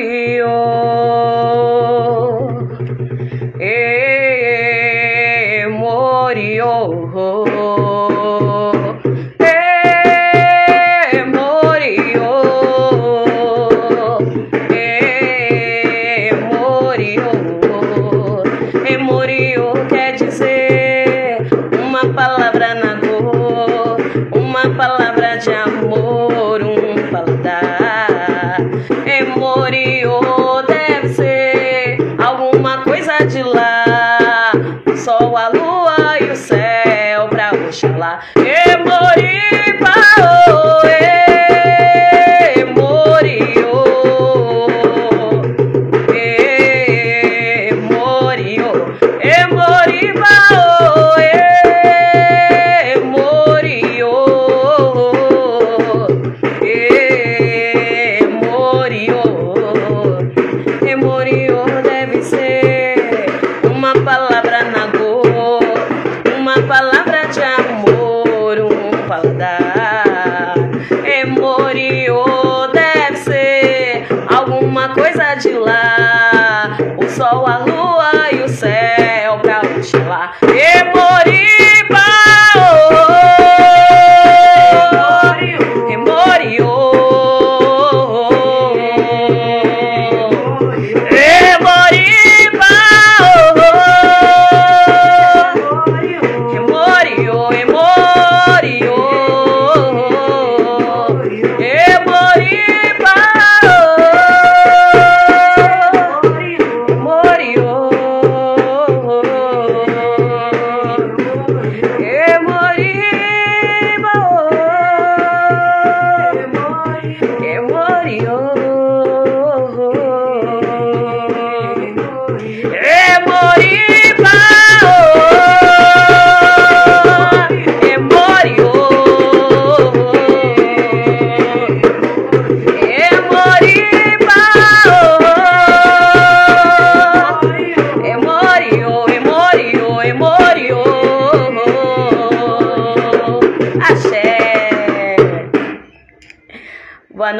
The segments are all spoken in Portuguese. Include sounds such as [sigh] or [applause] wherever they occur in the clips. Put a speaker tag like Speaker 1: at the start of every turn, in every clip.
Speaker 1: E Morió deve ser alguma coisa de lá,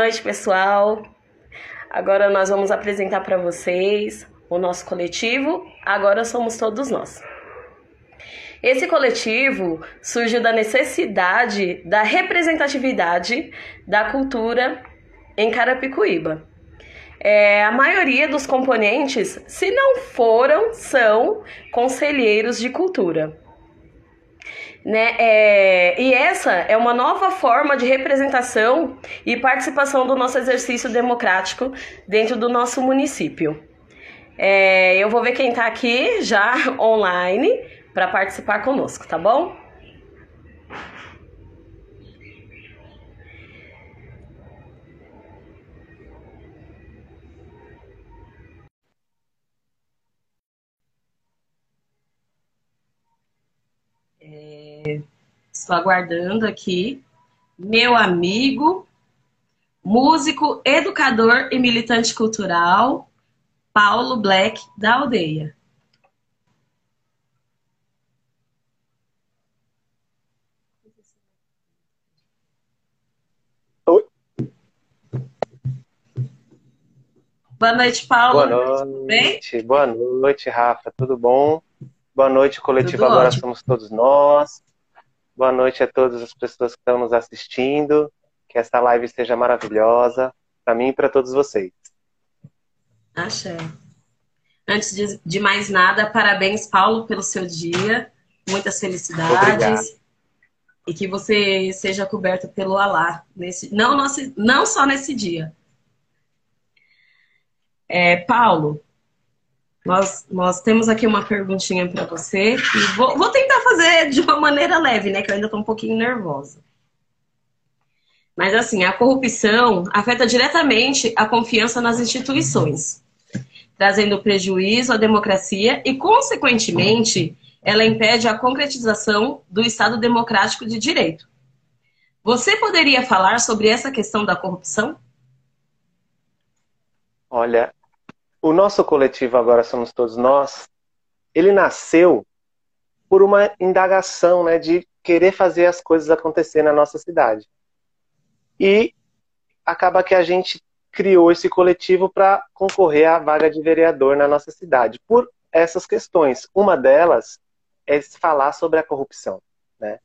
Speaker 1: noite, pessoal. Agora nós vamos apresentar para vocês o nosso coletivo. Agora somos todos nós. Esse coletivo surgiu da necessidade da representatividade da cultura em Carapicuíba. É, a maioria dos componentes, se não foram, são conselheiros de cultura. Né? É, e essa é uma nova forma de representação e participação do nosso exercício democrático dentro do nosso município. É, eu vou ver quem está aqui já [laughs] online para participar conosco, tá bom? Estou aguardando aqui meu amigo, músico, educador e militante cultural, Paulo Black, da aldeia.
Speaker 2: Oi.
Speaker 1: Boa noite, Paulo.
Speaker 2: Boa
Speaker 1: Tudo bem?
Speaker 2: noite, boa noite, Rafa. Tudo bom? Boa noite, coletivo
Speaker 1: Tudo
Speaker 2: Agora
Speaker 1: ótimo.
Speaker 2: Somos Todos Nós. Boa noite a todas as pessoas que estão nos assistindo. Que essa live seja maravilhosa para mim e para todos vocês.
Speaker 1: Axé. Antes de, de mais nada, parabéns, Paulo, pelo seu dia. Muitas felicidades.
Speaker 2: Obrigado.
Speaker 1: E que você seja coberto pelo Alá. Nesse, não, nosso, não só nesse dia. É, Paulo, nós, nós temos aqui uma perguntinha para você. Vou, vou tentar fazer de uma maneira leve, né? Que eu ainda estou um pouquinho nervosa. Mas assim, a corrupção afeta diretamente a confiança nas instituições, trazendo prejuízo à democracia e, consequentemente, ela impede a concretização do Estado democrático de direito. Você poderia falar sobre essa questão da corrupção?
Speaker 2: Olha, o nosso coletivo Agora Somos Todos Nós, ele nasceu por uma indagação, né, de querer fazer as coisas acontecer na nossa cidade. E acaba que a gente criou esse coletivo para concorrer à vaga de vereador na nossa cidade, por essas questões. Uma delas é falar sobre a corrupção. Né?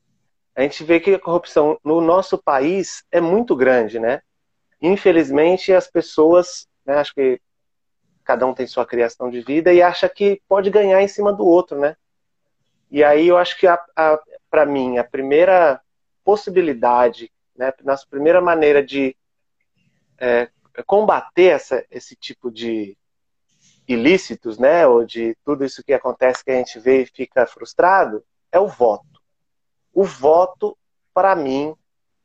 Speaker 2: A gente vê que a corrupção no nosso país é muito grande, né? Infelizmente, as pessoas, né, acho que cada um tem sua criação de vida e acha que pode ganhar em cima do outro, né? E aí eu acho que, para mim, a primeira possibilidade, né, nossa primeira maneira de é, combater essa, esse tipo de ilícitos, né, ou de tudo isso que acontece que a gente vê e fica frustrado, é o voto. O voto, para mim,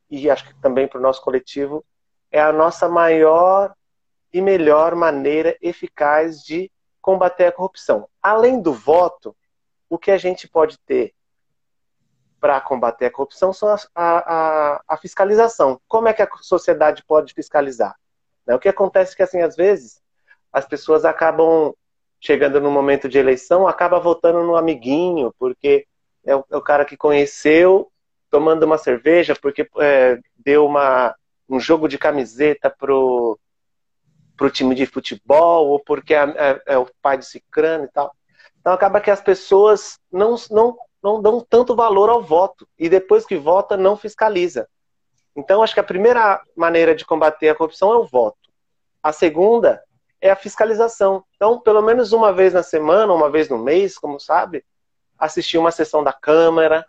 Speaker 2: e acho que também para o nosso coletivo, é a nossa maior e melhor maneira eficaz de combater a corrupção. Além do voto, o que a gente pode ter para combater a corrupção são a, a, a, fiscalização. Como é que a sociedade pode fiscalizar? Né, o que acontece é que, assim, às vezes, as pessoas acabam chegando no momento de eleição, acaba votando no amiguinho, porque é o, é o cara que conheceu tomando uma cerveja, porque é, deu uma, um jogo de camiseta pro, pro time de futebol, ou porque é, é, é o pai de cicrano e tal. Então acaba que as pessoas não, não, não dão tanto valor ao voto e depois que vota não fiscaliza. Então acho que a primeira maneira de combater a corrupção é o voto. A segunda é a fiscalização. Então, pelo menos uma vez na semana, uma vez no mês, como sabe, assistir uma sessão da Câmara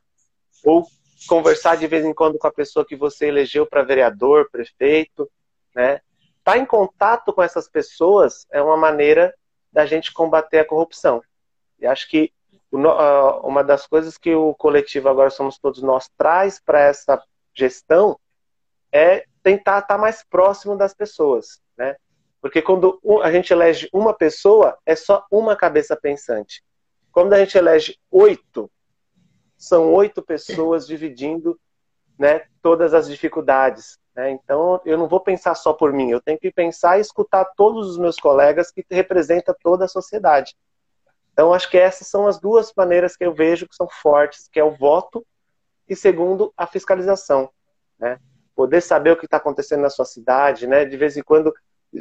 Speaker 2: ou conversar de vez em quando com a pessoa que você elegeu para vereador, prefeito, né? Estar em contato com essas pessoas é uma maneira da gente combater a corrupção. E acho que uma das coisas que o coletivo Agora Somos Todos Nós traz para essa gestão é tentar estar mais próximo das pessoas, né? Porque quando a gente elege uma pessoa, é só uma cabeça pensante. Quando a gente elege oito, são oito pessoas dividindo né, todas as dificuldades. Né? Então, eu não vou pensar só por mim, eu tenho que pensar e escutar todos os meus colegas que representam toda a sociedade. Então, acho que essas são as duas maneiras que eu vejo que são fortes, que é o voto e, segundo, a fiscalização. Né? Poder saber o que está acontecendo na sua cidade, né? de vez em quando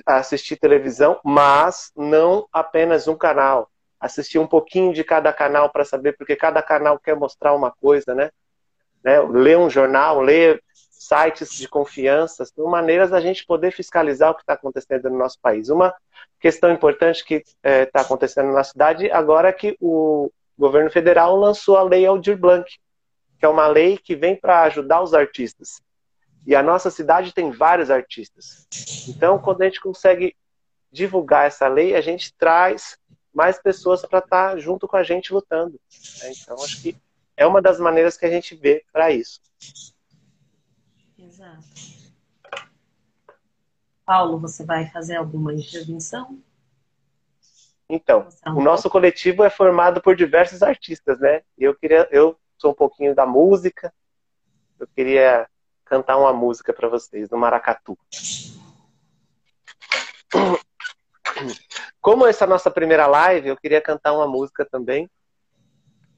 Speaker 2: assistir televisão, mas não apenas um canal. Assistir um pouquinho de cada canal para saber, porque cada canal quer mostrar uma coisa, né? né? Ler um jornal, ler sites de confiança, são maneiras da gente poder fiscalizar o que está acontecendo no nosso país. Uma questão importante que está é, tá acontecendo na cidade agora é que o governo federal lançou a lei Aldir Blanc, que é uma lei que vem para ajudar os artistas. E a nossa cidade tem vários artistas. Então, quando a gente consegue divulgar essa lei, a gente traz mais pessoas para estar tá junto com a gente lutando. Então, acho que é uma das maneiras que a gente vê para isso.
Speaker 1: Exato. Paulo, você vai fazer alguma intervenção?
Speaker 2: Então, o nosso coletivo é formado por diversos artistas, né? Eu queria, eu sou um pouquinho da música. Eu queria cantar uma música para vocês no maracatu. [clears throat] Como essa é a nossa primeira live, eu queria cantar uma música também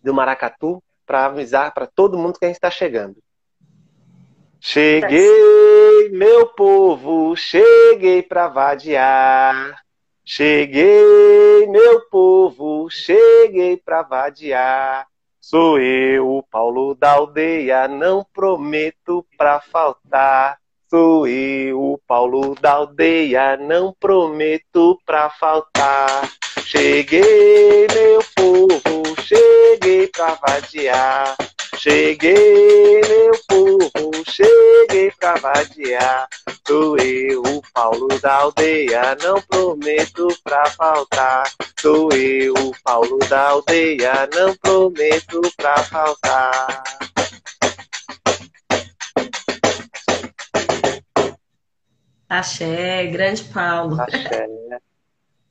Speaker 2: do maracatu para avisar para todo mundo que a gente está chegando. Cheguei, meu povo, cheguei para vadiar. Cheguei, meu povo, cheguei para vadiar. Sou eu, o Paulo da aldeia, não prometo pra faltar. Sou eu, o Paulo da aldeia, não prometo pra faltar. Cheguei, meu povo, cheguei pra vadiar. Cheguei, meu povo, cheguei pra vadiar. Sou eu, o Paulo da aldeia, não prometo pra faltar. Sou eu, o Paulo da aldeia, não prometo pra faltar.
Speaker 1: Axé, grande Paulo. Axé.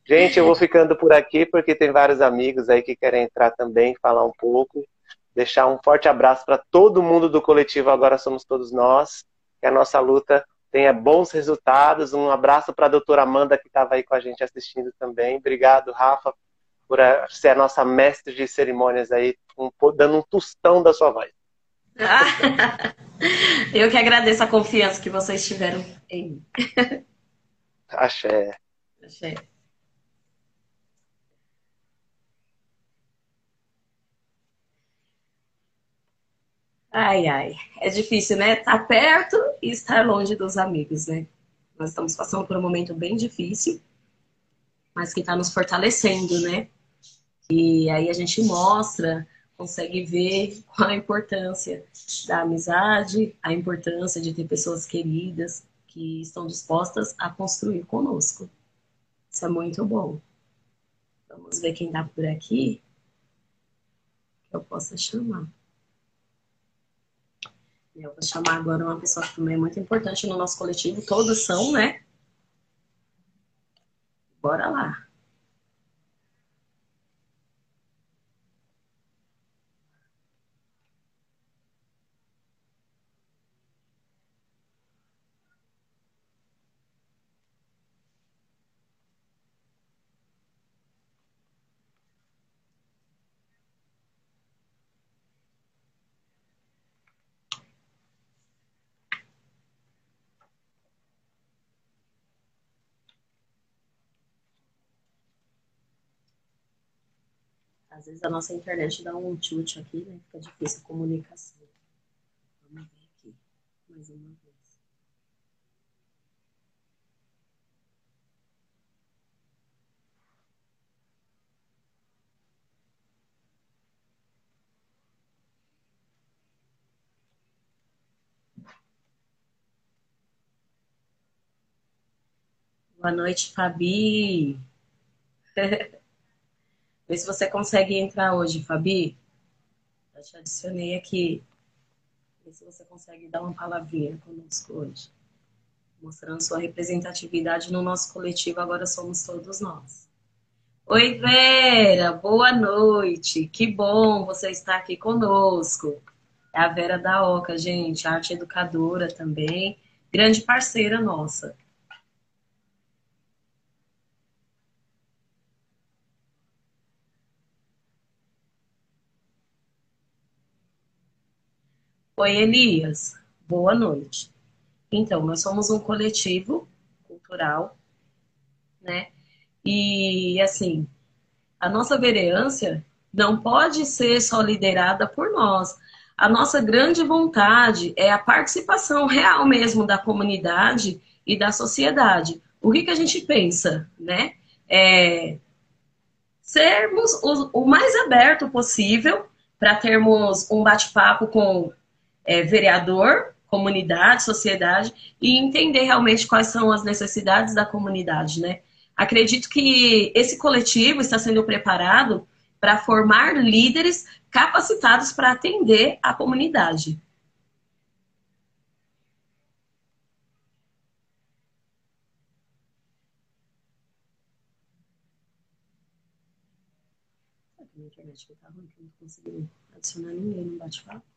Speaker 2: Gente, eu vou ficando por aqui porque tem vários amigos aí que querem entrar também, falar um pouco. Deixar um forte abraço para todo mundo do coletivo Agora Somos Todos Nós. Que a nossa luta tenha bons resultados. Um abraço para a doutora Amanda, que estava aí com a gente assistindo também. Obrigado, Rafa, por ser a nossa mestre de cerimônias aí, um, dando um tostão da sua voz. [laughs]
Speaker 1: Eu que agradeço a confiança que vocês tiveram em mim.
Speaker 2: Axé.
Speaker 1: Axé. Ai, ai. É difícil, né? Estar tá perto e estar longe dos amigos, né? Nós estamos passando por um momento bem difícil, mas que está nos fortalecendo, né? E aí a gente mostra, consegue ver qual a importância da amizade, a importância de ter pessoas queridas que estão dispostas a construir conosco. Isso é muito bom. Vamos ver quem está por aqui que eu possa chamar. Eu vou chamar agora uma pessoa que também é muito importante no nosso coletivo. Todos são, né? Bora lá. Vezes a nossa internet dá um chute aqui, né? Fica difícil a comunicação. Vamos ver aqui, mais uma vez. Boa noite, Fabi. [laughs] Vê se você consegue entrar hoje, Fabi. Já te adicionei aqui. Vê se você consegue dar uma palavrinha conosco hoje. Mostrando sua representatividade no nosso coletivo, agora somos todos nós. Oi, Vera, boa noite. Que bom você estar aqui conosco. É a Vera da Oca, gente, arte educadora também, grande parceira nossa. Oi, Elias. Boa noite. Então, nós somos um coletivo cultural, né? E, assim, a nossa vereância não pode ser só liderada por nós. A nossa grande vontade é a participação real mesmo da comunidade e da sociedade. O que, que a gente pensa, né? É sermos o, o mais aberto possível para termos um bate-papo com é, vereador, comunidade, sociedade e entender realmente quais são as necessidades da comunidade, né? Acredito que esse coletivo está sendo preparado para formar líderes capacitados para atender a comunidade. Minha internet está ruim, que eu não consegui adicionar ninguém no bate-papo.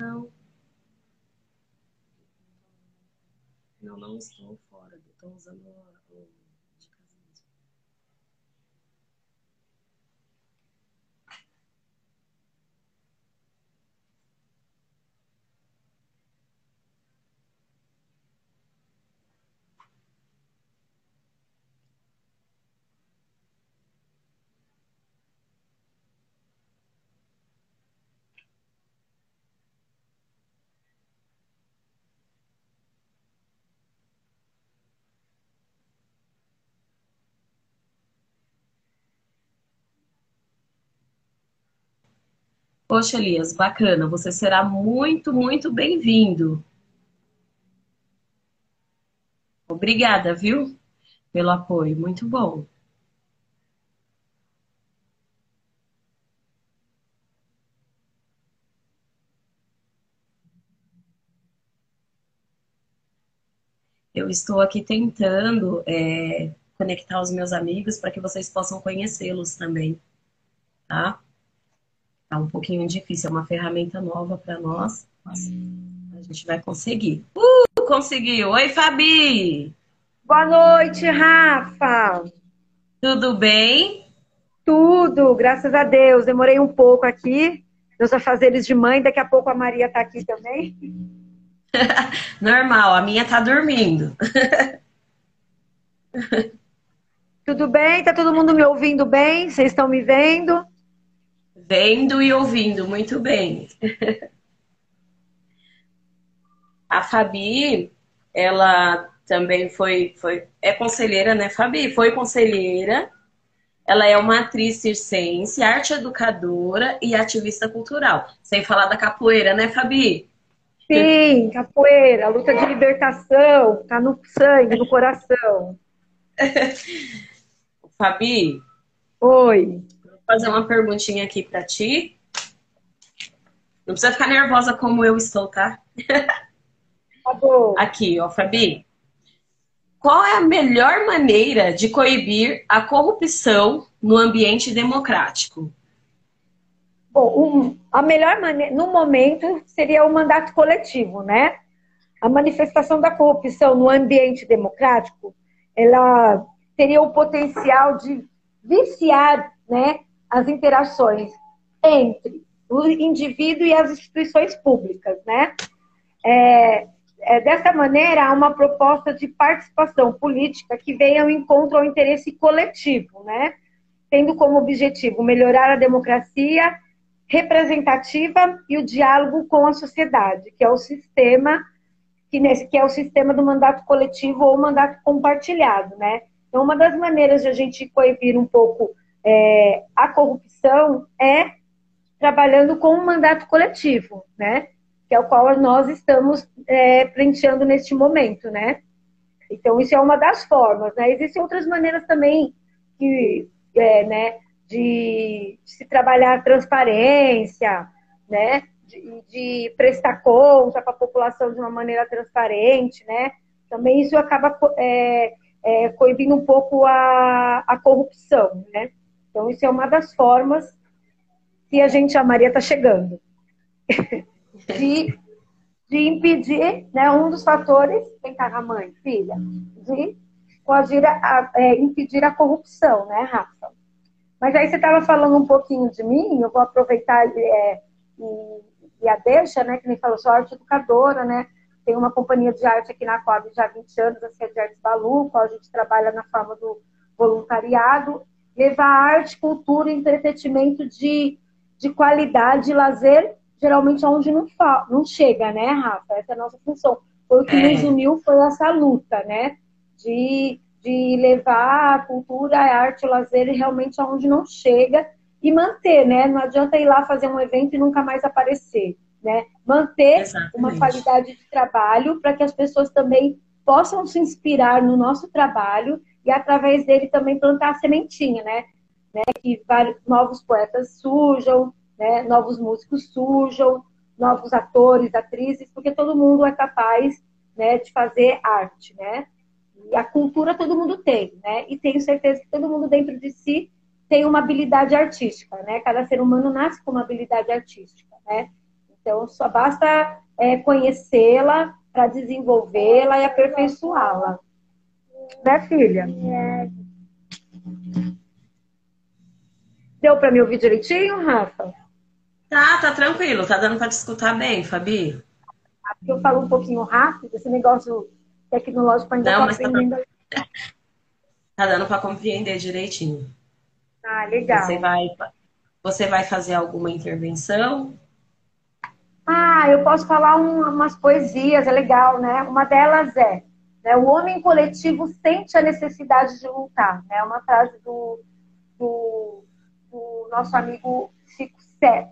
Speaker 1: Não. Não, não estou fora. Estou usando Poxa, Elias, bacana. Você será muito, muito bem-vindo. Obrigada, viu? Pelo apoio. Muito bom. Eu estou aqui tentando é, conectar os meus amigos para que vocês possam conhecê-los também, tá? Tá um pouquinho difícil, é uma ferramenta nova para nós, mas a gente vai conseguir. Uh, conseguiu! Oi, Fabi!
Speaker 3: Boa noite, Rafa!
Speaker 1: Tudo bem?
Speaker 3: Tudo, graças a Deus. Demorei um pouco aqui, meus afazeres de mãe, daqui a pouco a Maria tá aqui também. [laughs]
Speaker 1: Normal, a minha tá dormindo. [laughs]
Speaker 3: Tudo bem? Tá todo mundo me ouvindo bem? Vocês estão me vendo?
Speaker 1: Vendo e ouvindo, muito bem. A Fabi, ela também foi, foi é conselheira, né, Fabi? Foi conselheira. Ela é uma atriz circense, arte educadora e ativista cultural. Sem falar da capoeira, né, Fabi?
Speaker 3: Sim, capoeira, luta de libertação, tá no sangue, no coração. [laughs]
Speaker 1: Fabi?
Speaker 3: Oi.
Speaker 1: Fazer uma perguntinha aqui para ti. Não precisa ficar nervosa como eu estou, tá? Aqui, ó, Fabi. Qual é a melhor maneira de coibir a corrupção no ambiente democrático?
Speaker 3: Bom, um, a melhor maneira, no momento, seria o mandato coletivo, né? A manifestação da corrupção no ambiente democrático, ela teria o potencial de viciar, né, as interações entre o indivíduo e as instituições públicas, né? É, é, dessa maneira, há uma proposta de participação política que venha ao encontro ao interesse coletivo, né? Tendo como objetivo melhorar a democracia representativa e o diálogo com a sociedade, que é o sistema que, nesse, que é o sistema do mandato coletivo ou mandato compartilhado, né? Então, uma das maneiras de a gente coibir um pouco é, a corrupção é trabalhando com o mandato coletivo, né? Que é o qual nós estamos é, prenteando neste momento, né? Então, isso é uma das formas, né? Existem outras maneiras também que, é, né, de, de, se trabalhar a transparência, né? De, de prestar conta para a população de uma maneira transparente, né? Também isso acaba é, é, coibindo um pouco a, a corrupção, né? Então, isso é uma das formas que a gente, a Maria está chegando, [laughs] de, de impedir, né? Um dos fatores, vem cá, a mãe, filha, de coagir a, é, impedir a corrupção, né, Rafa? Mas aí você estava falando um pouquinho de mim, eu vou aproveitar é, e, e, a deixa, né? Que nem falou, sou arte educadora, né? Tenho uma companhia de arte aqui na Coab já há 20 anos, a Sede Artes Balu, qual a gente trabalha na forma do voluntariado. Levar arte, cultura entretenimento de, de qualidade e lazer, geralmente onde não, não chega, né, Rafa? Essa é a nossa função. Foi o que é. nos uniu, foi essa luta, né? De de levar a cultura, a arte, o lazer realmente aonde não chega e manter, né? Não adianta ir lá fazer um evento e nunca mais aparecer, né? Manter Exatamente. uma qualidade de trabalho para que as pessoas também possam se inspirar no nosso trabalho e através dele também plantar a sementinha, né? né? Que vários novos poetas surjam, né? Novos músicos surjam, novos atores, atrizes, porque todo mundo é capaz, né, de fazer arte, né? E a cultura todo mundo tem, né? E tenho certeza que todo mundo dentro de si tem uma habilidade artística, né? Cada ser humano nasce com uma habilidade artística, né? Então, só basta é, conhecê-la para desenvolvê-la e aperfeiçoá-la. Né, filha? Deu para me ouvir direitinho, Rafa?
Speaker 1: Tá, tá tranquilo. Tá dando para te escutar bem, Fabi?
Speaker 3: Eu falo um pouquinho rápido, esse negócio tecnológico ainda
Speaker 1: Não, mas tá, tá dando para compreender direitinho.
Speaker 3: Ah, legal.
Speaker 1: Você vai, você vai fazer alguma intervenção?
Speaker 3: Ah, eu posso falar um, umas poesias, é legal, né? Uma delas é né, o homem coletivo sente a necessidade de lutar. É né? uma frase do, do, do nosso amigo Chico,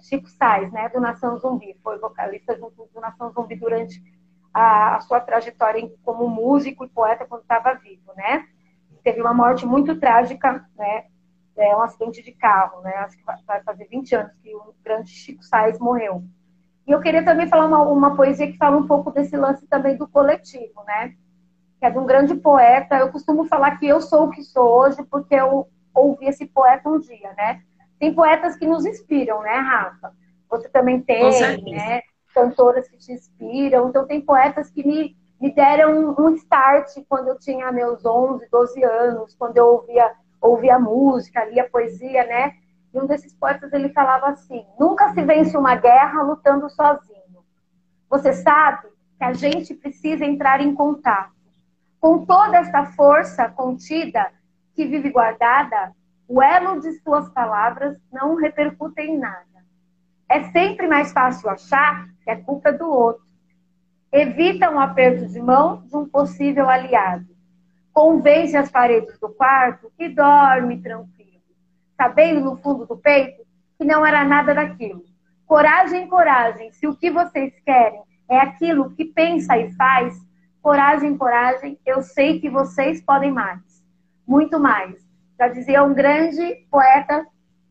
Speaker 3: Chico Sainz, né? Do Nação Zumbi. Foi vocalista junto do Nação Zumbi durante a, a sua trajetória como músico e poeta quando estava vivo, né? Teve uma morte muito trágica, né? É um acidente de carro, né? Acho que vai fazer 20 anos que o grande Chico Sainz morreu. E eu queria também falar uma, uma poesia que fala um pouco desse lance também do coletivo, né? Que é de um grande poeta. Eu costumo falar que eu sou o que sou hoje porque eu ouvi esse poeta um dia, né? Tem poetas que nos inspiram, né, Rafa? Você também tem, né? cantoras que te inspiram. Então, tem poetas que me, me deram um start quando eu tinha meus 11, 12 anos, quando eu ouvia, ouvia música, lia poesia, né? E um desses poetas, ele falava assim, nunca se vence uma guerra lutando sozinho. Você sabe que a gente precisa entrar em contato. Com toda essa força contida que vive guardada, o elo de suas palavras não repercute em nada. É sempre mais fácil achar que é culpa do outro. Evita um aperto de mão de um possível aliado. Convence as paredes do quarto que dorme tranquilo, sabendo no fundo do peito que não era nada daquilo. Coragem, coragem. Se o que vocês querem é aquilo que pensa e faz, coragem, coragem. Eu sei que vocês podem mais, muito mais. Já dizia um grande poeta,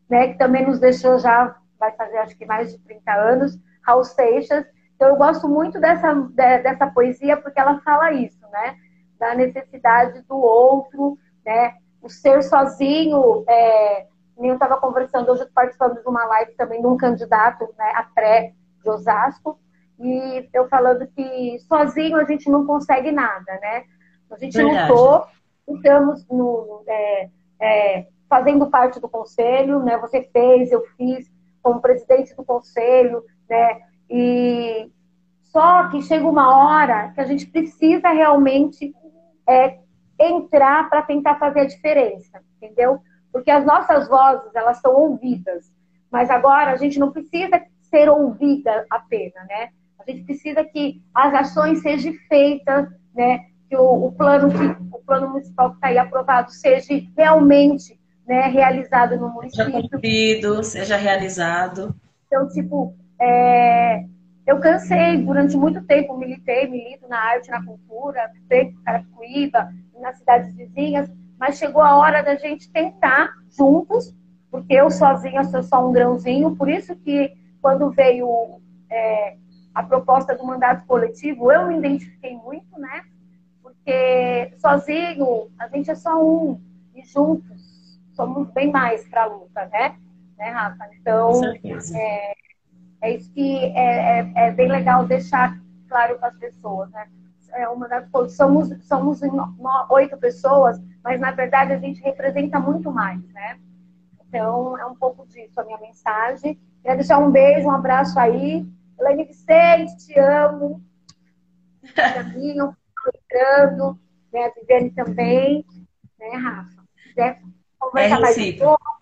Speaker 3: né, que também nos deixou já, vai fazer acho que mais de 30 anos, Raul Seixas. Então eu gosto muito dessa, dessa poesia porque ela fala isso, né? Da necessidade do outro, né? O ser sozinho, é, eu estava conversando hoje, participando de uma live também de um candidato né, a pré de Osasco, e eu falando que sozinho a gente não consegue nada, né? A gente Verdade. lutou, estamos no, é, é, fazendo parte do conselho, né? Você fez, eu fiz, como presidente do conselho, né? E só que chega uma hora que a gente precisa realmente é, entrar para tentar fazer a diferença, entendeu? porque as nossas vozes elas são ouvidas, mas agora a gente não precisa ser ouvida apenas, né? Gente precisa que as ações sejam feitas, né? Que o, o plano que o plano municipal que está aí aprovado seja realmente né, realizado no município.
Speaker 1: Seja cumprido, seja realizado.
Speaker 3: Então, tipo, é, eu cansei durante muito tempo, militei, milito na arte, na cultura, em Carapicuíba, nas cidades vizinhas, mas chegou a hora da gente tentar juntos, porque eu sozinha sou só um grãozinho, por isso que quando veio é, a proposta do mandato coletivo, eu me identifiquei muito, né? Porque sozinho a gente é só um, e juntos somos bem mais para a luta, né? né, Rafa? Então, é, é isso que é, é, é bem legal deixar claro para as pessoas, né? é, uma das somos somos oito pessoas, mas na verdade a gente representa muito mais, né? Então é um pouco disso a minha mensagem. Quero deixar um beijo, um abraço aí. Helene Vicente, te amo. Caminho, entrando, né? A Viviane também, né, Rafa? Se quiser conversar é mais um pouco,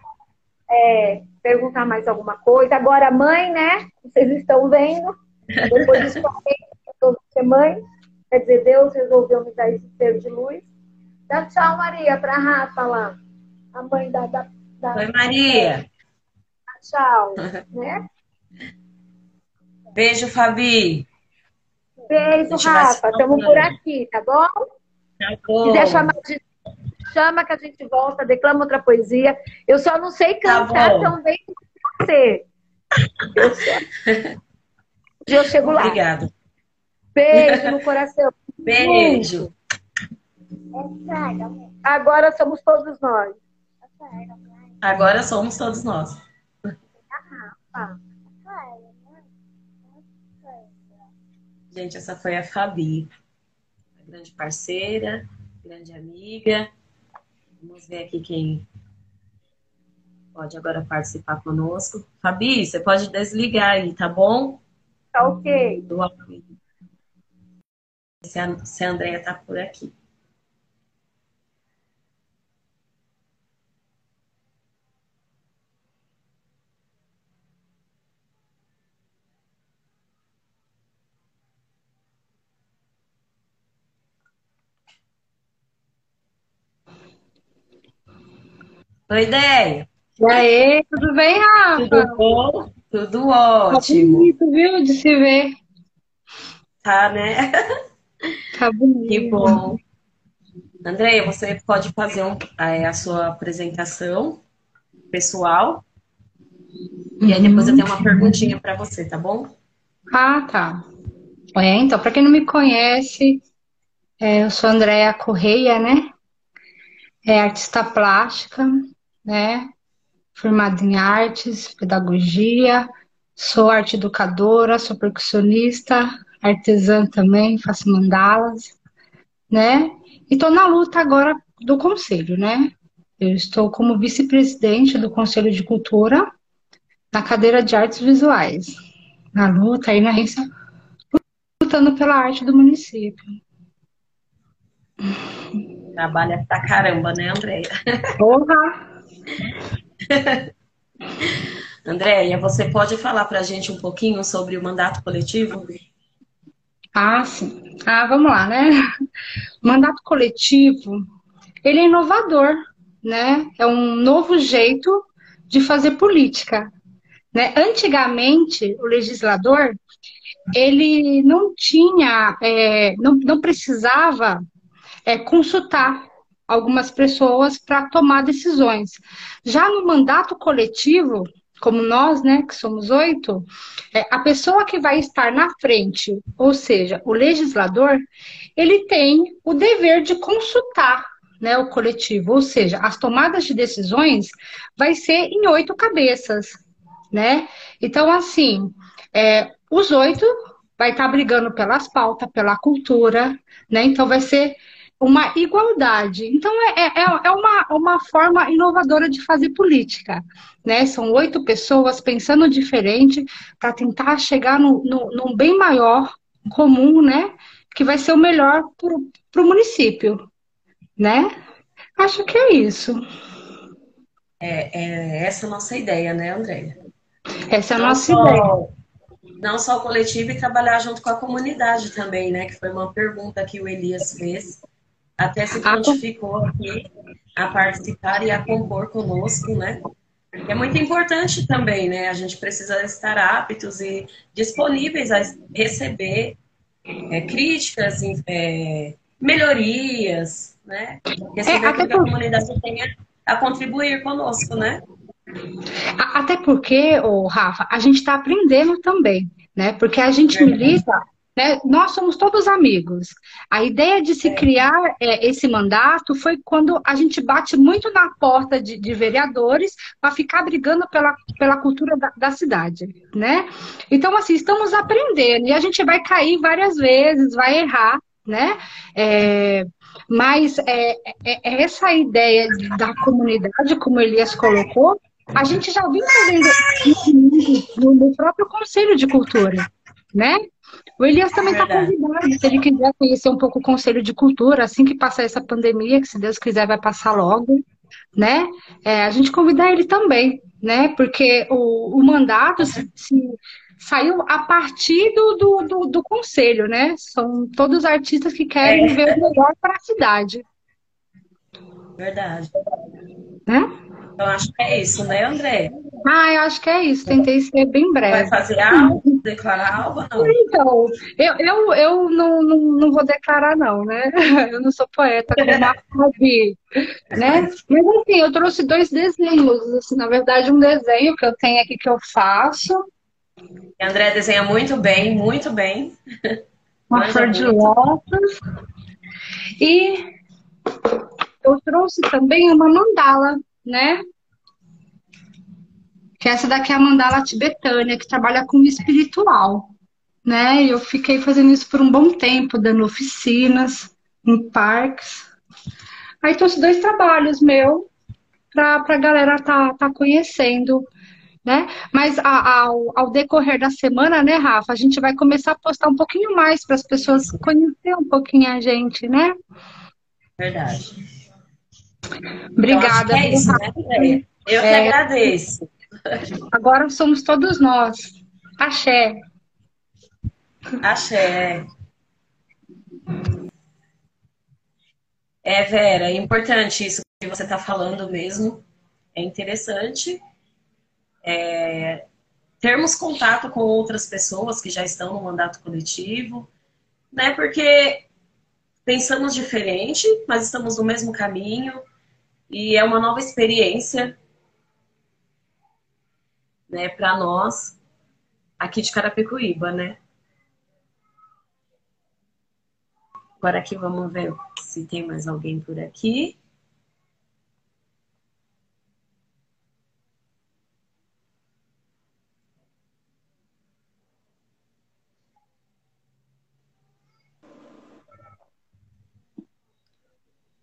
Speaker 3: é, perguntar mais alguma coisa. Agora, mãe, né? Vocês estão vendo. Depois disso, eu ser mãe. Quer dizer, Deus resolveu me dar esse ser de luz. Dá tchau, Maria, para a Rafa lá. A mãe da. da, da
Speaker 1: Oi, Maria.
Speaker 3: Tchau. [laughs] né?
Speaker 1: Beijo, Fabi.
Speaker 3: Beijo, Rafa. Estamos por aqui, tá bom? Tá bom. Se chamar de chama que a gente volta, declama outra poesia. Eu só não sei tá cantar tá tão bem como você. Eu, só... eu chego lá.
Speaker 1: Obrigada.
Speaker 3: Beijo no [laughs] coração.
Speaker 1: Beijo.
Speaker 3: Agora somos todos nós.
Speaker 1: Agora somos todos nós. Gente, essa foi a Fabi, a grande parceira, grande amiga. Vamos ver aqui quem pode agora participar conosco. Fabi, você pode desligar aí, tá bom?
Speaker 3: Tá ok.
Speaker 1: Do se a, se a Andrea está por aqui. Oi, ideia.
Speaker 4: E aí, tudo bem, Rafa?
Speaker 1: Tudo bom? Tudo ótimo. Tá
Speaker 4: bonito, viu, de se ver.
Speaker 1: Tá, né? [laughs]
Speaker 4: Tá bonito.
Speaker 1: Que bom. Andréia, você pode fazer um, a, a, sua apresentação pessoal. E aí depois eu tenho uma perguntinha para você, tá bom?
Speaker 4: Ah, tá. É, então, para quem não me conhece, é, eu sou Andréia Correia, né? É artista plástica, né? Formada em artes, pedagogia, sou arte educadora, sou percussionista, artesã também, faço mandalas, né? E estou na luta agora do conselho, né? Eu estou como vice-presidente do Conselho de Cultura na cadeira de artes visuais. Na luta aí na agência lutando pela arte do município.
Speaker 1: Trabalha pra caramba, né, Andréia?
Speaker 4: Porra! [laughs]
Speaker 1: Andréia, você pode falar para a gente um pouquinho sobre o mandato coletivo?
Speaker 4: Ah, sim. Ah, vamos lá, né? O [laughs] mandato coletivo, ele é inovador, né? É um novo jeito de fazer política. Né? Antigamente, o legislador, ele não tinha, é, não, não precisava é, consultar algumas pessoas para tomar decisões. Já no mandato coletivo, como nós, né, que somos oito, é, a pessoa que vai estar na frente, ou seja, o legislador, ele tem o dever de consultar né, o coletivo, ou seja, as tomadas de decisões vai ser em oito cabeças, né? Então, assim, é, os oito vai estar brigando pelas pautas, pela cultura, né? Então, vai ser uma igualdade. Então, é, é, é uma, uma forma inovadora de fazer política. Né? São oito pessoas pensando diferente para tentar chegar no, no, num bem maior comum, né? Que vai ser o melhor para o município. Né? Acho que é isso.
Speaker 1: É, é essa a nossa ideia, né, Andréia?
Speaker 4: Essa é a não nossa só, ideia.
Speaker 1: Não só o coletivo e trabalhar junto com a comunidade também, né? Que foi uma pergunta que o Elias fez até se prontificou aqui a participar e a compor conosco, né? É muito importante também, né? A gente precisa estar aptos e disponíveis a receber é, críticas, é, melhorias, né? Receber é, que a comunidade tenha a contribuir conosco, né?
Speaker 4: Até porque, oh, Rafa, a gente está aprendendo também, né? Porque a gente milita né? Nós somos todos amigos. A ideia de se é. criar é, esse mandato foi quando a gente bate muito na porta de, de vereadores para ficar brigando pela, pela cultura da, da, cidade, né? Então, assim, estamos aprendendo e a gente vai cair várias vezes, vai errar, né? É, mas é, é, essa ideia da comunidade, como Elias colocou, a gente já vem fazendo no próprio Conselho de Cultura, né? O Elias também está convidado, se ele quiser conhecer um pouco o Conselho de Cultura, assim que passar essa pandemia, que se Deus quiser vai passar logo, né? É, a gente convidar ele também, né? Porque o, o mandato se, se saiu a partir do, do, do, do, Conselho, né? São todos artistas que querem é. ver o melhor para a cidade.
Speaker 1: Verdade. Né? Então acho que é isso, né, André?
Speaker 4: Ah, eu acho que é isso. Tentei ser bem breve.
Speaker 1: Vai fazer algo? Declarar algo não?
Speaker 4: Então, eu, eu, eu não, não, não vou declarar, não, né? [laughs] Eu não sou poeta como Marcovi, né? Mas assim, eu trouxe dois desenhos. Assim, na verdade, um desenho que eu tenho aqui que eu faço.
Speaker 1: André desenha muito bem, muito bem.
Speaker 4: Uma flor de lótus. E eu trouxe também uma mandala, né? que essa daqui é a mandala tibetânia, que trabalha com o espiritual. Né? Eu fiquei fazendo isso por um bom tempo, dando oficinas em parques. Aí trouxe dois trabalhos meu para a galera tá, tá conhecendo. Né? Mas a, ao, ao, decorrer da semana, né, Rafa, a gente vai começar a postar um pouquinho mais para as pessoas conhecerem um pouquinho a gente, né?
Speaker 1: Verdade.
Speaker 4: Obrigada.
Speaker 1: É isso, né? Eu que é... agradeço.
Speaker 4: Agora somos todos nós. Axé.
Speaker 1: Axé. É, Vera, é importante isso que você está falando mesmo. É interessante é, termos contato com outras pessoas que já estão no mandato coletivo, né? Porque pensamos diferente, mas estamos no mesmo caminho e é uma nova experiência né, para nós aqui de Carapicuíba, né? Agora aqui vamos ver se tem mais alguém por aqui.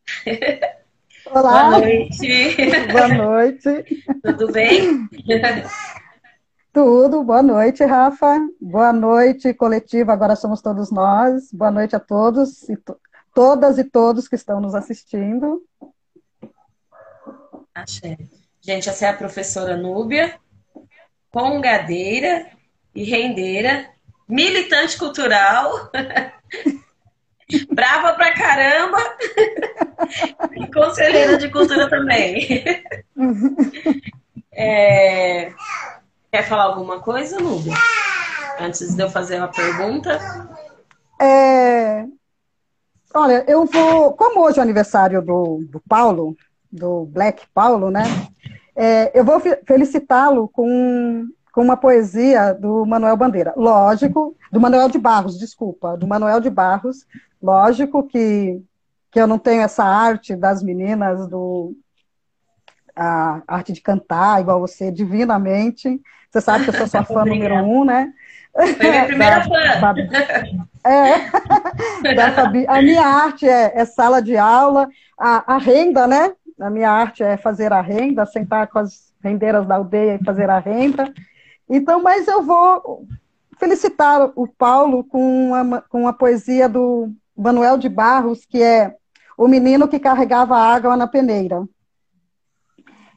Speaker 1: [laughs]
Speaker 5: Olá.
Speaker 1: Boa noite.
Speaker 5: Boa noite.
Speaker 1: Tudo bem?
Speaker 5: Tudo, boa noite, Rafa. Boa noite, coletiva. Agora somos todos nós. Boa noite a todos e to todas e todos que estão nos assistindo.
Speaker 1: Axé. Gente, essa é a professora Núbia, congadeira e rendeira, militante cultural, [laughs] brava pra caramba [laughs] e conselheira de cultura também. [laughs] É... Quer falar alguma coisa, Núbia? Antes de eu fazer uma pergunta?
Speaker 5: É... Olha, eu vou. Como hoje é o aniversário do, do Paulo, do Black Paulo, né? É, eu vou felicitá-lo com, com uma poesia do Manuel Bandeira. Lógico, do Manuel de Barros, desculpa, do Manuel de Barros. Lógico que, que eu não tenho essa arte das meninas, do, a arte de cantar, igual você, divinamente. Você sabe que eu sou sua [laughs] fã número um, né?
Speaker 1: Foi minha [laughs] primeira da, fã.
Speaker 5: Fabi, é, [laughs] da Fabi. A minha arte é, é sala de aula, a, a, renda, né? A minha arte é fazer a renda, sentar com as rendeiras da aldeia e fazer a renda. Então, mas eu vou felicitar o Paulo com uma, com uma poesia do Manuel de Barros, que é O Menino que Carregava Água na Peneira.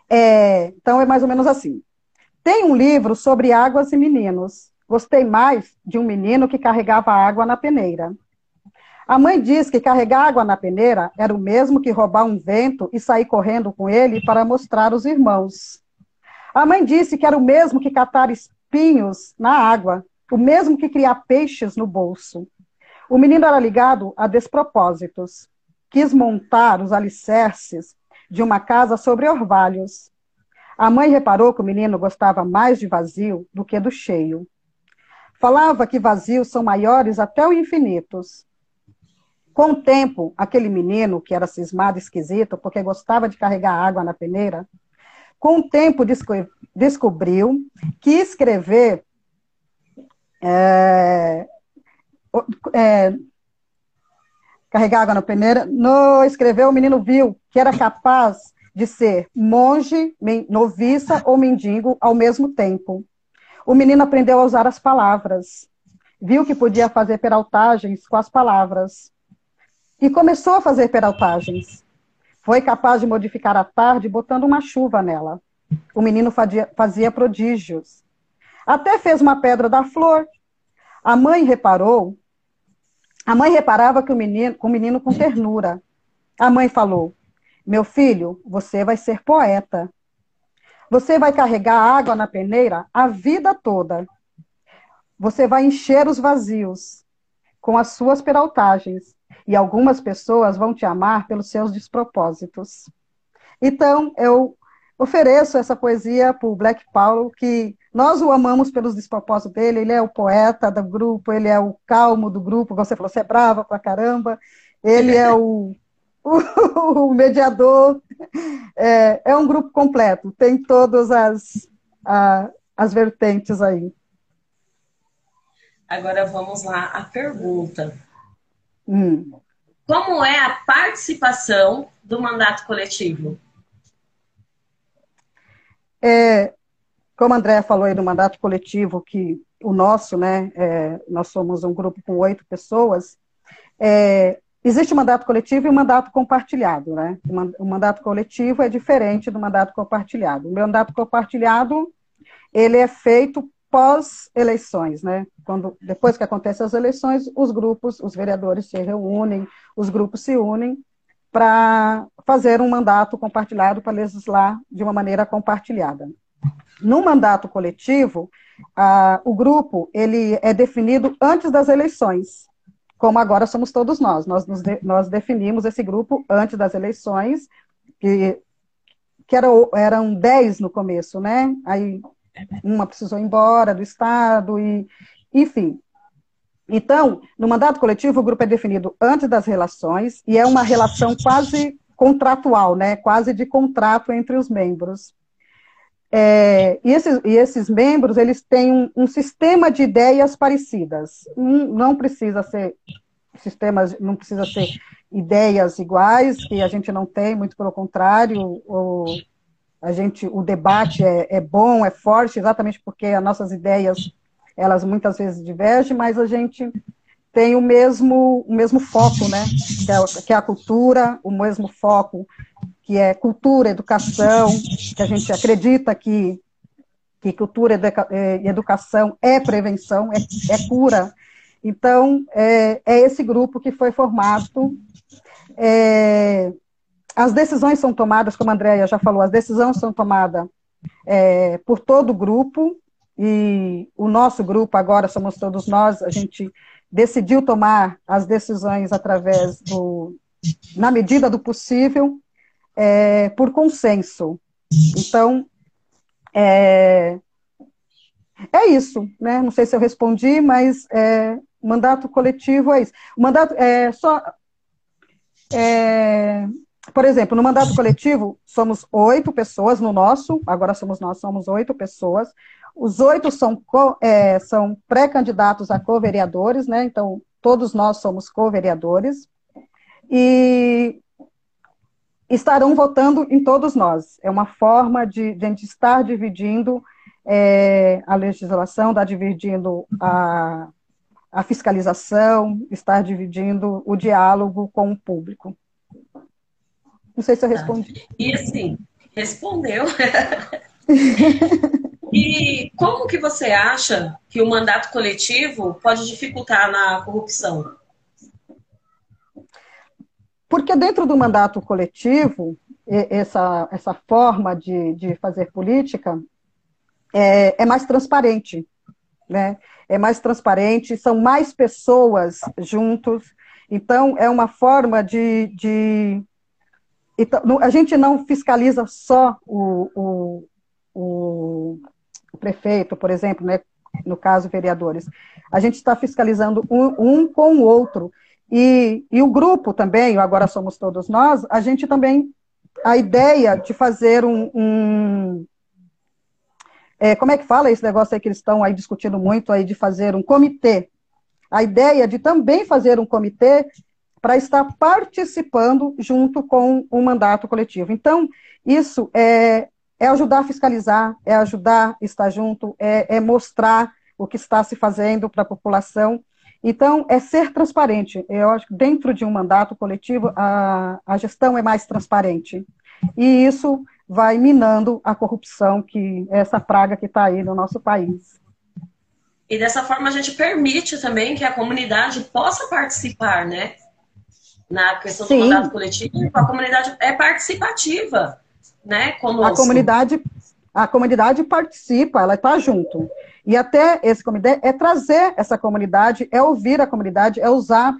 Speaker 5: É, então, é mais ou menos assim. Tem um livro sobre águas e meninos. Gostei mais de um menino que carregava água na peneira. A mãe diz que carregar água na peneira era o mesmo que roubar um vento e sair correndo com ele para mostrar os irmãos. A mãe disse que era o mesmo que catar espinhos na água, o mesmo que criar peixes no bolso. O menino era ligado a despropósitos. Quis montar os alicerces de uma casa sobre orvalhos. A mãe reparou que o menino gostava mais de vazio do que do cheio. Falava que vazios são maiores até o infinitos. Com o tempo, aquele menino, que era cismado esquisito, porque gostava de carregar água na peneira, com o tempo descobriu que escrever é, é, carregar água na peneira, no escrever o menino viu que era capaz de ser monge, noviça ou mendigo ao mesmo tempo. O menino aprendeu a usar as palavras. Viu que podia fazer peraltagens com as palavras. E começou a fazer peraltagens. Foi capaz de modificar a tarde botando uma chuva nela. O menino fazia, prodígios. Até fez uma pedra da flor. A mãe reparou. A mãe reparava que o menino, o menino com ternura. A mãe falou: Meu filho, você vai ser poeta. Você vai carregar água na peneira a vida toda. Você vai encher os vazios com as suas peraltagens. E algumas pessoas vão te amar pelos seus despropósitos. Então, eu ofereço essa poesia para o Black Paulo, que nós o amamos pelos despropósitos dele. Ele é o poeta do grupo, ele é o calmo do grupo. Você falou, você é brava pra caramba. Ele é o [laughs] o, mediador é, é, um grupo completo, tem todas as, a, as vertentes aí.
Speaker 1: Agora vamos lá a pergunta.
Speaker 5: Hum.
Speaker 1: Como é a participação do mandato coletivo?
Speaker 5: É, como a André falou aí do mandato coletivo, que o nosso, né, é, nós somos um grupo com oito pessoas, é, Existe o mandato coletivo e o mandato compartilhado, né? O mandato coletivo é diferente do mandato compartilhado. O mandato compartilhado, ele é feito pós-eleições, né? Quando, depois que acontecem as eleições, os grupos, os vereadores se reúnem, os grupos se unem para fazer um mandato compartilhado para legislar de uma maneira compartilhada. No mandato coletivo, o grupo ele é definido antes das eleições como agora somos todos nós. Nós, de, nós definimos esse grupo antes das eleições, que, que era, eram 10 no começo, né? Aí uma precisou ir embora do Estado, e, enfim. Então, no mandato coletivo, o grupo é definido antes das relações, e é uma relação quase contratual, né? Quase de contrato entre os membros. É, e, esses, e, esses, membros, eles têm um, um sistema de ideias parecidas. Um, não precisa ser sistemas, não precisa ser ideias iguais, que a gente não tem, muito pelo contrário, a gente, o debate é, é bom, é forte, exatamente porque as nossas ideias, elas muitas vezes divergem, mas a gente tem o mesmo, o mesmo foco, né? Que é, que é a cultura, o mesmo foco que é cultura, educação, que a gente acredita que, que cultura é, e educação é prevenção, é, é cura. Então, é, é, esse grupo que foi formado. As decisões são tomadas, como a Andrea já falou, as decisões são tomadas é, por todo o grupo, e o nosso grupo, agora somos todos nós, a gente decidiu tomar as decisões através do, na medida do possível, é, por consenso. Então, é, é isso, né? Não sei se eu respondi, mas é, mandato coletivo é isso. O mandato é só. É, por exemplo, no mandato coletivo, somos oito pessoas no nosso, agora somos nós, somos oito pessoas. Os oito são, é, são pré-candidatos a co-vereadores, né? Então, todos nós somos co-vereadores. E estarão votando em todos nós. É uma forma de, de a gente estar dividindo é, a legislação, estar dividindo a, a fiscalização, estar dividindo o diálogo com o público. Não sei se eu respondi.
Speaker 1: E assim, respondeu. [laughs] e como que você acha que o mandato coletivo pode dificultar na corrupção?
Speaker 5: Porque dentro do mandato coletivo, essa, essa forma de, de fazer política é, é mais transparente, né? É mais transparente, são mais pessoas juntos, então é uma forma de, de então, a gente não fiscaliza só o, o, o, prefeito, por exemplo, né, no caso vereadores. A gente está fiscalizando um, um, com o outro. E, e o grupo também, Agora Somos Todos Nós, a gente também, a ideia de fazer um, um é, como é que fala esse negócio aí que eles estão aí discutindo muito aí de fazer um comitê? A ideia de também fazer um comitê para estar participando junto com o mandato coletivo. Então, isso é, é ajudar a fiscalizar, é ajudar a estar junto, é, é mostrar o que está se fazendo para a população então, é ser transparente. Eu acho que dentro de um mandato coletivo, a, a gestão é mais transparente. E isso vai minando a corrupção, que é essa praga que está aí no nosso país.
Speaker 1: E dessa forma a gente permite também que a comunidade possa participar, né? Na questão Sim. do mandato coletivo, a comunidade é participativa, né?
Speaker 5: Conosco. A comunidade, a comunidade participa, ela está junto. E até esse comitê é trazer essa comunidade, é ouvir a comunidade, é usar.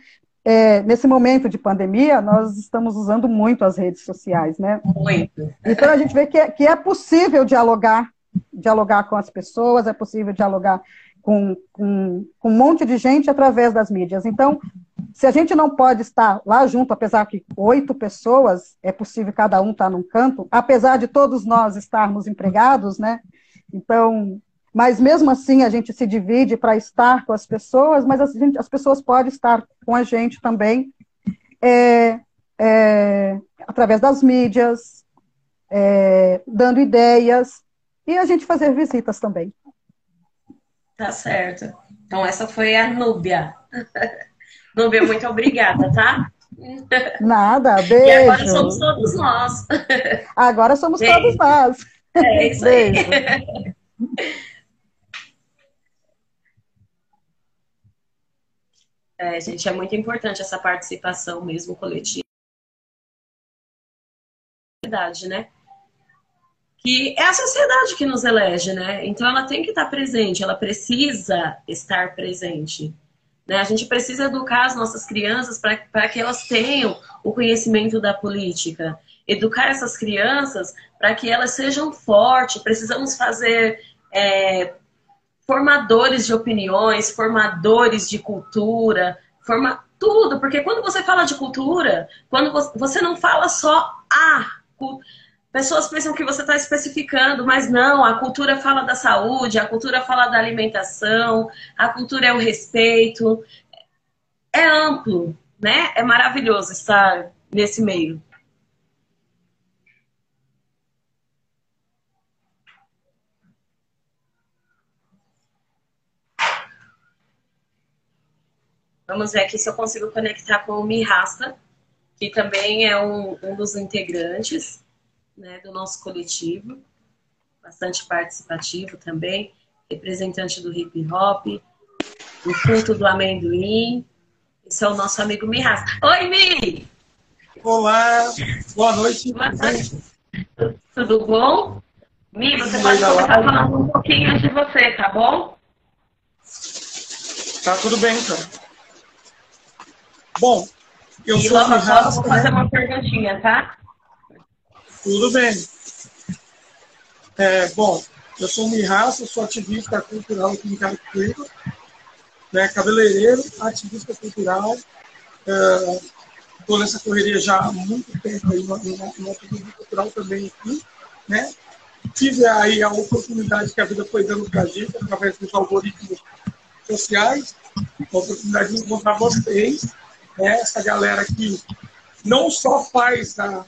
Speaker 5: É, nesse momento de pandemia, nós estamos usando muito as redes sociais, né?
Speaker 1: Muito.
Speaker 5: Então a gente vê que é, que é possível dialogar, dialogar com as pessoas, é possível dialogar com, com, com um monte de gente através das mídias. Então, se a gente não pode estar lá junto, apesar que oito pessoas, é possível cada um estar num canto, apesar de todos nós estarmos empregados, né? Então, mas mesmo assim a gente se divide para estar com as pessoas, mas as, as, pessoas podem estar com a gente também é, é, através das mídias, é, dando ideias e a gente fazer visitas também.
Speaker 1: Tá certo. Então essa foi a Núbia. [laughs] Núbia, muito obrigada, tá?
Speaker 5: Nada, beijo.
Speaker 1: E agora somos todos nós.
Speaker 5: Agora somos beijo. todos nós.
Speaker 1: É isso beijo. aí. É, gente, é muito importante essa participação mesmo coletiva. Né? Que é a sociedade que nos elege, né? Então ela tem que estar presente, ela precisa estar presente. Né? A gente precisa educar as nossas crianças para que elas tenham o conhecimento da política. Educar essas crianças para que elas sejam fortes. Precisamos fazer é, formadores de opiniões, formadores de cultura, forma tudo, porque quando você fala de cultura, quando você não fala só a pessoas pensam que você está especificando, mas não, a cultura fala da saúde, a cultura fala da alimentação, a cultura é o respeito. É amplo, né? É maravilhoso estar nesse meio. Vamos ver aqui se eu consigo conectar com o Mirrasta, que também é um, um dos integrantes né, do nosso coletivo, bastante participativo também, representante do hip hop, o culto do amendoim. Esse é o nosso amigo Mirasta. Oi, Mi!
Speaker 6: Olá, boa noite. Boa
Speaker 1: noite. Tudo bom? Mi, você pode começar falando um pouquinho de você, tá bom?
Speaker 6: Tá tudo bem, então. Bom, eu
Speaker 1: e
Speaker 6: sou
Speaker 1: logo após vou fazer uma perguntinha, tá?
Speaker 6: Tudo bem. É, bom, eu sou Mirraça, sou ativista cultural aqui em Carapicuíba, né, cabeleireiro, ativista cultural. Estou é, nessa correria já há muito tempo aí, no, no ativismo cultural também aqui, né? Tive aí a oportunidade que a vida foi dando para a gente, através dos algoritmos sociais, a oportunidade de encontrar vocês, né? essa galera que não só faz a,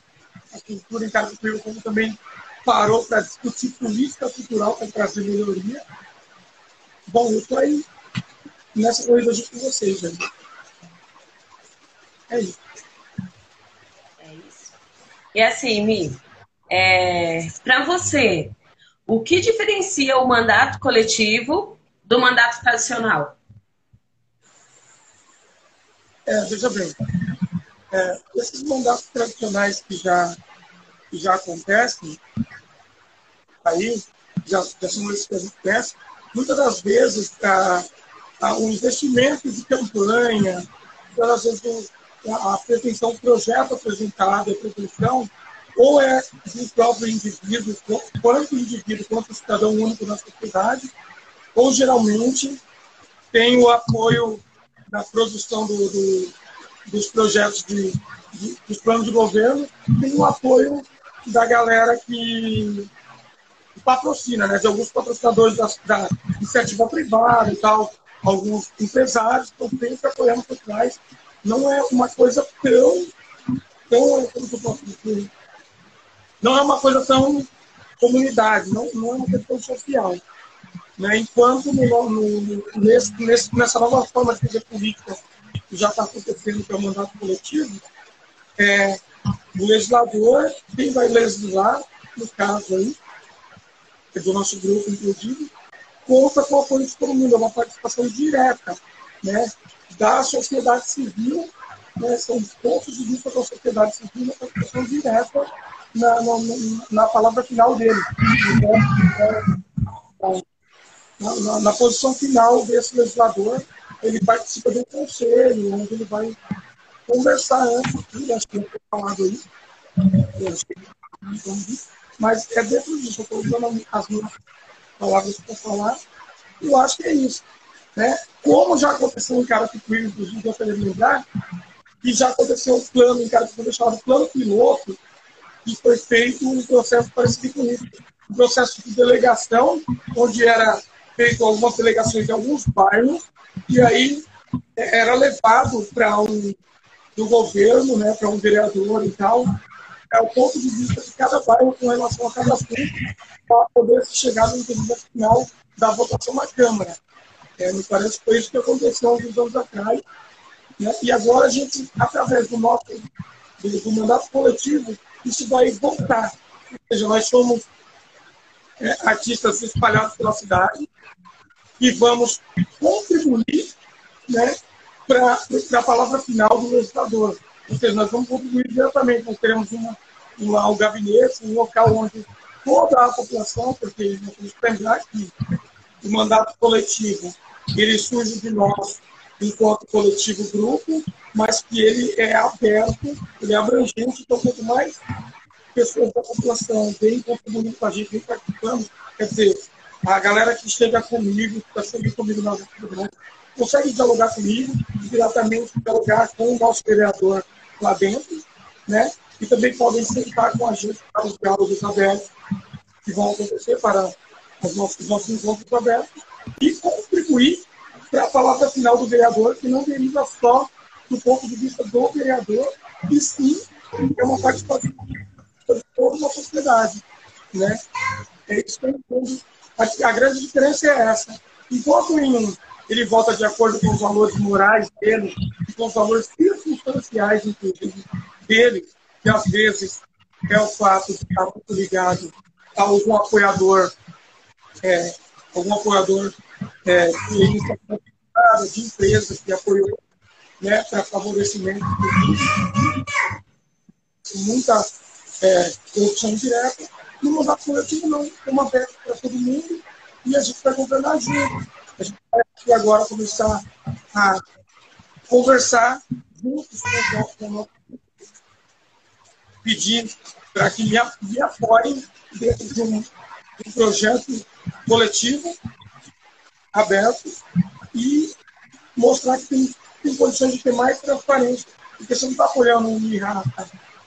Speaker 6: a cultura em Carapicuíba, como também parou para discutir política cultural para trazer melhoria. Bom, eu estou aí nessa corrida junto com vocês? É isso.
Speaker 1: É isso. E assim, Mi, é, para você, o que diferencia o mandato coletivo do mandato tradicional?
Speaker 6: É, veja bem, é, esses mandatos tradicionais que já, que já acontecem, aí, já, já são esses que a gente conhece, muitas das vezes a, a, o investimento de campanha, muitas das vezes a, a pretensão, o projeto apresentado, a pretensão, ou é do próprio indivíduo, quanto indivíduo, quanto cidadão único na sociedade, ou geralmente tem o apoio na produção do, do, dos projetos de, de, dos planos de governo, tem o apoio da galera que, patrocina, né, de alguns patrocinadores da, da, iniciativa privada e tal, alguns empresários estão sempre apoiando por trás. Não é uma coisa tão, tão como eu posso dizer, não é uma coisa tão comunidade, não, não é uma questão social. Né? Enquanto no, no, nesse, nessa nova forma de fazer política que já está acontecendo, que é o mandato coletivo, é, o legislador, quem vai legislar, no caso aí, é do nosso grupo, inclusive, conta com o apoio de todo mundo, é uma participação direta né, da sociedade civil, né, são pontos de vista da sociedade civil, uma participação direta na, na, na palavra final dele. Então, na, na, na, posição final desse legislador, ele participa de um conselho, onde ele vai conversar antes, acho que falado aí, mas é dentro disso, eu estou usando as minhas palavras para falar, e eu acho que é isso. Né? Como já aconteceu em Carapicuí, inclusive, eu queria lembrar, que já aconteceu um plano em Carapicuí chamado Plano Piloto, que foi feito um processo parecido com isso. Um processo de delegação, onde era feito algumas delegações de alguns bairros, e aí é, era levado para um do governo, né, para um vereador e tal, é o ponto de vista de cada bairro com relação a cada assunto, para poder chegar no entendimento final da votação na Câmara. É, me parece que foi isso que aconteceu alguns anos atrás. Né? E agora a gente, através do nosso do mandato coletivo, isso vai voltar. Ou seja, nós somos é, artistas espalhados pela cidade e vamos contribuir né, para a palavra final do legislador. Ou seja, nós vamos contribuir diretamente. Nós teremos uma, uma, um gabinete, um local onde toda a população, porque nós temos que lembrar que o mandato coletivo ele surge de nós enquanto coletivo grupo, mas que ele é aberto, ele é abrangente, então quanto mais pessoas da população vêm contribuindo com a gente, vêm participando, quer dizer, a galera que chega comigo, que está sempre comigo nas atividades, consegue dialogar comigo, diretamente dialogar com o nosso vereador lá dentro, né? E também podem sentar com a gente para os diálogos abertos que vão acontecer para os nossos, os nossos encontros abertos e contribuir para a palavra final do vereador, que não deriva só do ponto de vista do vereador, e sim é uma participação toda uma sociedade. Né? É isso que eu entendo. A, a grande diferença é essa. Enquanto em ele vota de acordo com os valores morais dele, com os valores circunstanciais, inclusive, dele, que às vezes é o fato de estar muito ligado a algum apoiador, é, algum apoiador é, de de empresa que apoiou né, para favorecimento do muita é, corrupção direta. No mandato coletivo, não. É uma aberto para todo mundo e a gente vai governar junto. A gente vai aqui agora começar a conversar juntos com o nosso pedindo para que me, me apoiem dentro de um, um projeto coletivo aberto e mostrar que tem, tem condições de ter mais transparência. Porque você não está apoiando um IRA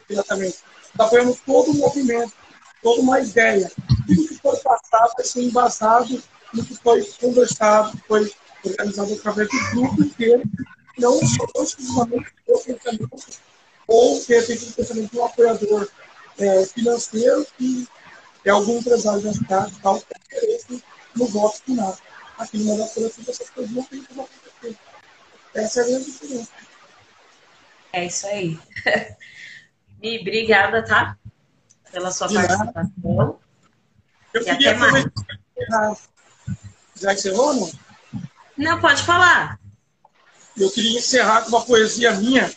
Speaker 6: diretamente, está apoiando todo o movimento, toda uma ideia. Tudo que foi passado vai ser embasado no que foi conversado, foi organizado através do grupo inteiro, não só exclusivamente do pensamento, ou de repente do pensamento de um apoiador é, financeiro que é algum empresário da cidade tal, que tem interesse no voto final. Aqui no mandato coletivo essas coisas não tem como acontecer. Essa é a grande diferença.
Speaker 1: É isso aí. [laughs] Mi, obrigada, tá? Pela sua
Speaker 6: De nada.
Speaker 1: participação.
Speaker 6: Eu
Speaker 1: E
Speaker 6: queria
Speaker 1: até mais.
Speaker 6: Já encerrou, não?
Speaker 1: Não, pode falar.
Speaker 6: Eu queria encerrar com uma poesia minha,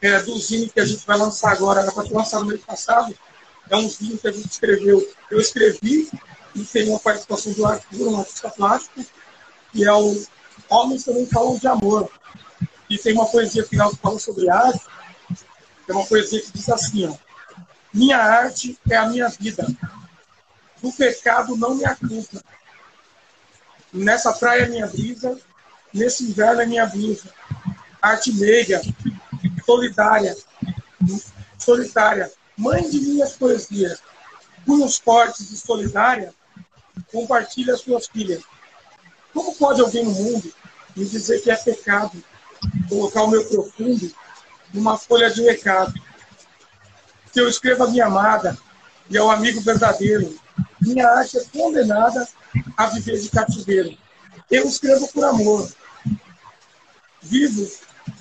Speaker 6: é, do zine que a gente vai lançar agora, era para ter lançado no mês passado. É um zine que a gente escreveu. Eu escrevi e tem uma participação do Arthur, um artista plástico, que é o Homens Também Falam de Amor. E tem uma poesia final que fala sobre arte, é uma poesia que diz assim, ó, Minha arte é a minha vida. Do pecado não me acusa. Nessa praia é minha brisa, nesse inverno é minha blusa. Arte meiga, solidária, solitária, mãe de minhas poesias, punhos fortes e solidária, compartilha as suas filhas. Como pode alguém no mundo me dizer que é pecado colocar o meu profundo numa folha de recado? Se eu escrevo a minha amada e ao amigo verdadeiro, minha arte é condenada a viver de cativeiro. Eu escrevo por amor, vivo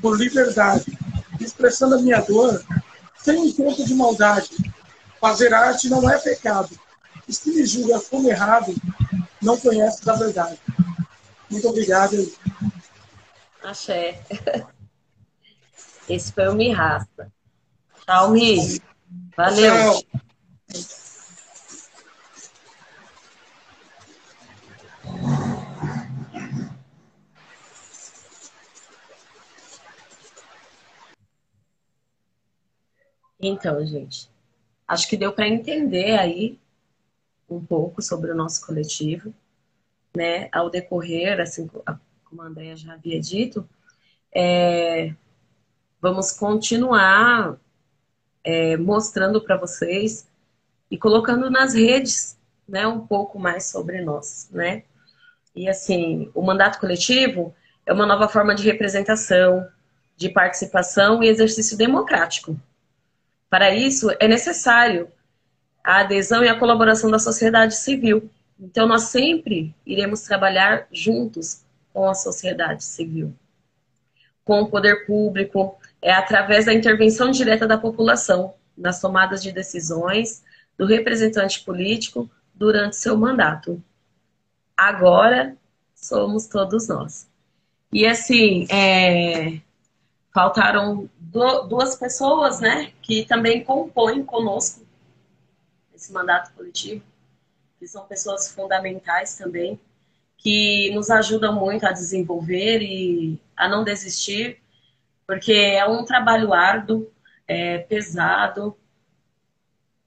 Speaker 6: por liberdade, expressando a minha dor sem intento de maldade. Fazer arte não é pecado. E se me julga como errado, não conhece da verdade. Muito obrigado.
Speaker 1: Axé. [laughs] Esse foi o Mi Rasta. Tchau, Mi. Valeu.
Speaker 6: Tchau.
Speaker 1: Então, gente, acho que deu para entender aí um pouco sobre o nosso coletivo, né? Ao decorrer, assim como a Andrea já havia dito, é, vamos continuar é, mostrando para vocês e colocando nas redes, né, um pouco mais sobre nós, né? E assim, o mandato coletivo é uma nova forma de representação, de participação e exercício democrático. Para isso, é necessário a adesão e a colaboração da sociedade civil. Então, nós sempre iremos trabalhar juntos com a sociedade civil, com o poder público, é através da intervenção direta da população nas tomadas de decisões do representante político durante seu mandato. Agora somos todos nós. E assim, é, faltaram duas pessoas, né, que também compõem conosco esse mandato coletivo, que são pessoas fundamentais também, que nos ajudam muito a desenvolver e a não desistir, porque é um trabalho árduo, é pesado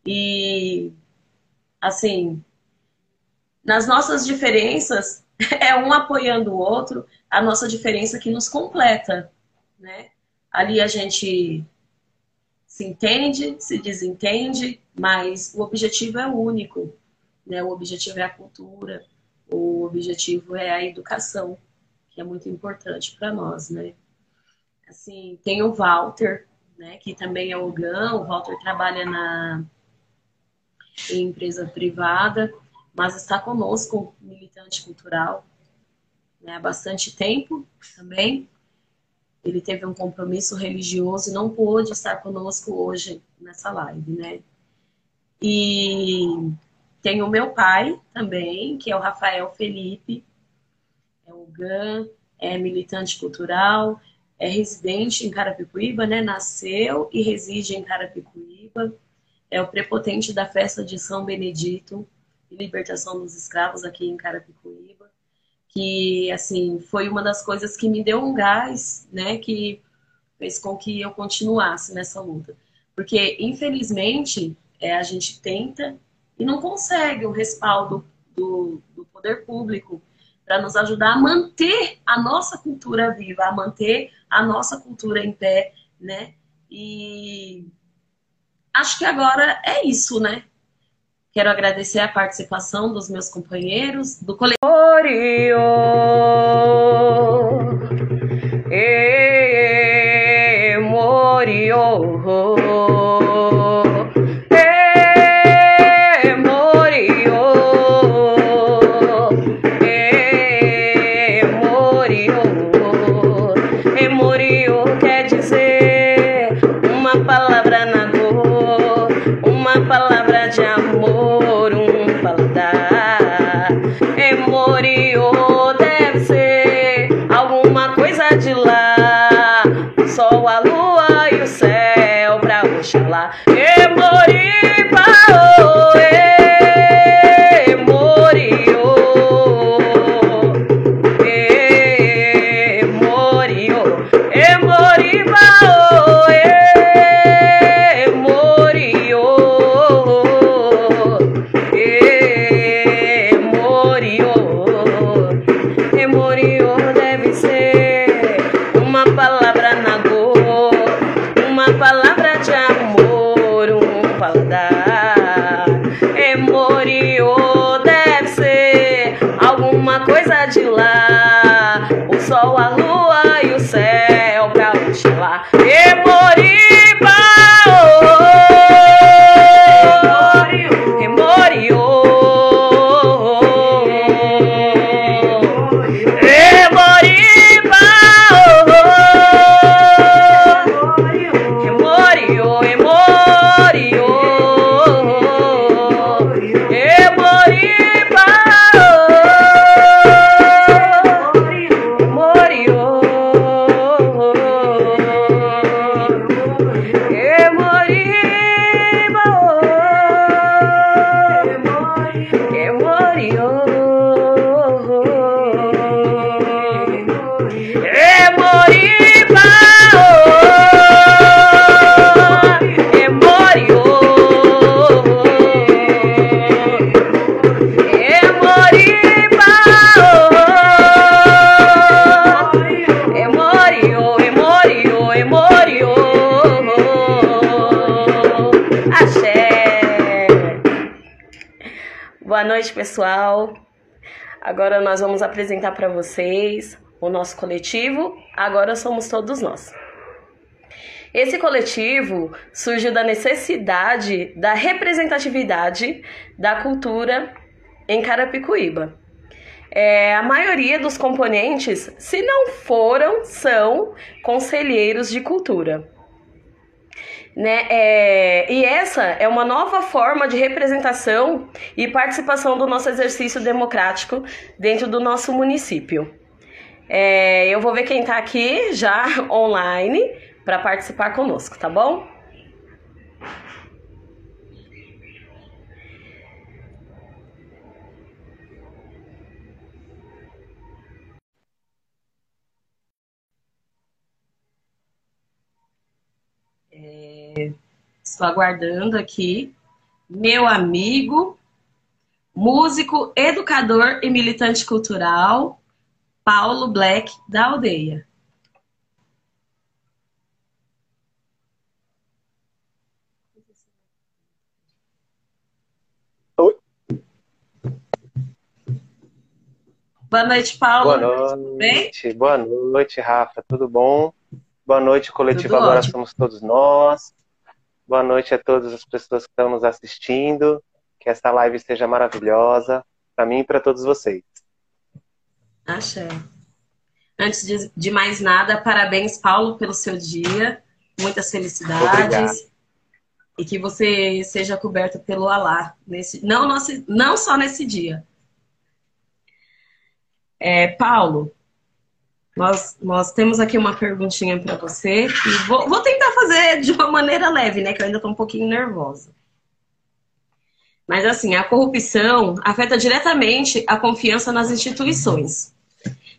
Speaker 1: e assim, nas nossas diferenças, [laughs] é um apoiando o outro, a nossa diferença que nos completa, né? Ali a gente se entende, se desentende, mas o objetivo é único, né? O objetivo é a cultura, o objetivo é a educação, que é muito importante para nós, né? Assim, tem o Walter, né, que também é o GAN, o Walter trabalha na em empresa privada, mas está conosco, militante cultural, né, há bastante tempo também. Ele teve um compromisso religioso e não pôde estar conosco hoje nessa live, né? E tem o meu pai também, que é o Rafael Felipe, é o GAN, é militante cultural, é residente em Carapicuíba, né? Nasceu e reside em Carapicuíba. É o prepotente da festa de São Benedito e libertação dos escravos aqui em Carapicuíba. Que, assim, foi uma das coisas que me deu um gás, né? Que fez com que eu continuasse nessa luta. Porque, infelizmente, é, a gente tenta e não consegue o respaldo do, do poder público para nos ajudar a manter a nossa cultura viva, a manter a nossa cultura em pé, né? E acho que agora é isso, né? Quero agradecer a participação dos meus companheiros, do coletivo. alguma coisa de lá. O sol, a lua e o céu pra Oxalá. glory. Noite, pessoal. Agora nós vamos apresentar para vocês o nosso coletivo. Agora somos todos nós. Esse coletivo surgiu da necessidade da representatividade da cultura em Carapicuíba. É, a maioria dos componentes, se não foram, são conselheiros de cultura. Né? É, e essa é uma nova forma de representação e participação do nosso exercício democrático dentro do nosso município. É, eu vou ver quem está aqui já [laughs] online para participar conosco, tá bom? Estou aguardando aqui meu amigo, músico, educador e militante cultural, Paulo Black, da aldeia.
Speaker 2: Oi.
Speaker 1: Boa noite, Paulo.
Speaker 2: Boa noite. Boa noite, Rafa. Tudo bom? Boa noite, coletivo. Tudo Agora ótimo. somos todos nós. Boa noite a todas as pessoas que estão nos assistindo. Que esta live seja maravilhosa para mim e para todos vocês.
Speaker 1: Axé. Antes de, de mais nada, parabéns, Paulo, pelo seu dia. Muitas felicidades.
Speaker 2: Obrigado.
Speaker 1: E que você seja coberto pelo Alá. Nesse, não, nosso, não só nesse dia. É, Paulo, nós, nós temos aqui uma perguntinha para você. Vou, vou tentar fazer de uma maneira leve, né? Que eu ainda estou um pouquinho nervosa. Mas assim, a corrupção afeta diretamente a confiança nas instituições,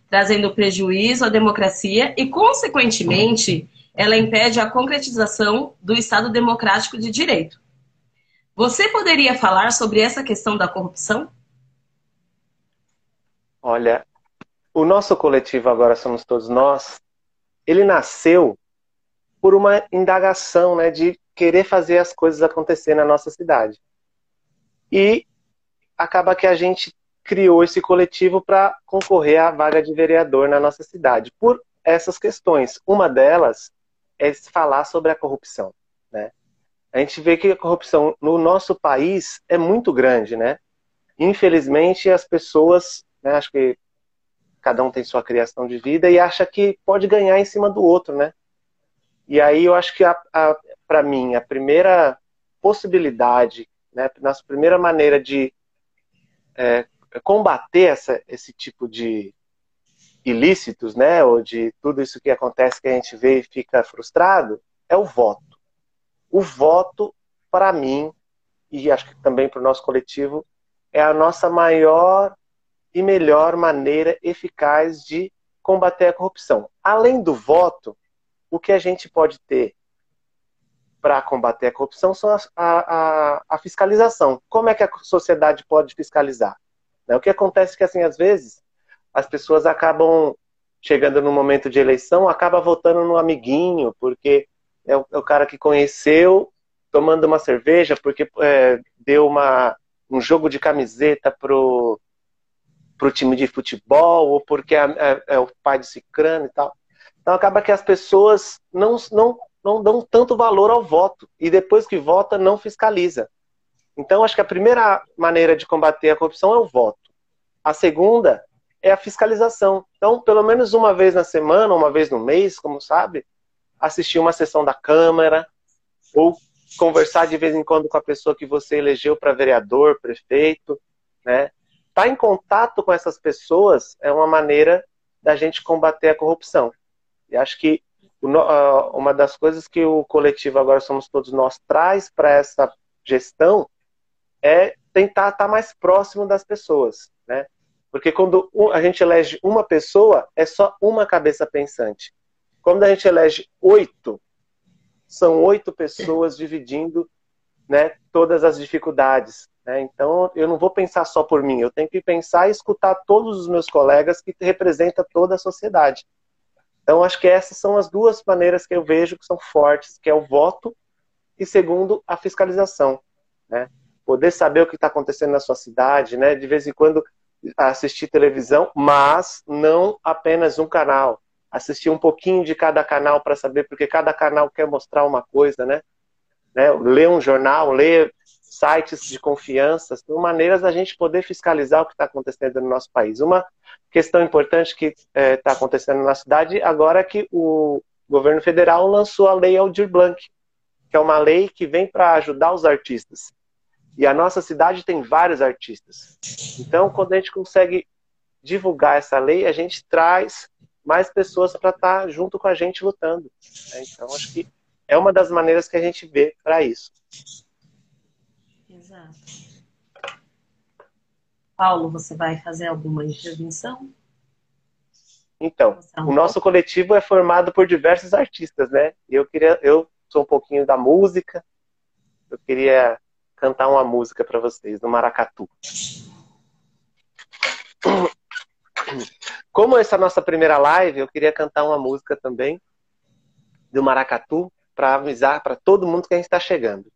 Speaker 1: trazendo prejuízo à democracia e, consequentemente, ela impede a concretização do Estado democrático de direito. Você poderia falar sobre essa questão da corrupção?
Speaker 2: Olha, o nosso coletivo Agora Somos Todos Nós, ele nasceu por uma indagação né, de querer fazer as coisas acontecer na nossa cidade. E acaba que a gente criou esse coletivo para concorrer à vaga de vereador na nossa cidade, por essas questões. Uma delas é falar sobre a corrupção. Né? A gente vê que a corrupção no nosso país é muito grande, né? Infelizmente, as pessoas, né, acho que cada um tem sua criação de vida e acha que pode ganhar em cima do outro, né? E aí eu acho que, para mim, a primeira possibilidade né, nossa primeira maneira de é, combater essa, esse tipo de ilícitos, né, ou de tudo isso que acontece que a gente vê e fica frustrado, é o voto. O voto, para mim, e acho que também para o nosso coletivo, é a nossa maior e melhor maneira eficaz de combater a corrupção. Além do voto, o que a gente pode ter para combater a corrupção são a, a, a, fiscalização. Como é que a sociedade pode fiscalizar? Né? O que acontece é que, assim, às vezes, as pessoas acabam chegando no momento de eleição, acaba votando no amiguinho, porque é o, é o cara que conheceu, tomando uma cerveja, porque é, deu uma, um jogo de camiseta pro, pro time de futebol, ou porque é, é, é o pai de cicrano e tal. Então acaba que as pessoas não, não não dão tanto valor ao voto e depois que vota não fiscaliza. Então acho que a primeira maneira de combater a corrupção é o voto. A segunda é a fiscalização. Então, pelo menos uma vez na semana, uma vez no mês, como sabe, assistir uma sessão da Câmara ou conversar de vez em quando com a pessoa que você elegeu para vereador, prefeito, né? Estar tá em contato com essas pessoas é uma maneira da gente combater a corrupção. E acho que uma das coisas que o coletivo Agora Somos Todos Nós traz para essa gestão é tentar estar mais próximo das pessoas, né? Porque quando a gente elege uma pessoa, é só uma cabeça pensante. Quando a gente elege oito, são oito pessoas dividindo né, todas as dificuldades. Né? Então, eu não vou pensar só por mim, eu tenho que pensar e escutar todos os meus colegas que representam toda a sociedade. Então, acho que essas são as duas maneiras que eu vejo que são fortes, que é o voto e, segundo, a fiscalização. Né? Poder saber o que está acontecendo na sua cidade, né? de vez em quando assistir televisão, mas não apenas um canal. Assistir um pouquinho de cada canal para saber, porque cada canal quer mostrar uma coisa, né? né? Ler um jornal, ler sites de confiança, são maneiras da gente poder fiscalizar o que está acontecendo no nosso país. Uma questão importante que está é, tá acontecendo na cidade agora é que o governo federal lançou a lei Aldir Blanc, que é uma lei que vem para ajudar os artistas. E a nossa cidade tem vários artistas. Então, quando a gente consegue divulgar essa lei, a gente traz mais pessoas para estar tá junto com a gente lutando. Né? Então, acho que é uma das maneiras que a gente vê para isso.
Speaker 1: Exato. Paulo, você vai fazer alguma intervenção?
Speaker 2: Então, o nosso coletivo é formado por diversos artistas, né? Eu queria, eu sou um pouquinho da música. Eu queria cantar uma música para vocês do Maracatu. Como essa é a nossa primeira live, eu queria cantar uma música também do Maracatu para avisar para todo mundo que a gente está chegando.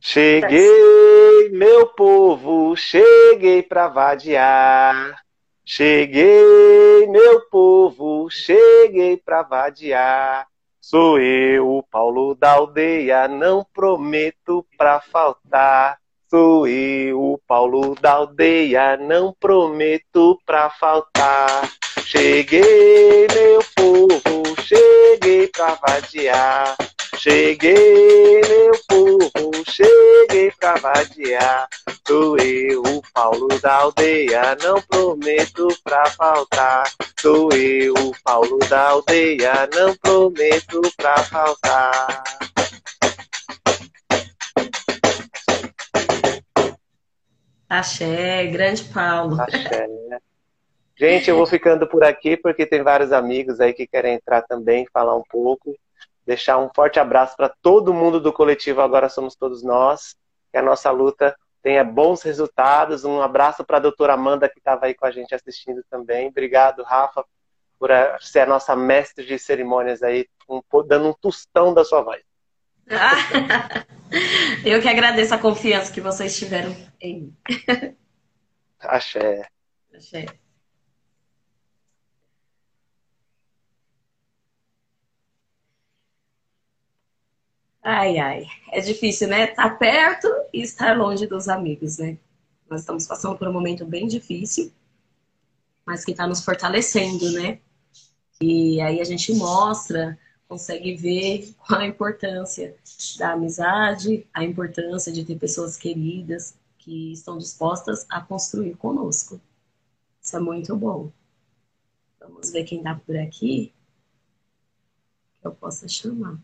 Speaker 2: Cheguei, meu povo, cheguei para vadiar. Cheguei, meu povo, cheguei para vadiar. Sou eu, o Paulo da aldeia, não prometo pra faltar. Sou eu, o Paulo da aldeia, não prometo pra faltar. cheguei, meu povo, cheguei pra vadiar. Cheguei, meu povo, cheguei pra vadiar. Sou eu, o Paulo da aldeia, não prometo pra faltar. Sou eu, o Paulo da aldeia, não prometo pra faltar.
Speaker 1: Axé, grande Paulo.
Speaker 2: Axé. Gente, eu vou ficando por aqui porque tem vários amigos aí que querem entrar também, falar um pouco. Deixar um forte abraço para todo mundo do coletivo Agora Somos Todos Nós. Que a nossa luta tenha bons resultados. Um abraço para a doutora Amanda que estava aí com a gente assistindo também. Obrigado, Rafa, por ser a nossa mestre de cerimônias aí, um, dando um tostão da sua voz. [laughs]
Speaker 1: Eu que agradeço a confiança que vocês tiveram em mim.
Speaker 2: Axé.
Speaker 1: Axé. Ai, ai, é difícil, né? Estar tá perto e estar longe dos amigos, né? Nós estamos passando por um momento bem difícil, mas que está nos fortalecendo, né? E aí a gente mostra consegue ver qual a importância da amizade, a importância de ter pessoas queridas que estão dispostas a construir conosco. Isso é muito bom. Vamos ver quem está por aqui que eu possa chamar.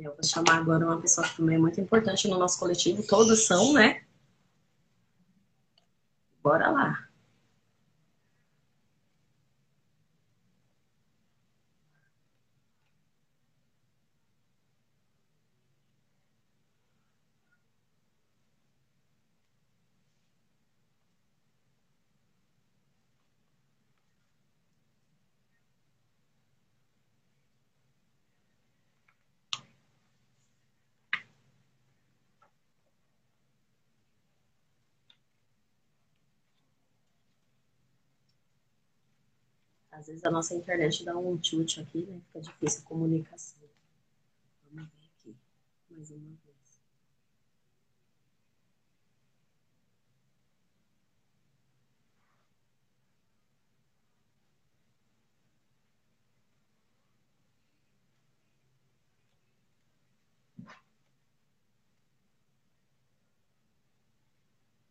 Speaker 1: Eu vou chamar agora uma pessoa que também é muito importante no nosso coletivo. Todos são, né? Bora lá. Às vezes a nossa internet dá um tilt aqui, né? Fica difícil a comunicação. Vamos ver aqui mais uma vez.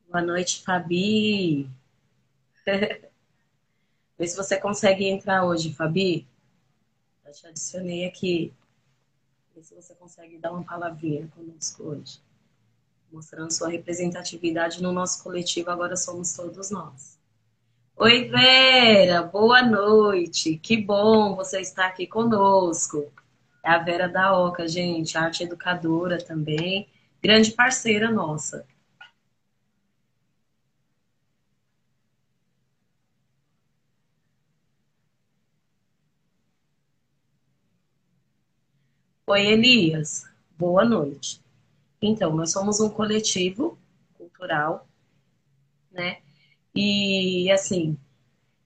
Speaker 1: Boa noite, Fabi. [laughs] Vê se você consegue entrar hoje, Fabi. Já te adicionei aqui. Vê se você consegue dar uma palavrinha conosco hoje. Mostrando sua representatividade no nosso coletivo, agora somos todos nós. Oi, Vera, boa noite. Que bom você estar aqui conosco. É a Vera da Oca, gente, arte educadora também, grande parceira nossa. Oi, Elias. Boa noite. Então, nós somos um coletivo cultural, né? E, assim,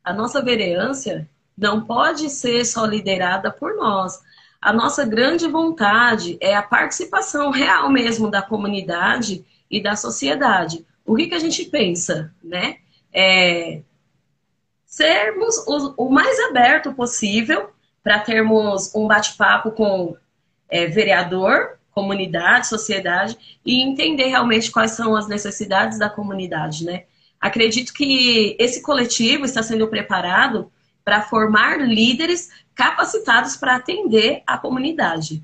Speaker 1: a nossa vereância não pode ser só liderada por nós. A nossa grande vontade é a participação real mesmo da comunidade e da sociedade. O que, que a gente pensa, né? É sermos o, o mais aberto possível para termos um bate-papo com é, vereador, comunidade, sociedade e entender realmente quais são as necessidades da comunidade, né? Acredito que esse coletivo está sendo preparado para formar líderes capacitados para atender a comunidade.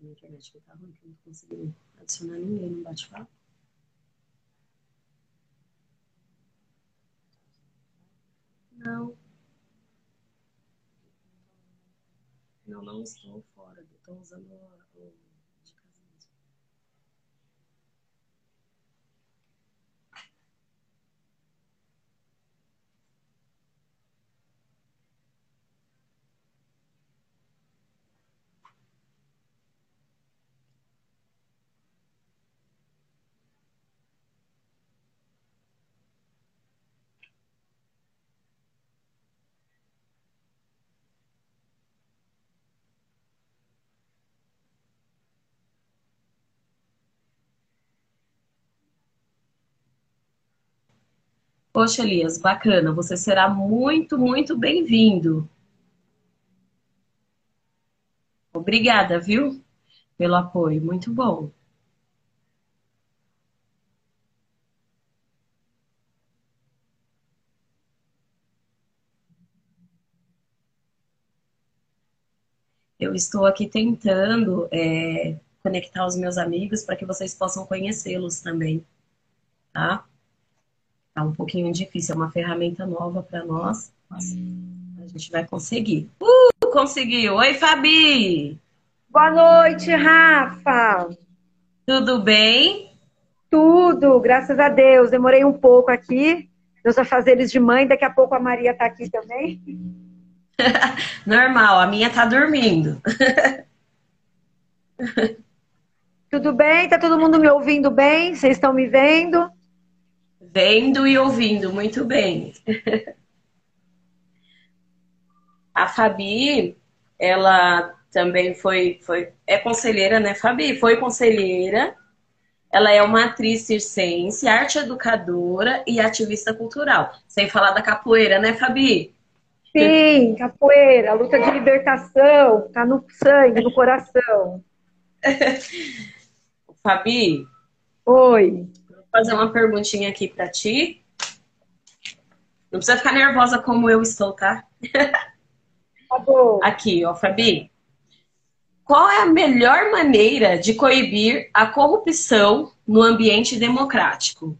Speaker 1: Minha internet está ruim, que eu não consegui adicionar ninguém no bate-papo. Não. Não, não estou fora. Estou usando Poxa, Elias, bacana. Você será muito, muito bem-vindo. Obrigada, viu? Pelo apoio. Muito bom. Eu estou aqui tentando é, conectar os meus amigos para que vocês possam conhecê-los também, tá? Tá um pouquinho difícil, é uma ferramenta nova para nós, mas a gente vai conseguir. Uh, conseguiu! Oi, Fabi!
Speaker 3: Boa noite, Rafa!
Speaker 1: Tudo bem?
Speaker 3: Tudo, graças a Deus. Demorei um pouco aqui, meus afazeres de mãe, daqui a pouco a Maria tá aqui também. [laughs]
Speaker 1: Normal, a minha tá dormindo.
Speaker 3: Tudo bem? Tá todo mundo me ouvindo bem? Vocês estão me vendo?
Speaker 1: Vendo e ouvindo, muito bem. [laughs] A Fabi, ela também foi, foi é conselheira, né, Fabi? Foi conselheira. Ela é uma atriz circense, arte educadora e ativista cultural. Sem falar da capoeira, né, Fabi?
Speaker 3: Sim, capoeira, luta de libertação, tá no sangue, no coração. [laughs]
Speaker 1: Fabi?
Speaker 3: Oi.
Speaker 1: Fazer uma perguntinha aqui para ti. Não precisa ficar nervosa como eu estou, tá? Aqui, ó, Fabi. Qual é a melhor maneira de coibir a corrupção no ambiente democrático?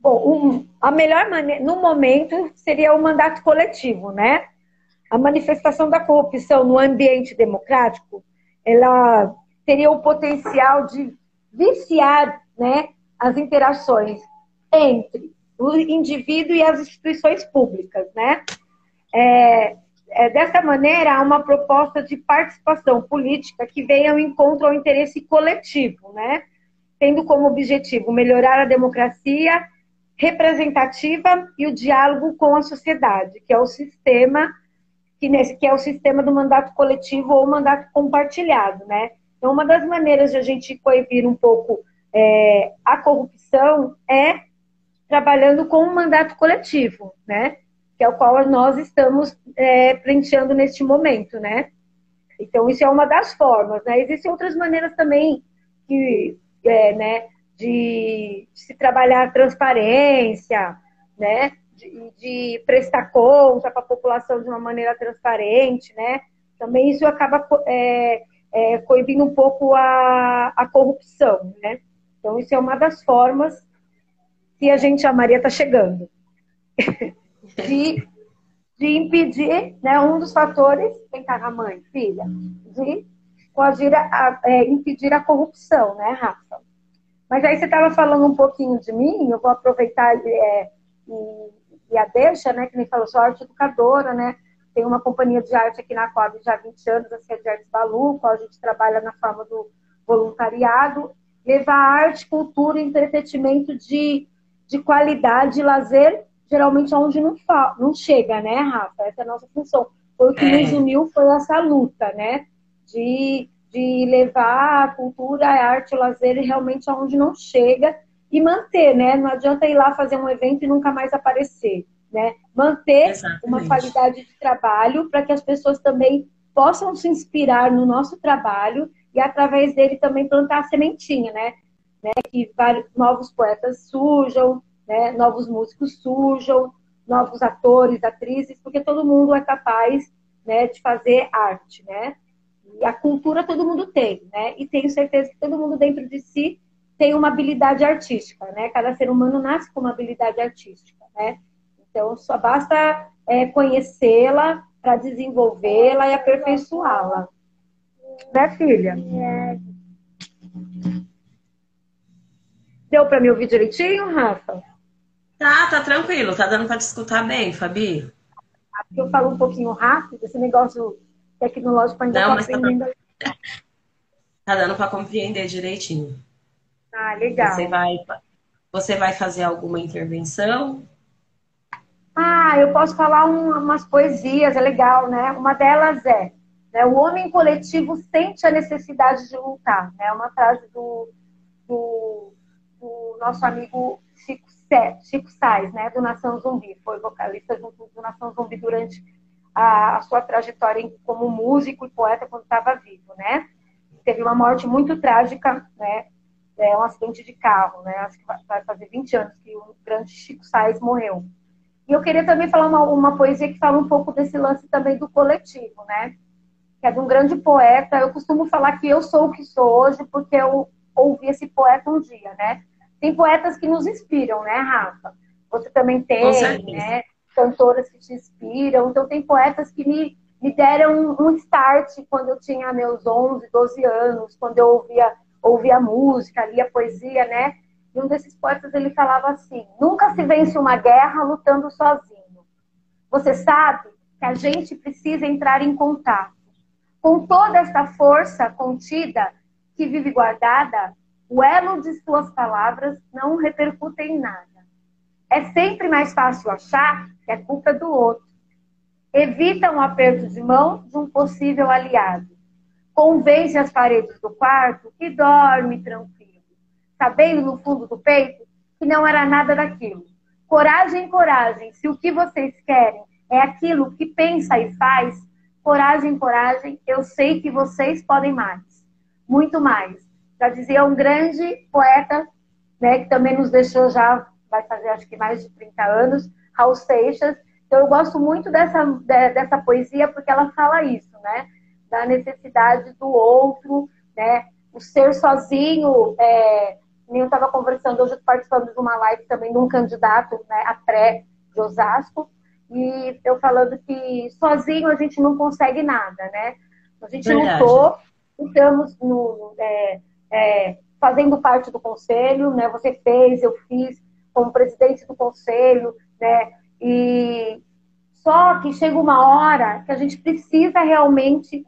Speaker 3: Bom, um, a melhor maneira, no momento, seria o mandato coletivo, né? A manifestação da corrupção no ambiente democrático, ela teria o potencial de viciar, né, as interações entre o indivíduo e as instituições públicas, né? É, é, dessa maneira, há uma proposta de participação política que venha ao encontro ao interesse coletivo, né? Tendo como objetivo melhorar a democracia representativa e o diálogo com a sociedade, que é o sistema que, nesse, que é o sistema do mandato coletivo ou mandato compartilhado, né? Então, uma das maneiras de a gente coibir um pouco é, a corrupção é trabalhando com o mandato coletivo, né? Que é o qual nós estamos é, preenchendo neste momento, né? Então, isso é uma das formas, né? Existem outras maneiras também que, é, né? de, de se trabalhar transparência, né? De, de prestar conta para a população de uma maneira transparente, né? Também isso acaba é, é, coibindo um pouco a, a corrupção, né? Então, isso é uma das formas que a gente, a Maria está chegando, [laughs] de, de impedir, né? Um dos fatores, quem tá a mãe, filha, de coagir a, é, impedir a corrupção, né, Rafa? Mas aí você estava falando um pouquinho de mim, eu vou aproveitar é, e, e, a deixa, né? Que nem falou, sou arte educadora, né? Tem uma companhia de arte aqui na Coab já há 20 anos, a Cia de Artes Balu, qual a gente trabalha na forma do voluntariado. Levar arte, cultura entretenimento de, de qualidade e lazer, geralmente aonde não, não chega, né, Rafa? Essa é a nossa função. Foi o que nos é. uniu, foi essa luta, né? De de levar a cultura, a arte, o lazer realmente aonde não chega e manter, né? Não adianta ir lá fazer um evento e nunca mais aparecer, né? Manter Exatamente. uma qualidade de trabalho para que as pessoas também possam se inspirar no nosso trabalho e através dele também plantar a sementinha, né? né? Que vários novos poetas surjam, né? Novos músicos surjam, novos atores, atrizes, porque todo mundo é capaz, né, de fazer arte, né? E a cultura todo mundo tem, né? E tenho certeza que todo mundo dentro de si tem uma habilidade artística, né? Cada ser humano nasce com uma habilidade artística, né? Então só basta é, conhecê-la para desenvolvê-la e aperfeiçoá-la. Né, filha? Deu para me ouvir direitinho, Rafa?
Speaker 1: Tá, tá tranquilo. Tá dando para te escutar bem, Fabi?
Speaker 3: Eu falo um pouquinho rápido, esse negócio tecnológico ainda Não,
Speaker 1: tá, tá dando para compreender direitinho.
Speaker 3: Ah, legal.
Speaker 1: Você vai, você vai fazer alguma intervenção?
Speaker 3: Ah, eu posso falar um, umas poesias, é legal, né? Uma delas é né, o homem coletivo sente a necessidade de lutar, né? Uma frase do, do, do nosso amigo Chico, Chico Sainz, né, do Nação Zumbi. Foi vocalista junto do Nação Zumbi durante a, a sua trajetória como músico e poeta quando estava vivo, né? Teve uma morte muito trágica, né? É um acidente de carro, né? Acho que vai fazer 20 anos que o grande Chico Sainz morreu. E eu queria também falar uma, uma poesia que fala um pouco desse lance também do coletivo, né? Que é de um grande poeta. Eu costumo falar que eu sou o que sou hoje porque eu ouvi esse poeta um dia, né? Tem poetas que nos inspiram, né, Rafa? Você também tem, né? Cantoras que te inspiram. Então, tem poetas que me, me deram um start quando eu tinha meus 11, 12 anos, quando eu ouvia, ouvia música, lia poesia, né? E um desses poetas ele falava assim: nunca se vence uma guerra lutando sozinho. Você sabe que a gente precisa entrar em contato. Com toda essa força contida que vive guardada, o elo de suas palavras não repercute em nada. É sempre mais fácil achar que é culpa do outro. Evita um aperto de mão de um possível aliado. Convence as paredes do quarto que dorme tranquilo, sabendo no fundo do peito que não era nada daquilo. Coragem, coragem, se o que vocês querem é aquilo que pensa e faz, coragem, coragem, eu sei que vocês podem mais, muito mais. Já dizia um grande poeta, né, que também nos deixou já, vai fazer acho que mais de 30 anos, Raul Seixas. Então eu gosto muito dessa, dessa poesia porque ela fala isso, né? Da necessidade do outro, né? O ser sozinho, é, eu estava conversando hoje, participando de uma live também de um candidato né, a pré de Osasco, e eu falando que sozinho a gente não consegue nada, né? A gente Verdade. lutou, estamos no, é, é, fazendo parte do conselho, né? Você fez, eu fiz como presidente do conselho, né? E só que chega uma hora que a gente precisa realmente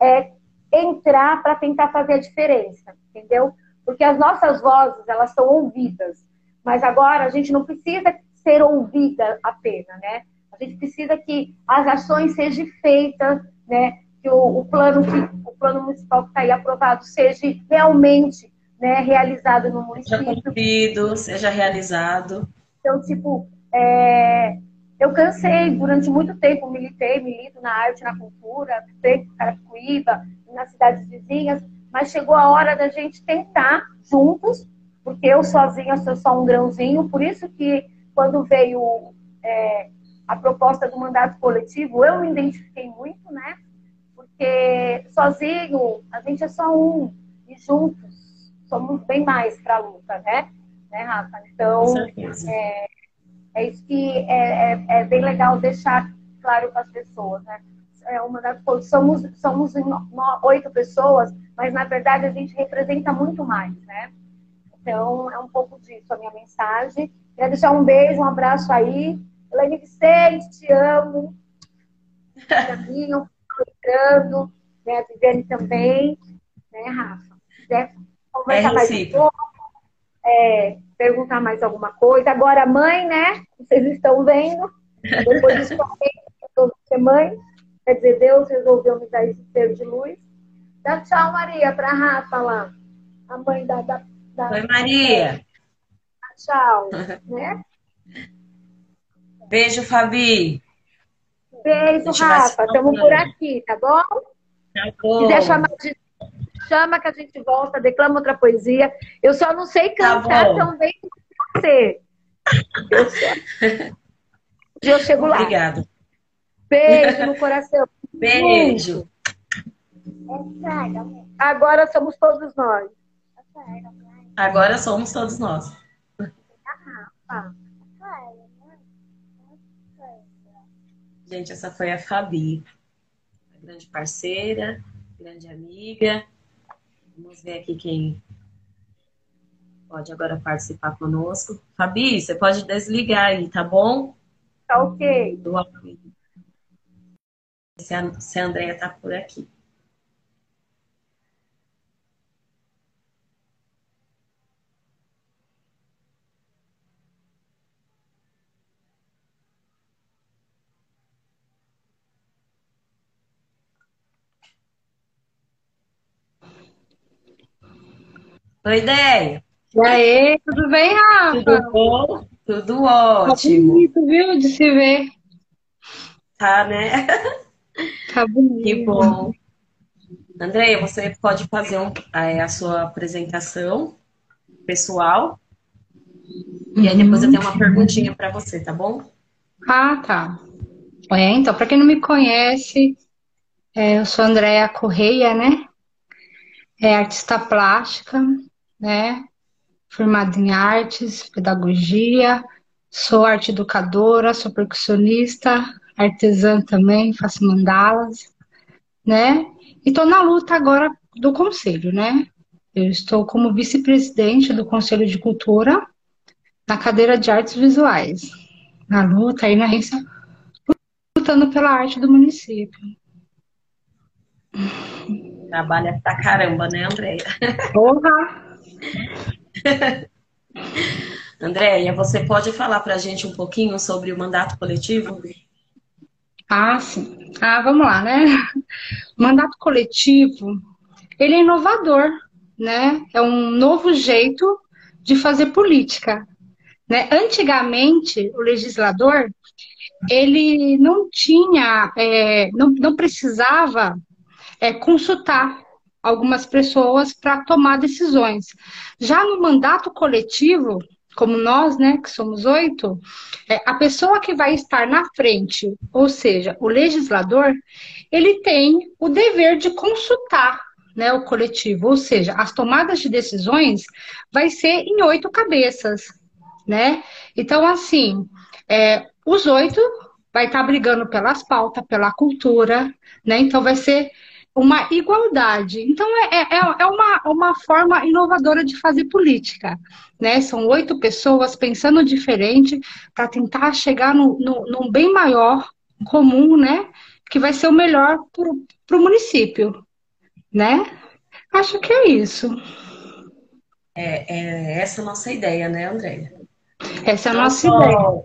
Speaker 3: é, entrar para tentar fazer a diferença, entendeu? Porque as nossas vozes elas são ouvidas, mas agora a gente não precisa ser ouvida apenas, né? A gente precisa que as ações sejam feitas, né? que o, o plano que o plano municipal que está aí aprovado seja realmente né, realizado no município.
Speaker 1: Seja cumprido, seja realizado.
Speaker 3: Então, tipo, é, eu cansei durante muito tempo, militei, milito na arte, na cultura, feito Carapicuíba, nas cidades vizinhas, mas chegou a hora da gente tentar juntos, porque eu sozinha sou só um grãozinho, por isso que quando veio é, a proposta do mandato coletivo, eu me identifiquei muito, né? Porque sozinho a gente é só um e juntos somos bem mais para a luta, né? Né, Rafa? Então, é, é isso que é, é, é, bem legal deixar claro para as pessoas, né? É uma das somos somos oito pessoas, mas na verdade a gente representa muito mais, né? Então é um pouco disso a minha mensagem. Quero deixar um beijo, um abraço aí. Elaine Vicente, te amo. Caminho, entrando, né? A Viviane também, né, Rafa? Quiser conversar é mais um pouco, é, perguntar mais alguma coisa. Agora, mãe, né? Vocês estão vendo. Depois disso, resolvi ser mãe. Quer dizer, Deus resolveu me dar esse ser de luz. Dá tchau, Maria, para a Rafa lá. A mãe da. da, da
Speaker 1: Oi, Maria.
Speaker 3: Tchau. [laughs] né?
Speaker 1: Beijo, Fabi.
Speaker 3: Beijo, Rafa. Estamos por aqui, tá bom? Tá bom. Quiser chamar de... Chama que a gente volta, declama outra poesia. Eu só não sei tá cantar tá tão bem como você. Eu, só... eu chego lá.
Speaker 1: Obrigada.
Speaker 3: Beijo no [laughs] coração.
Speaker 1: Beijo.
Speaker 3: Agora somos todos nós.
Speaker 1: Agora somos todos nós. Gente, essa foi a Fabi, a grande parceira, grande amiga. Vamos ver aqui quem pode agora participar conosco. Fabi, você pode desligar aí, tá bom?
Speaker 3: Tá ok.
Speaker 1: Se a, se a Andrea tá por aqui. Oi, ideia.
Speaker 4: E aí, tudo bem, Rafa?
Speaker 1: Tudo bom? Tudo ótimo.
Speaker 4: Tá bonito, viu, de se ver.
Speaker 1: Tá, né? [laughs]
Speaker 4: Tá bonito.
Speaker 1: Que bom. Andréia, você pode fazer um, a sua apresentação pessoal. E aí depois eu tenho uma perguntinha para você, tá bom?
Speaker 4: Ah, tá. É, então, para quem não me conhece, é, eu sou Andréia Correia, né? É artista plástica, né? Formada em artes, pedagogia, sou arte educadora, sou percussionista, artesã também, faço mandalas, né? E estou na luta agora do conselho, né? Eu estou como vice-presidente do Conselho de Cultura na cadeira de artes visuais, na luta aí na rência, lutando pela arte do município.
Speaker 1: Trabalha pra caramba, né, Andréia?
Speaker 4: Porra! [laughs]
Speaker 1: Andréia, você pode falar pra gente um pouquinho sobre o mandato coletivo?
Speaker 4: Ah, sim. Ah, vamos lá, né? O mandato coletivo, ele é inovador, né? É um novo jeito de fazer política. Né? Antigamente, o legislador, ele não tinha, é, não, não precisava é, consultar algumas pessoas para tomar decisões. Já no mandato coletivo, como nós, né, que somos oito, é, a pessoa que vai estar na frente, ou seja, o legislador, ele tem o dever de consultar né, o coletivo, ou seja, as tomadas de decisões vai ser em oito cabeças, né? Então, assim, é, os oito vai estar brigando pelas pautas, pela cultura, né? Então vai ser uma igualdade. Então, é, é, é uma, uma forma inovadora de fazer política. Né? São oito pessoas pensando diferente para tentar chegar no, no, num bem maior comum, né? Que vai ser o melhor para o município. Né? Acho que é isso.
Speaker 1: É, é essa a nossa ideia, né, Andréia?
Speaker 4: Essa é a não nossa só, ideia.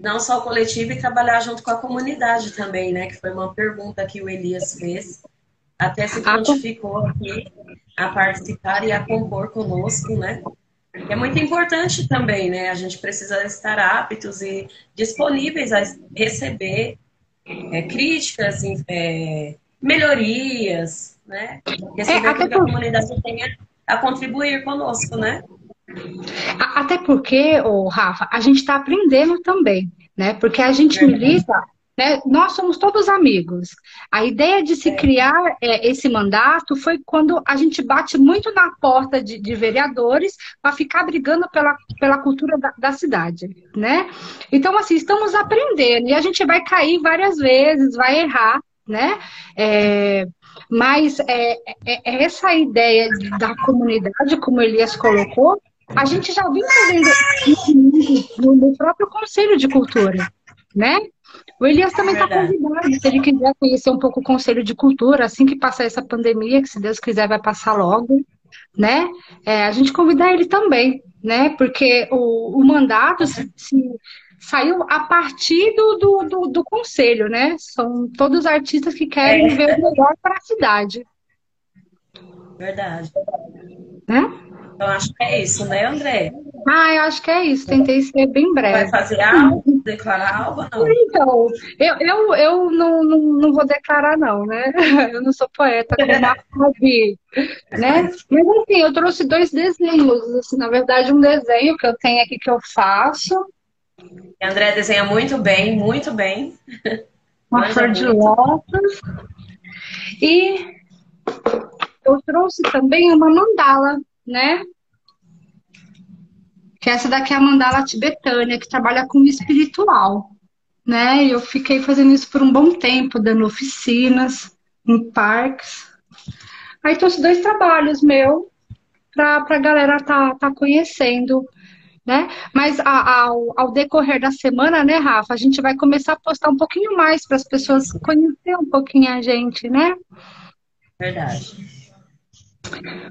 Speaker 1: Não só o coletivo e trabalhar junto com a comunidade também, né? Que foi uma pergunta que o Elias fez até se prontificou aqui a participar e a compor conosco, né? É muito importante também, né? A gente precisa estar aptos e disponíveis a receber é, críticas, é, melhorias, né? Receber é, que a comunidade tenha a contribuir conosco, né?
Speaker 4: Até porque, oh, Rafa, a gente está aprendendo também, né? Porque a gente milita né? Nós somos todos amigos. A ideia de se é. criar é, esse mandato foi quando a gente bate muito na porta de, de vereadores para ficar brigando pela, pela cultura da, da, cidade, né? Então, assim, estamos aprendendo e a gente vai cair várias vezes, vai errar, né? É, mas é, é, é essa ideia da comunidade, como Elias colocou, a gente já vinha fazendo no próprio Conselho de Cultura, né? O Elias também está convidado, se ele quiser conhecer um pouco o Conselho de Cultura, assim que passar essa pandemia, que se Deus quiser vai passar logo, né? É, a gente convidar ele também, né? Porque o, o mandato se, se, saiu a partir do, do, do, do, Conselho, né? São todos artistas que querem é. ver o melhor para a cidade.
Speaker 1: Verdade. Né? Então acho que é isso, né, André?
Speaker 4: Ah, eu acho que é isso. Tentei ser bem breve.
Speaker 1: Vai fazer algo? Declarar algo? Não.
Speaker 4: Então, eu, eu, eu não, não, não vou declarar, não, né? [laughs] Eu não sou poeta como a Fabi, né? Mas assim, eu trouxe dois desenhos. Assim, na verdade, um desenho que eu tenho aqui que eu faço.
Speaker 1: A André desenha muito bem, muito bem.
Speaker 4: Uma flor de lótus. E eu trouxe também uma mandala, né? que essa daqui é a mandala tibetânia, que trabalha com espiritual, né? Eu fiquei fazendo isso por um bom tempo, dando oficinas em parques. Aí trouxe dois trabalhos meu para a galera tá, tá conhecendo, né? Mas ao, ao decorrer da semana, né, Rafa, a gente vai começar a postar um pouquinho mais para as pessoas conhecerem um pouquinho a gente, né?
Speaker 1: Verdade.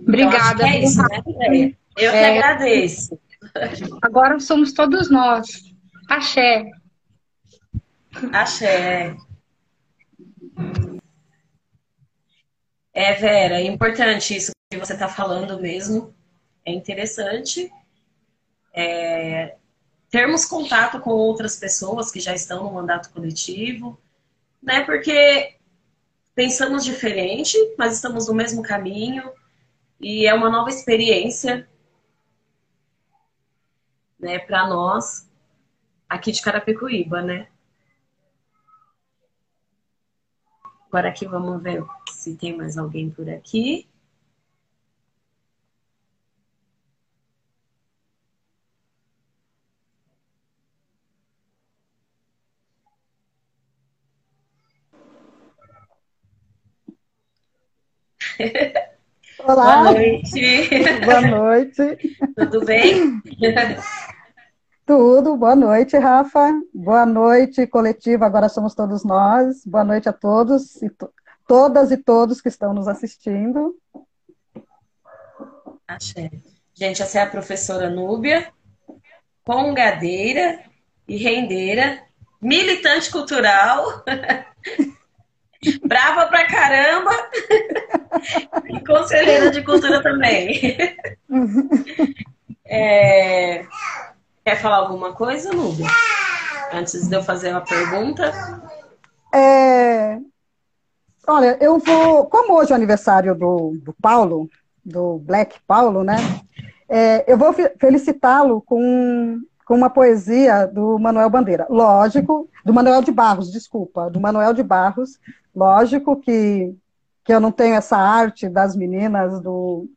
Speaker 4: Obrigada.
Speaker 1: Eu, é isso, né? Eu que é... agradeço.
Speaker 4: Agora somos todos nós. Axé.
Speaker 1: Axé. É, Vera, é importante isso que você está falando mesmo. é interessante é, termos contato com outras pessoas que já estão no mandato coletivo, né? Porque pensamos diferente, mas estamos no mesmo caminho e é uma nova experiência, né, para nós aqui de Carapicuíba, né? Agora aqui vamos ver se tem mais alguém por aqui. [laughs]
Speaker 5: Olá.
Speaker 1: Boa noite.
Speaker 5: Boa noite.
Speaker 1: Tudo bem?
Speaker 5: Tudo. Boa noite, Rafa. Boa noite, coletivo. Agora somos todos nós. Boa noite a todos e to todas e todos que estão nos assistindo.
Speaker 1: Axé. Gente, essa é a professora Núbia, congadeira e rendeira, militante cultural. [laughs] Brava pra caramba! E conselheira de cultura também. [laughs] É... Quer falar alguma coisa, Núbia? Antes de eu fazer uma pergunta?
Speaker 5: É... Olha, eu vou. Como hoje é o aniversário do, do Paulo, do Black Paulo, né? É, eu vou felicitá-lo com, com uma poesia do Manuel Bandeira. Lógico, do Manuel de Barros, desculpa, do Manuel de Barros, Lógico que, que eu não tenho essa arte das meninas, do,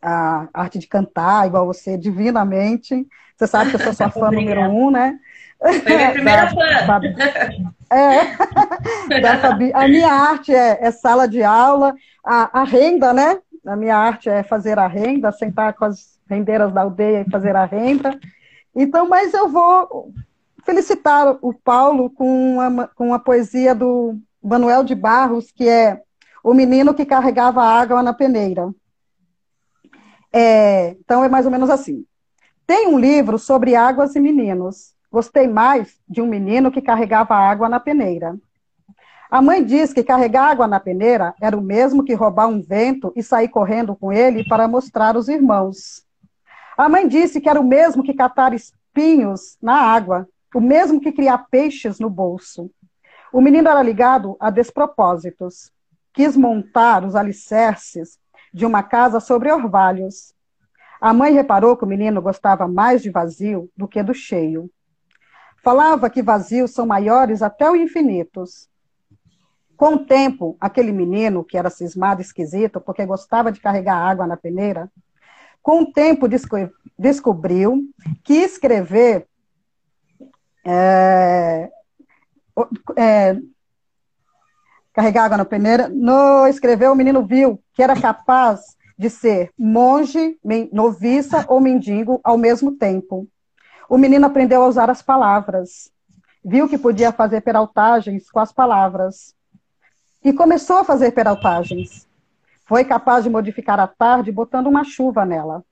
Speaker 5: a arte de cantar, igual você, divinamente. Você sabe que eu sou sua [laughs] fã número um, né?
Speaker 1: Foi minha [laughs] primeira fã.
Speaker 5: Fabi, é, [laughs] da Fabi, a minha arte é, é, sala de aula, a, a renda, né? A minha arte é fazer a renda, sentar com as rendeiras da aldeia e fazer a renda. Então, mas eu vou felicitar o Paulo com a, com a poesia do Manuel de Barros, que é o menino que carregava água na peneira. É, então é mais ou menos assim. Tem um livro sobre águas e meninos. Gostei mais de um menino que carregava água na peneira. A mãe diz que carregar água na peneira era o mesmo que roubar um vento e sair correndo com ele para mostrar os irmãos. A mãe disse que era o mesmo que catar espinhos na água, o mesmo que criar peixes no bolso. O menino era ligado a despropósitos. Quis montar os alicerces de uma casa sobre orvalhos. A mãe reparou que o menino gostava mais de vazio do que do cheio. Falava que vazios são maiores até o infinitos. Com o tempo, aquele menino, que era cismado esquisito, porque gostava de carregar água na peneira, com o tempo descobriu que escrever é, é, carregar água na peneira, no escreveu, o menino viu que era capaz de ser monge, noviça ou mendigo ao mesmo tempo. O menino aprendeu a usar as palavras, viu que podia fazer peraltagens com as palavras e começou a fazer peraltagens. Foi capaz de modificar a tarde botando uma chuva nela.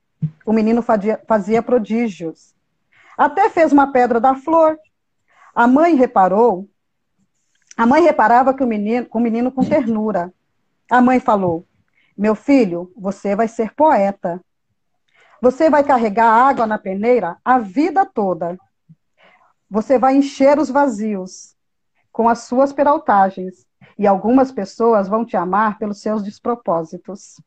Speaker 5: O menino fazia, fazia prodígios. Até fez uma pedra da flor. A mãe reparou a mãe reparava que o menino, o menino com ternura. A mãe falou: Meu filho, você vai ser poeta. Você vai carregar água na peneira a vida toda. Você vai encher os vazios com as suas peraltagens. E algumas pessoas vão te amar pelos seus despropósitos.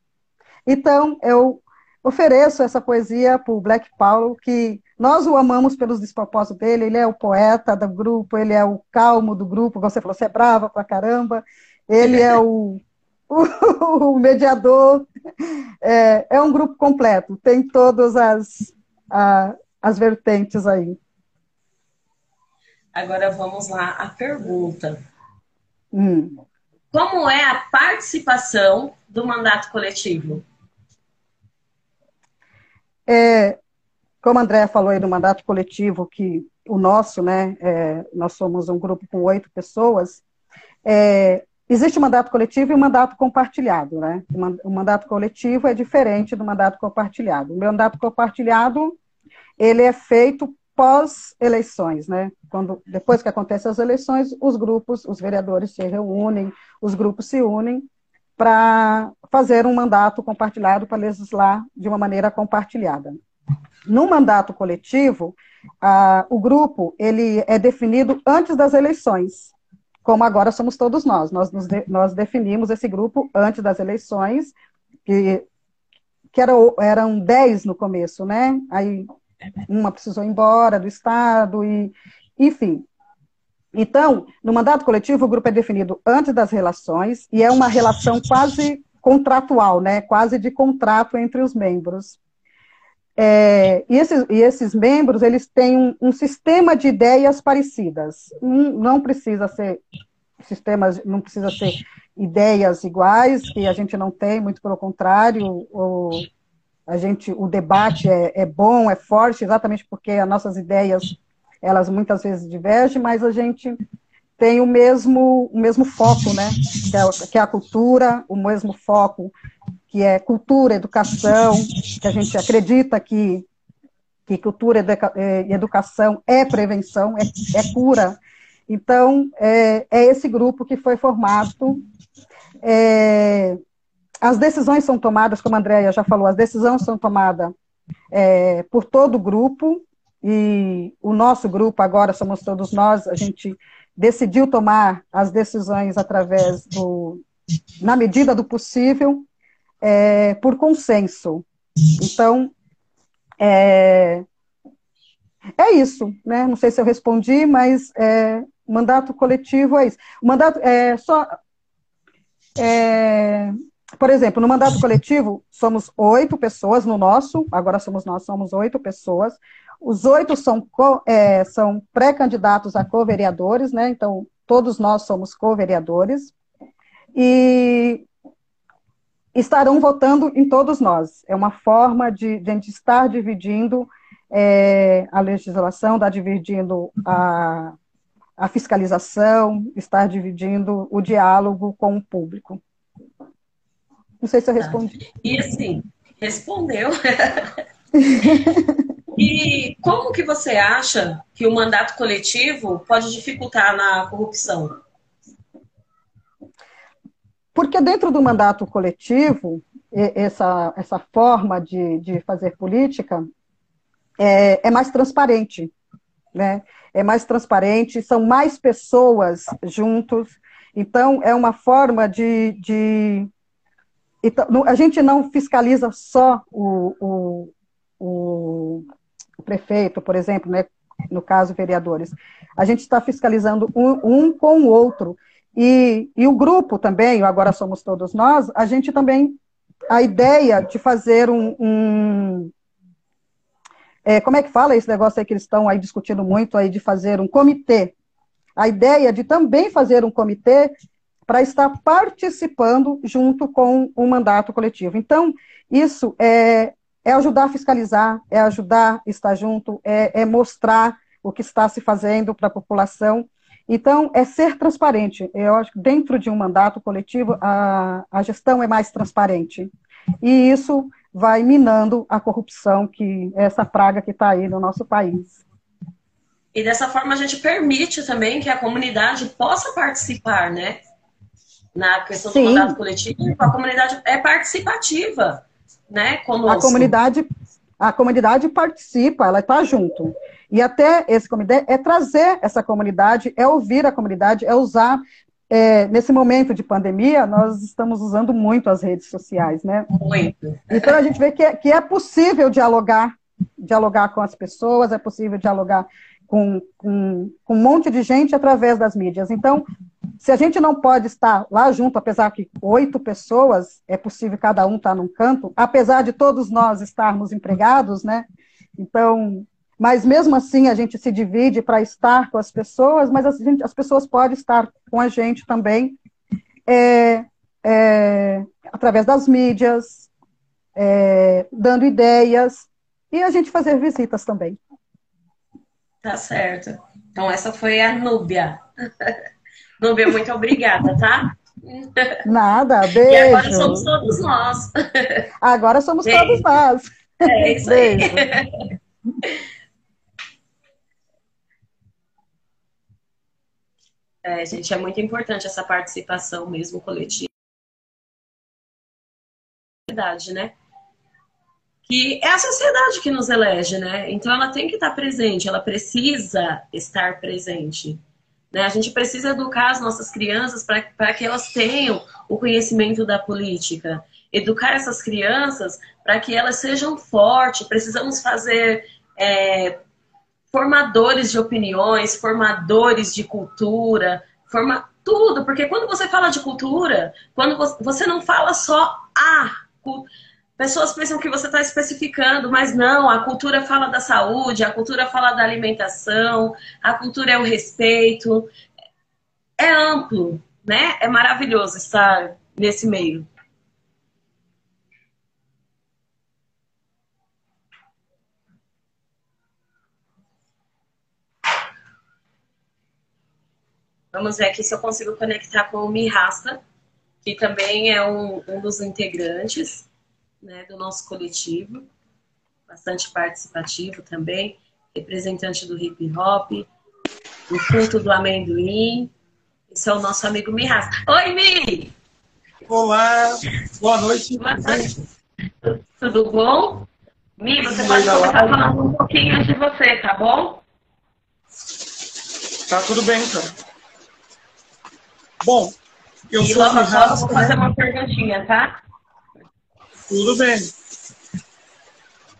Speaker 5: Então, eu ofereço essa poesia para o Black Paulo, que nós o amamos pelos despropósitos dele, ele é o poeta do grupo, ele é o calmo do grupo, você falou, você é brava pra caramba, ele é o, [laughs] o, o mediador, é, é, um grupo completo, tem todas as, a, as vertentes aí.
Speaker 1: Agora vamos lá, a pergunta.
Speaker 5: Hum.
Speaker 1: Como é a participação do mandato coletivo?
Speaker 5: É, como a Andréa falou aí do mandato coletivo, que o nosso, né, é, nós somos um grupo com oito pessoas, é, existe o mandato coletivo e o mandato compartilhado, né? O mandato coletivo é diferente do mandato compartilhado. O mandato compartilhado, ele é feito pós-eleições, né? Quando, depois que acontecem as eleições, os grupos, os vereadores se reúnem, os grupos se unem para fazer um mandato compartilhado para legislar de uma maneira compartilhada. No mandato coletivo, a, o grupo ele é definido antes das eleições, como agora somos todos nós. Nós, de, nós definimos esse grupo antes das eleições, que, que era, eram 10 no começo, né? Aí uma precisou ir embora do Estado, e, enfim. Então, no mandato coletivo, o grupo é definido antes das relações e é uma relação quase contratual, né? quase de contrato entre os membros. É, e, esses, e, esses, membros, eles têm um, um sistema de ideias parecidas. Um, não precisa ser sistemas, não precisa ser ideias iguais, que a gente não tem, muito pelo contrário, o, a gente, o debate é, é bom, é forte, exatamente porque as nossas ideias, elas muitas vezes divergem, mas a gente tem o mesmo, o mesmo foco, né? Que é, que é a cultura, o mesmo foco que é cultura, educação, que a gente acredita que, que cultura é, e educação é prevenção, é, é cura. Então, é, é, esse grupo que foi formado. É, as decisões são tomadas, como a Andrea já falou, as decisões são tomadas é, por todo o grupo, e o nosso grupo, agora somos todos nós, a gente decidiu tomar as decisões através do, na medida do possível, é, por consenso. Então, é, é isso, né? Não sei se eu respondi, mas é, mandato coletivo é isso. O mandato é só. É, por exemplo, no mandato coletivo, somos oito pessoas no nosso, agora somos nós, somos oito pessoas. Os oito são, é, são pré-candidatos a co-vereadores, né? Então, todos nós somos co-vereadores. E estarão votando em todos nós. É uma forma de, de a gente estar dividindo é, a legislação, estar dividindo a, a fiscalização, estar dividindo o diálogo com o público. Não sei se eu tá. respondi.
Speaker 1: E assim, respondeu. [laughs] e como que você acha que o mandato coletivo pode dificultar na corrupção?
Speaker 5: Porque dentro do mandato coletivo, essa, essa forma de, de fazer política é, é mais transparente, né? É mais transparente, são mais pessoas juntos, então é uma forma de, de então, a gente não fiscaliza só o, o, o, prefeito, por exemplo, né, no caso vereadores. A gente está fiscalizando um, um com o outro. E, e o grupo também, agora somos todos nós, a gente também, a ideia de fazer um, um é, como é que fala esse negócio aí que eles estão aí discutindo muito aí de fazer um comitê? A ideia de também fazer um comitê para estar participando junto com o mandato coletivo. Então, isso é, é ajudar a fiscalizar, é ajudar a estar junto, é, é mostrar o que está se fazendo para a população então, é ser transparente. Eu acho que dentro de um mandato coletivo, a, a gestão é mais transparente. E isso vai minando a corrupção, que é essa praga que está aí no nosso país.
Speaker 1: E dessa forma a gente permite também que a comunidade possa participar, né? Na questão Sim. do mandato coletivo, a comunidade é participativa, né? Conosco.
Speaker 5: A comunidade, a comunidade participa, ela está junto. E até esse comitê é trazer essa comunidade, é ouvir a comunidade, é usar. É, nesse momento de pandemia, nós estamos usando muito as redes sociais, né?
Speaker 1: Muito.
Speaker 5: Então a gente vê que é, que é possível dialogar, dialogar com as pessoas, é possível dialogar com, com, com um monte de gente através das mídias. Então, se a gente não pode estar lá junto, apesar que oito pessoas, é possível cada um estar num canto, apesar de todos nós estarmos empregados, né? Então, mas mesmo assim a gente se divide para estar com as pessoas, mas gente, as pessoas podem estar com a gente também é, é, através das mídias, é, dando ideias e a gente fazer visitas também.
Speaker 1: Tá certo. Então essa foi a Núbia. [laughs] Núbia, muito obrigada, tá?
Speaker 5: Nada, beijo. [laughs]
Speaker 1: E agora somos todos nós.
Speaker 5: Agora somos beijo. todos nós.
Speaker 1: É isso beijo. [laughs] É, gente, é muito importante essa participação mesmo coletiva. né? Que é a sociedade que nos elege, né? Então ela tem que estar presente, ela precisa estar presente. Né? A gente precisa educar as nossas crianças para que elas tenham o conhecimento da política. Educar essas crianças para que elas sejam fortes. Precisamos fazer é, formadores de opiniões, formadores de cultura, forma tudo, porque quando você fala de cultura, quando você não fala só a pessoas pensam que você está especificando, mas não, a cultura fala da saúde, a cultura fala da alimentação, a cultura é o respeito. É amplo, né? É maravilhoso estar nesse meio. Vamos ver aqui se eu consigo conectar com o Mirasta, que também é um, um dos integrantes né, do nosso coletivo, bastante participativo também, representante do hip hop, do culto do amendoim. Esse é o nosso amigo Mirasta. Oi, Mi!
Speaker 6: Olá, boa noite.
Speaker 1: Boa noite. Tudo bom? Mi, você pode começar falando um pouquinho de você, tá bom?
Speaker 6: Tá tudo bem, então. Bom, eu
Speaker 1: e
Speaker 6: sou
Speaker 1: logo agora vou fazer uma perguntinha, tá?
Speaker 6: Tudo bem.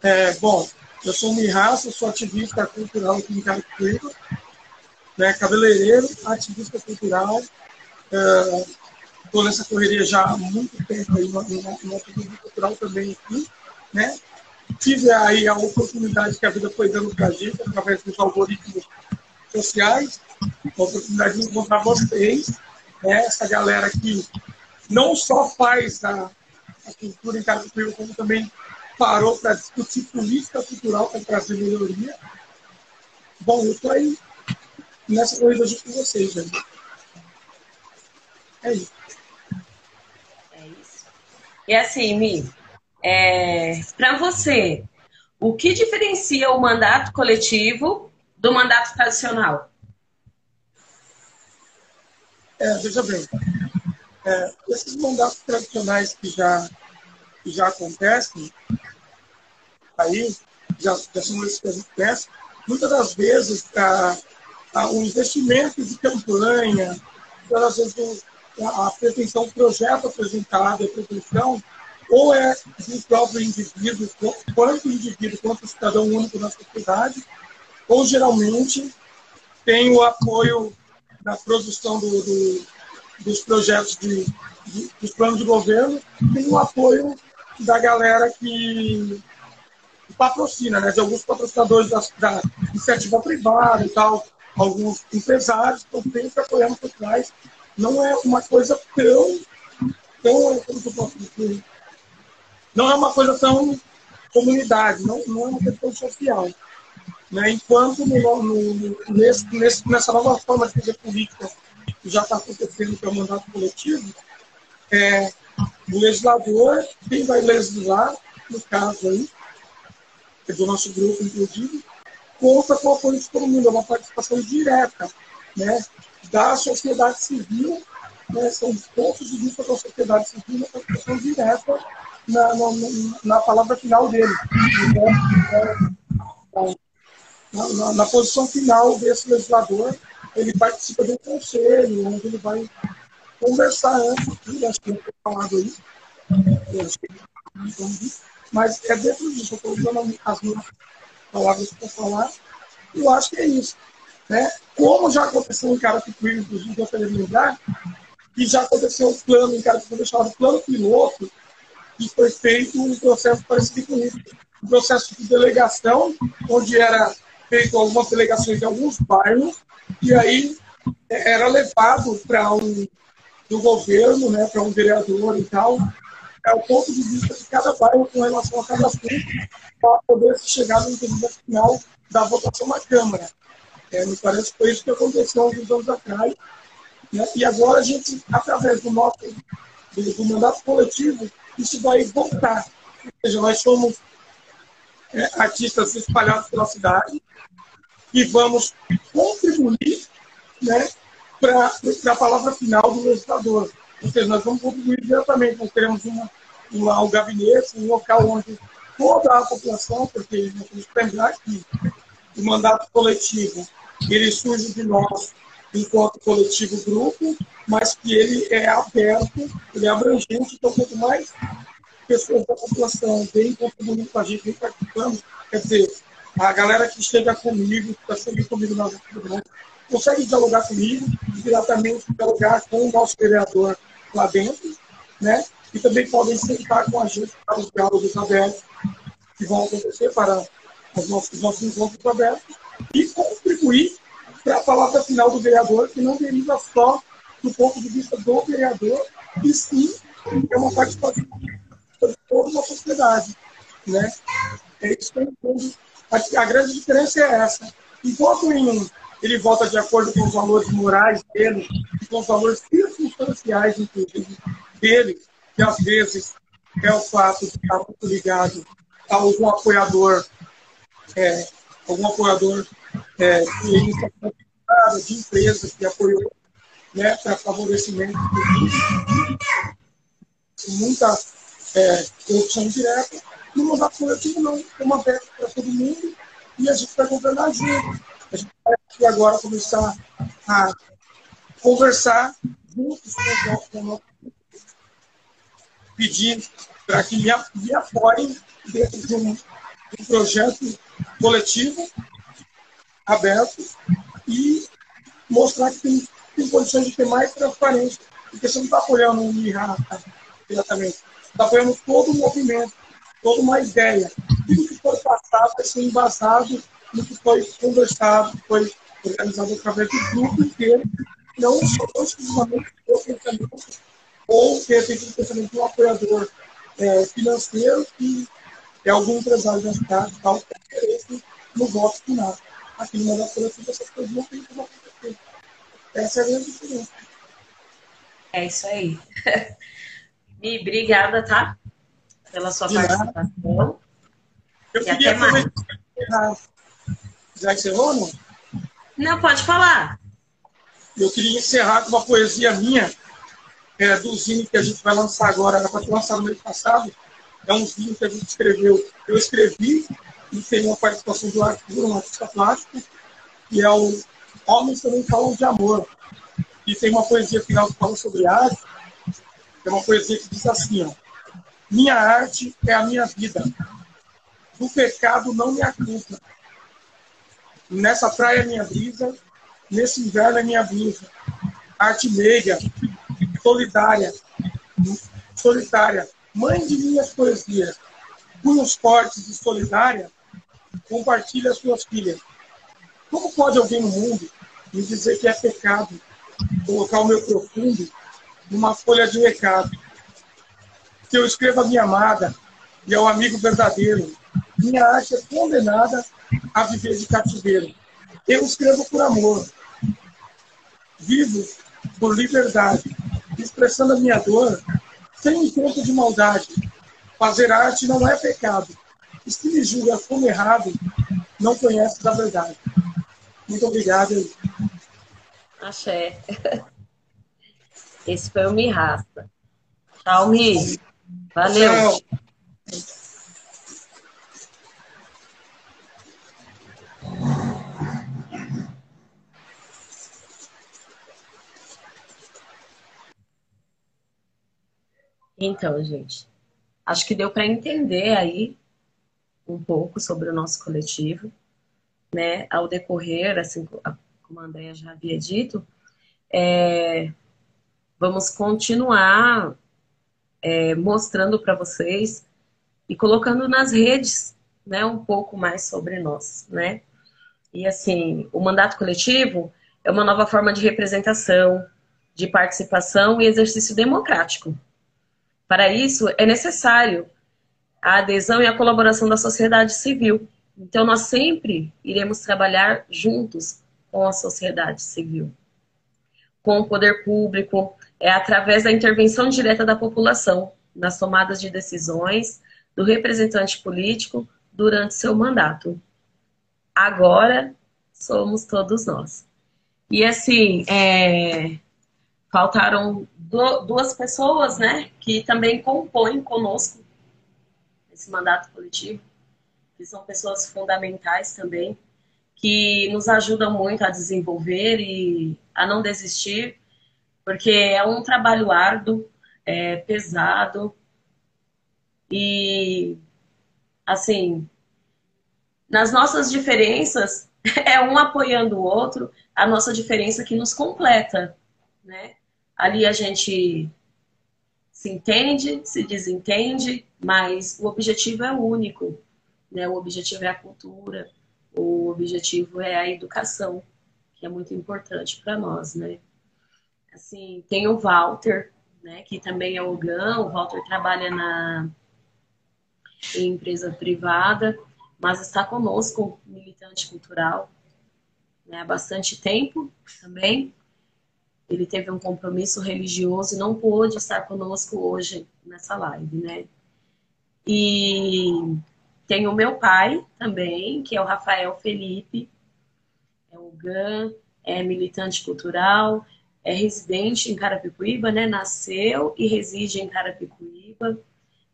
Speaker 6: É, bom, eu sou Mirraça, sou ativista cultural aqui em Carapicuíba, né, cabeleireiro, ativista cultural. Estou é, nessa correria já há muito tempo aí, no ativismo cultural também aqui, né? Tive aí a oportunidade que a vida foi dando para a gente, através dos algoritmos sociais, a oportunidade de encontrar vocês, né? essa galera que não só faz a, a cultura em Carapicuíba, como também parou para discutir política cultural para trazer melhoria. Bom, eu estou aí nessa corrida junto com vocês. É isso.
Speaker 1: É isso. E assim, Mi, é, para você, o que diferencia o mandato coletivo do mandato tradicional?
Speaker 6: É, veja bem, é, esses mandatos tradicionais que já, que já acontecem, aí, já, já são esses que a gente conhece, muitas das vezes a, a, o investimento de campanha, muitas das vezes a, a pretensão, o projeto apresentado, a pretensão, ou é do próprio indivíduo, quanto indivíduo, quanto cidadão único na sociedade, ou geralmente tem o apoio na produção do, do, dos projetos de, de, dos planos de governo, tem o apoio da galera que patrocina, né? De alguns patrocinadores da, da iniciativa privada e tal, alguns empresários estão sempre apoiando por trás. Não é uma coisa tão, tão não é uma coisa tão comunidade, não, não é uma questão social. Né? Enquanto no, no, nesse, nesse, nessa nova forma de fazer política que já está acontecendo, que é o mandato coletivo, é, o legislador, quem vai legislar, no caso aí, é do nosso grupo, inclusive, conta com o apoio de todo mundo, é uma participação direta né, da sociedade civil, né, são os pontos de vista da sociedade civil, uma participação direta na, na, na palavra final dele. Então, é, na, na, na, posição final desse legislador, ele participa de um conselho, onde ele vai conversar antes, acho que falado aí, mas é dentro disso, eu estou usando as minhas palavras para falar, e eu acho que é isso. Né? Como já aconteceu em Carapicuí, inclusive, eu quero lembrar, que já aconteceu um plano em Carapicuí chamado plano piloto, que foi feito um processo parecido com isso. Um processo de delegação, onde era feito algumas delegações em alguns bairros, e aí é, era levado para um do governo, né, para um vereador e tal, é o ponto de vista de cada bairro com relação a cada assunto, para poder chegar no entendimento final da votação na Câmara. É, me parece que foi isso que aconteceu alguns anos atrás. Né? E agora a gente, através do nosso do, mandato coletivo, isso vai voltar. Ou seja, nós somos artistas espalhados pela cidade, e vamos contribuir né, para a palavra final do legislador. Ou seja, nós vamos contribuir diretamente. Nós teremos uma lá o gabinete, um local onde toda a população, porque nós temos que lembrar que o mandato coletivo ele surge de nós enquanto coletivo grupo, mas que ele é aberto, ele é abrangente, então quanto mais pessoas da população vêm contribuindo com a gente, vêm participando, quer dizer, a galera que chega comigo, que está sempre comigo nas atividades, consegue dialogar comigo, diretamente dialogar com o nosso vereador lá dentro, né? E também podem sentar com a gente para os diálogos abertos que vão acontecer para os nossos, os nossos encontros abertos e contribuir para a palavra final do vereador, que não deriva só do ponto de vista do vereador, e sim é uma participação de toda uma sociedade. Né? É isso que eu entendo. A, a grande diferença é essa. Enquanto em, ele vota de acordo com os valores morais dele, com os valores circunstanciais, inclusive, dele, que às vezes é o fato de estar muito ligado a algum apoiador, é, algum apoiador é, de, de empresa que apoiou né, para favorecimento do muita é, corrupção direta. No mandato coletivo, não, é uma aberto para todo mundo e a gente vai governar junto. A gente vai agora começar a conversar juntos com o nosso pedindo para que me, me apoiem dentro de um, um projeto coletivo aberto e mostrar que tem, tem condições de ter mais transparência. Porque você não está apoiando um IRA diretamente, está apoiando todo o movimento, toda uma ideia. Tudo que foi passado vai ser embasado no que foi conversado, foi organizado através do grupo inteiro, não só exclusivamente do pensamento, ou de repente o pensamento de um apoiador é, financeiro que é algum empresário da cidade tal, que interesse no voto final aqui no mandato coletivo essas coisas não tem como acontecer. Essa é a grande diferença.
Speaker 1: É isso aí. [laughs] Mi, obrigada, tá? Pela sua participação.
Speaker 6: Eu
Speaker 1: E
Speaker 6: queria
Speaker 1: até mais.
Speaker 6: Já encerrou, não?
Speaker 1: Não, pode falar.
Speaker 6: Eu queria encerrar com uma poesia minha, é, do Zine que a gente vai lançar agora, era para ter lançado no mês passado. É um Zine que a gente escreveu. Eu escrevi e tem uma participação do Arthur, um artista plástico, que é o Homens Também Falam de Amor. E tem uma poesia final que fala sobre arte, é uma poesia que diz assim, ó, Minha arte é a minha vida. Do pecado não me acusa. Nessa praia é minha brisa, nesse inverno é minha blusa. Arte meiga, solidária, solitária, mãe de minhas poesias, punhos fortes e solidária, compartilha as suas filhas. Como pode alguém no mundo me dizer que é pecado colocar o meu profundo numa folha de recado? Que eu escreva a minha amada e ao amigo verdadeiro. Minha arte é condenada a viver de cativeiro. Eu escrevo por amor. Vivo por liberdade, expressando a minha dor sem intento de maldade. Fazer arte não é pecado. E se me julga como errado, não conhece da verdade. Muito obrigado.
Speaker 1: Axé. [laughs] Esse foi o Mi Rasta. Tchau, Mi. Valeu.
Speaker 6: Tchau.
Speaker 1: Então, gente, acho que deu para entender aí um pouco sobre o nosso coletivo, né? Ao decorrer, assim como a Andrea já havia dito, é, vamos continuar é, mostrando para vocês e colocando nas redes, né, um pouco mais sobre nós, né? E assim, o mandato coletivo é uma nova forma de representação, de participação e exercício democrático. Para isso, é necessário a adesão e a colaboração da sociedade civil. Então, nós sempre iremos trabalhar juntos com a sociedade civil, com o poder público, é através da intervenção direta da população nas tomadas de decisões do representante político durante seu mandato. Agora somos todos nós. E assim, é... faltaram duas pessoas, né, que também compõem conosco esse mandato coletivo, que são pessoas fundamentais também, que nos ajudam muito a desenvolver e a não desistir, porque é um trabalho árduo, é pesado e assim, nas nossas diferenças, [laughs] é um apoiando o outro, a nossa diferença que nos completa, né? Ali a gente se entende, se desentende, mas o objetivo é único, né? O objetivo é a cultura, o objetivo é a educação, que é muito importante para nós, né? Assim, tem o Walter, né, que também é o GAN, o Walter trabalha na em empresa privada, mas está conosco, militante cultural, né, há bastante tempo também. Ele teve um compromisso religioso e não pôde estar conosco hoje nessa live, né? E tem o meu pai também, que é o Rafael Felipe, é o GAN, é militante cultural, é residente em Carapicuíba, né? Nasceu e reside em Carapicuíba.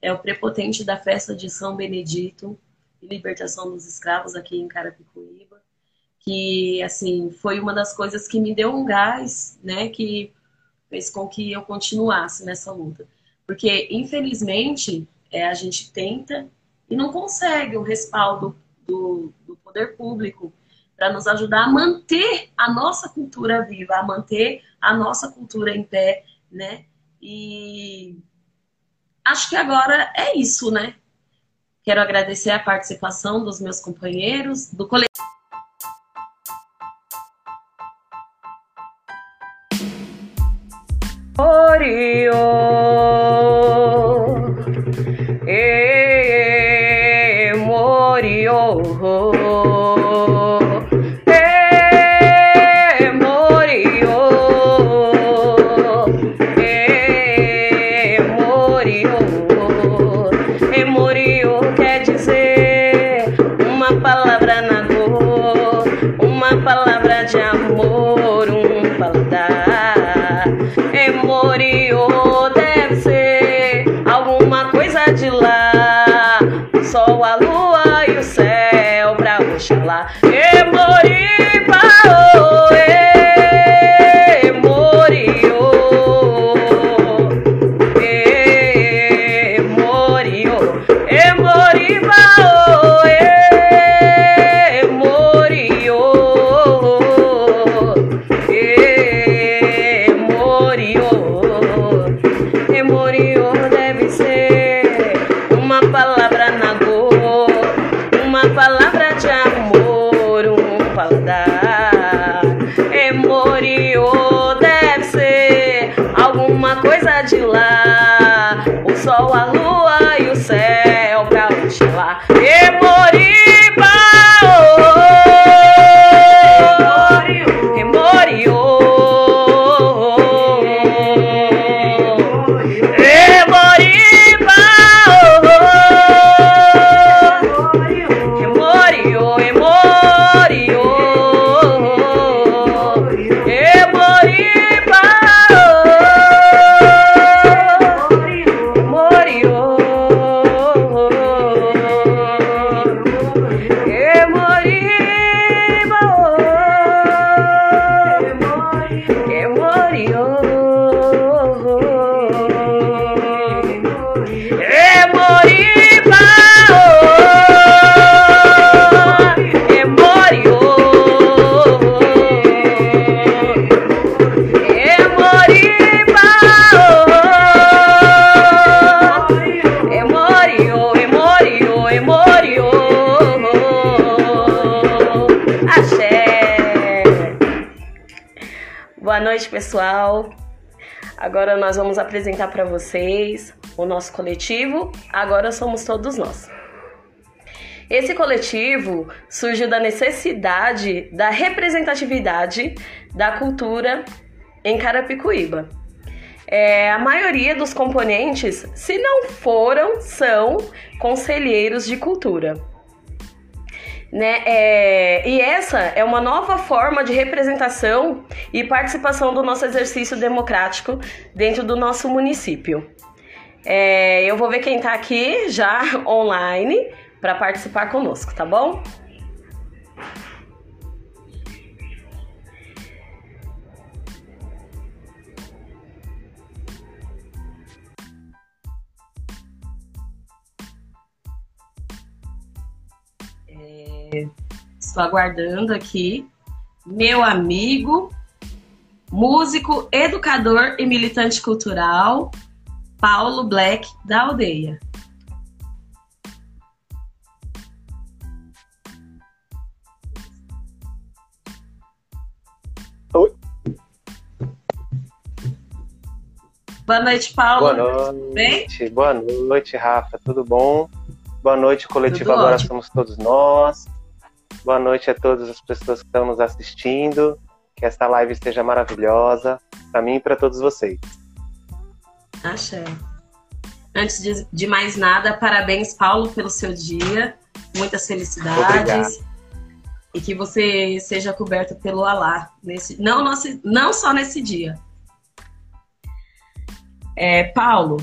Speaker 1: É o prepotente da festa de São Benedito e libertação dos escravos aqui em Carapicuíba que assim foi uma das coisas que me deu um gás, né, que fez com que eu continuasse nessa luta, porque infelizmente é, a gente tenta e não consegue o respaldo do, do poder público para nos ajudar a manter a nossa cultura viva, a manter a nossa cultura em pé, né? E acho que agora é isso, né? Quero agradecer a participação dos meus companheiros, do coletivo. Orio, lá. Noite, pessoal. Agora nós vamos apresentar para vocês o nosso coletivo. Agora somos todos nós. Esse coletivo surgiu da necessidade da representatividade da cultura em Carapicuíba. É, a maioria dos componentes, se não foram, são conselheiros de cultura. Né? É, e essa é uma nova forma de representação e participação do nosso exercício democrático dentro do nosso município. É, eu vou ver quem está aqui já [laughs] online para participar conosco, tá bom? Estou aguardando aqui meu amigo, músico, educador e militante cultural, Paulo Black, da aldeia.
Speaker 2: Oi.
Speaker 1: Boa noite, Paulo.
Speaker 2: Boa noite. Boa noite, Rafa. Tudo bom? Boa noite, coletivo.
Speaker 1: Tudo
Speaker 2: Agora
Speaker 1: ótimo.
Speaker 2: somos todos nós. Boa noite a todas as pessoas que estão nos assistindo. Que esta live esteja maravilhosa para mim e para todos vocês.
Speaker 1: Axé. Antes de, de mais nada, parabéns, Paulo, pelo seu dia. Muitas felicidades.
Speaker 2: Obrigado.
Speaker 1: E que você seja coberto pelo Alá. Nesse, não, nosso, não só nesse dia. É, Paulo,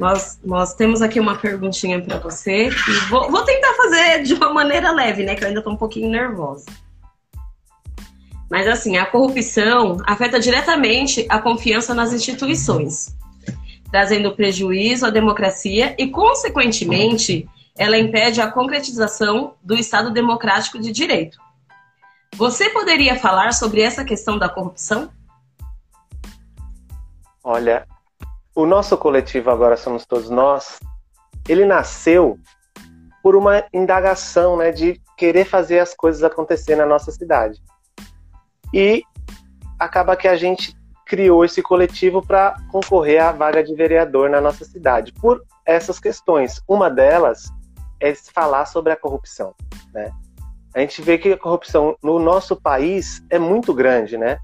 Speaker 1: nós, nós temos aqui uma perguntinha para você. E vou, vou tentar fazer de uma maneira leve, né? Que eu ainda estou um pouquinho nervosa. Mas assim, a corrupção afeta diretamente a confiança nas instituições, trazendo prejuízo à democracia e, consequentemente, ela impede a concretização do Estado democrático de direito. Você poderia falar sobre essa questão da corrupção?
Speaker 2: Olha, o nosso coletivo Agora Somos Todos Nós, ele nasceu por uma indagação, né, de querer fazer as coisas acontecer na nossa cidade. E acaba que a gente criou esse coletivo para concorrer à vaga de vereador na nossa cidade, por essas questões. Uma delas é falar sobre a corrupção, né? A gente vê que a corrupção no nosso país é muito grande, né?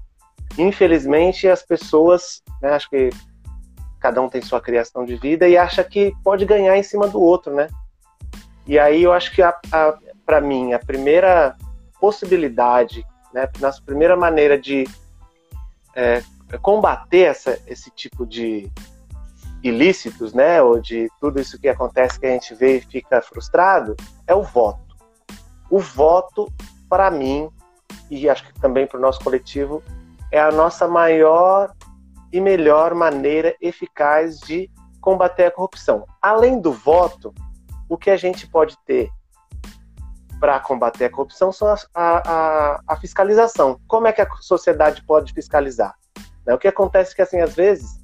Speaker 2: Infelizmente, as pessoas, né, acho que cada um tem sua criação de vida e acha que pode ganhar em cima do outro, né? E aí eu acho que para mim a primeira possibilidade, né, nossa primeira maneira de é, combater essa, esse tipo de ilícitos, né, ou de tudo isso que acontece que a gente vê e fica frustrado, é o voto. O voto, para mim, e acho que também para o nosso coletivo, é a nossa maior e melhor maneira eficaz de combater a corrupção. Além do voto, o que a gente pode ter para combater a corrupção são a, a, a, fiscalização. Como é que a sociedade pode fiscalizar? Né? O que acontece é que, assim, às vezes,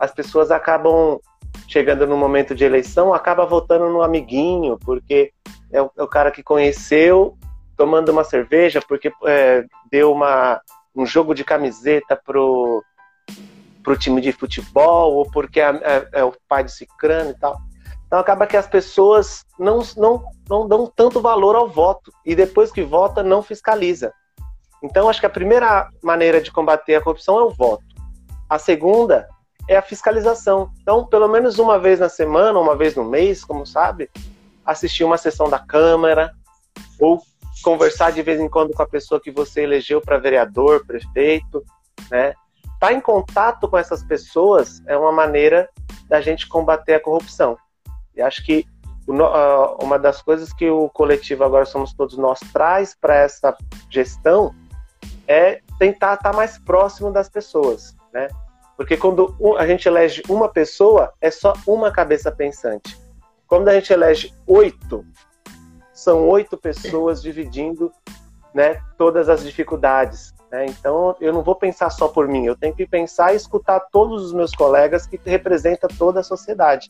Speaker 2: as pessoas acabam chegando no momento de eleição, acaba votando no amiguinho, porque é o, é o cara que conheceu, tomando uma cerveja, porque é, deu uma, um jogo de camiseta pro, pro time de futebol, ou porque é, é, é o pai de cicrano e tal. Então acaba que as pessoas não, não, não dão tanto valor ao voto e depois que vota não fiscaliza. Então acho que a primeira maneira de combater a corrupção é o voto. A segunda é a fiscalização. Então, pelo menos uma vez na semana, uma vez no mês, como sabe, assistir uma sessão da Câmara ou conversar de vez em quando com a pessoa que você elegeu para vereador, prefeito, né? Estar em contato com essas pessoas é uma maneira da gente combater a corrupção. E acho que uma das coisas que o coletivo Agora Somos Todos Nós traz para essa gestão é tentar estar mais próximo das pessoas, né? Porque quando a gente elege uma pessoa, é só uma cabeça pensante. Quando a gente elege oito, são oito pessoas dividindo né, todas as dificuldades. Né? Então, eu não vou pensar só por mim, eu tenho que pensar e escutar todos os meus colegas que representam toda a sociedade.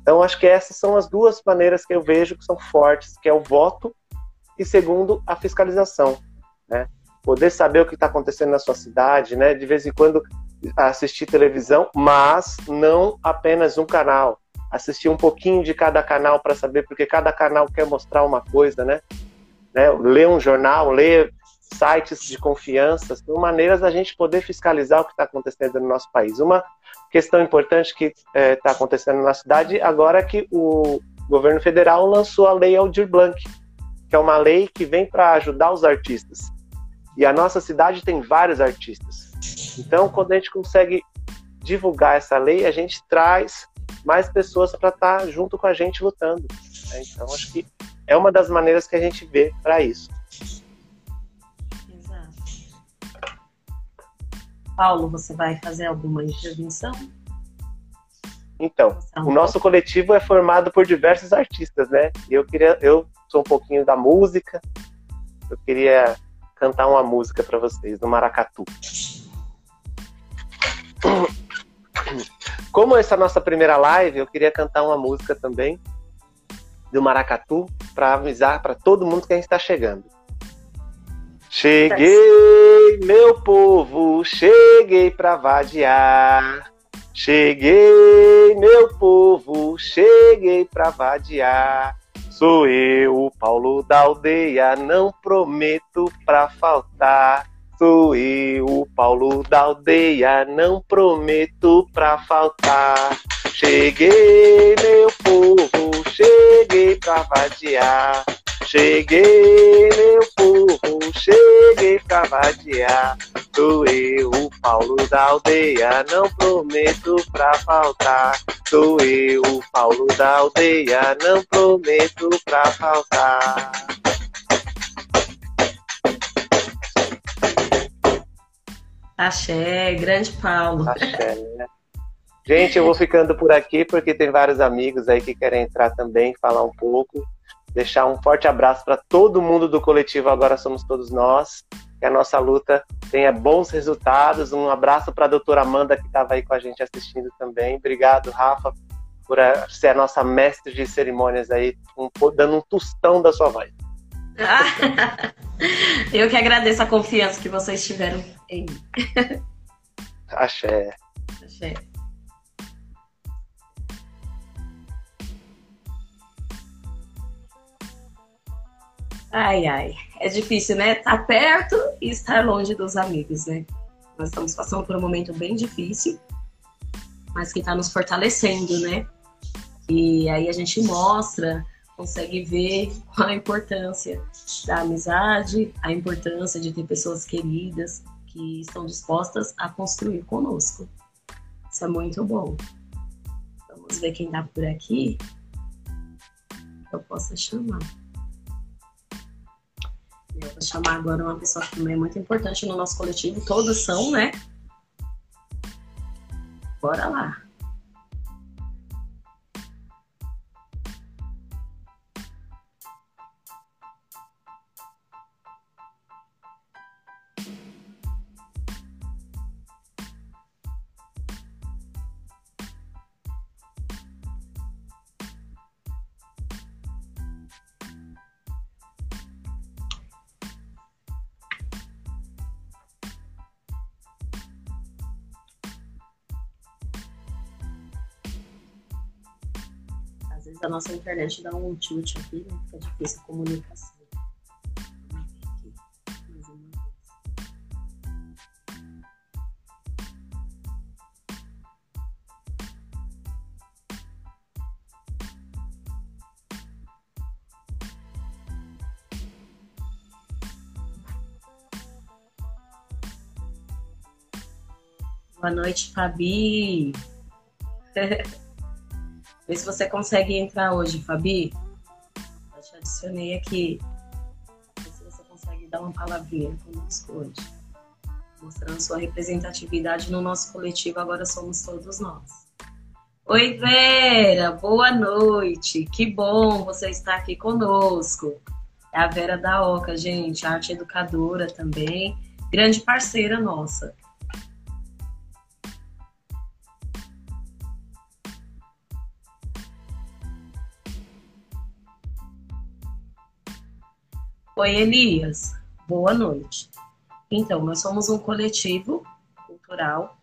Speaker 2: Então, acho que essas são as duas maneiras que eu vejo que são fortes, que é o voto e, segundo, a fiscalização. Né? Poder saber o que está acontecendo na sua cidade, né? de vez em quando assistir televisão, mas não apenas um canal. Assistir um pouquinho de cada canal para saber, porque cada canal quer mostrar uma coisa, né? né? Ler um jornal, ler sites de confiança, são maneiras da gente poder fiscalizar o que está acontecendo no nosso país. Uma questão importante que está é, tá acontecendo na cidade agora é que o governo federal lançou a lei Aldir Blanc, que é uma lei que vem para ajudar os artistas. E a nossa cidade tem vários artistas. Então, quando a gente consegue divulgar essa lei, a gente traz mais pessoas para estar tá junto com a gente lutando. Né? Então, acho que é uma das maneiras que a gente vê para isso.
Speaker 1: Paulo, você vai fazer alguma intervenção?
Speaker 2: Então, o nosso coletivo é formado por diversos artistas, né? Eu queria, eu sou um pouquinho da música. Eu queria cantar uma música para vocês do Maracatu. [coughs] Como essa é a nossa primeira live, eu queria cantar uma música também do Maracatu para avisar para todo mundo que a gente está chegando. Cheguei, meu povo, cheguei para vadiar. Cheguei, meu povo, cheguei pra vadiar. Sou eu, o Paulo da aldeia, não prometo pra faltar. Sou eu, o Paulo da aldeia, não prometo pra faltar. Cheguei, meu povo, cheguei pra vadiar. Cheguei, meu povo, cheguei pra vadiar. Sou eu, o Paulo da aldeia, não prometo pra faltar. Sou eu, o Paulo da aldeia, não prometo pra faltar.
Speaker 1: Axé, grande Paulo.
Speaker 2: Axé. Gente, eu vou ficando por aqui porque tem vários amigos aí que querem entrar também, falar um pouco deixar um forte abraço para todo mundo do coletivo Agora Somos Todos Nós. Que a nossa luta tenha bons resultados. Um abraço para a doutora Amanda, que estava aí com a gente assistindo também. Obrigado, Rafa, por ser a nossa mestre de cerimônias aí, um, dando um tostão da sua voz. [laughs]
Speaker 1: Eu que agradeço a confiança que vocês tiveram em mim.
Speaker 2: Axé.
Speaker 1: Axé. Ai, ai. É difícil, né? Estar tá perto e estar longe dos amigos, né? Nós estamos passando por um momento bem difícil, mas que está nos fortalecendo, né? E aí a gente mostra, consegue ver a importância da amizade, a importância de ter pessoas queridas que estão dispostas a construir conosco. Isso é muito bom. Vamos ver quem está por aqui. Eu posso chamar. Vou chamar agora uma pessoa que também é muito importante no nosso coletivo. Todos são, né? Bora lá. A nossa internet dá um tilt aqui, né? Fica difícil a comunicação. Boa noite, Fabi. [laughs] Vê se você consegue entrar hoje, Fabi. Eu te adicionei aqui. Vê se você consegue dar uma palavrinha conosco hoje. Mostrando sua representatividade no nosso coletivo, agora somos todos nós. Oi, Vera, boa noite. Que bom você estar aqui conosco. É a Vera da Oca, gente, arte educadora também, grande parceira nossa. Oi, Elias. Boa noite. Então, nós somos um coletivo cultural,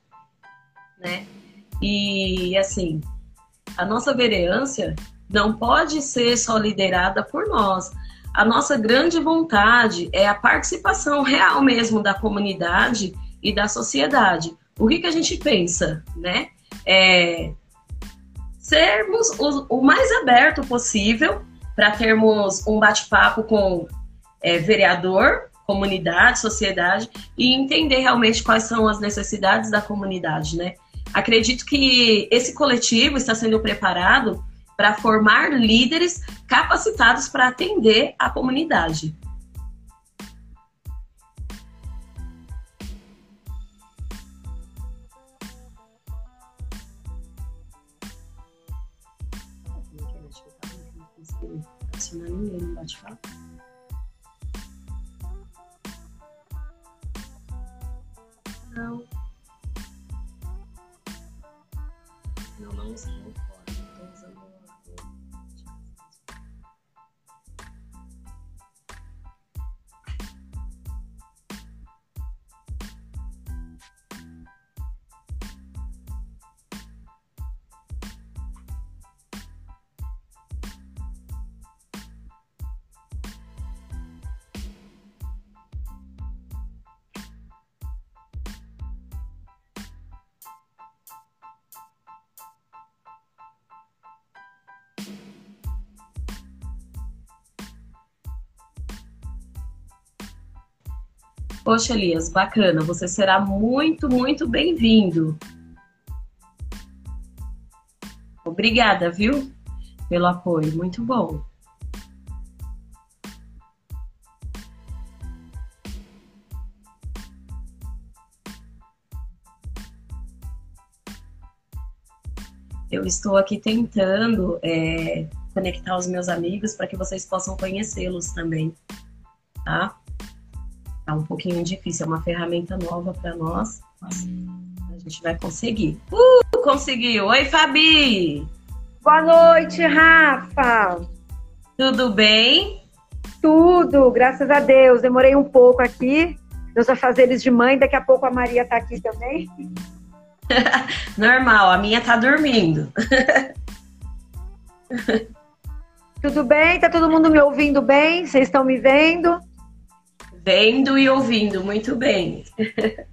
Speaker 1: né? E, assim, a nossa vereância não pode ser só liderada por nós. A nossa grande vontade é a participação real mesmo da comunidade e da sociedade. O que, que a gente pensa, né? É sermos o, o mais aberto possível para termos um bate-papo com é, vereador, comunidade, sociedade e entender realmente quais são as necessidades da comunidade, né? Acredito que esse coletivo está sendo preparado para formar líderes capacitados para atender a comunidade. no bate-papo. Poxa, Elias, bacana. Você será muito, muito bem-vindo. Obrigada, viu? Pelo apoio. Muito bom. Eu estou aqui tentando é, conectar os meus amigos para que vocês possam conhecê-los também, tá? Tá um pouquinho difícil, é uma ferramenta nova para nós, mas a gente vai conseguir. Uh, conseguiu! Oi, Fabi!
Speaker 3: Boa noite, Rafa!
Speaker 1: Tudo bem?
Speaker 3: Tudo, graças a Deus. Demorei um pouco aqui, meus afazeres de mãe, daqui a pouco a Maria tá aqui também. [laughs]
Speaker 1: Normal, a minha tá dormindo.
Speaker 3: Tudo bem? Tá todo mundo me ouvindo bem? Vocês estão me vendo?
Speaker 1: Vendo e ouvindo, muito bem. [laughs]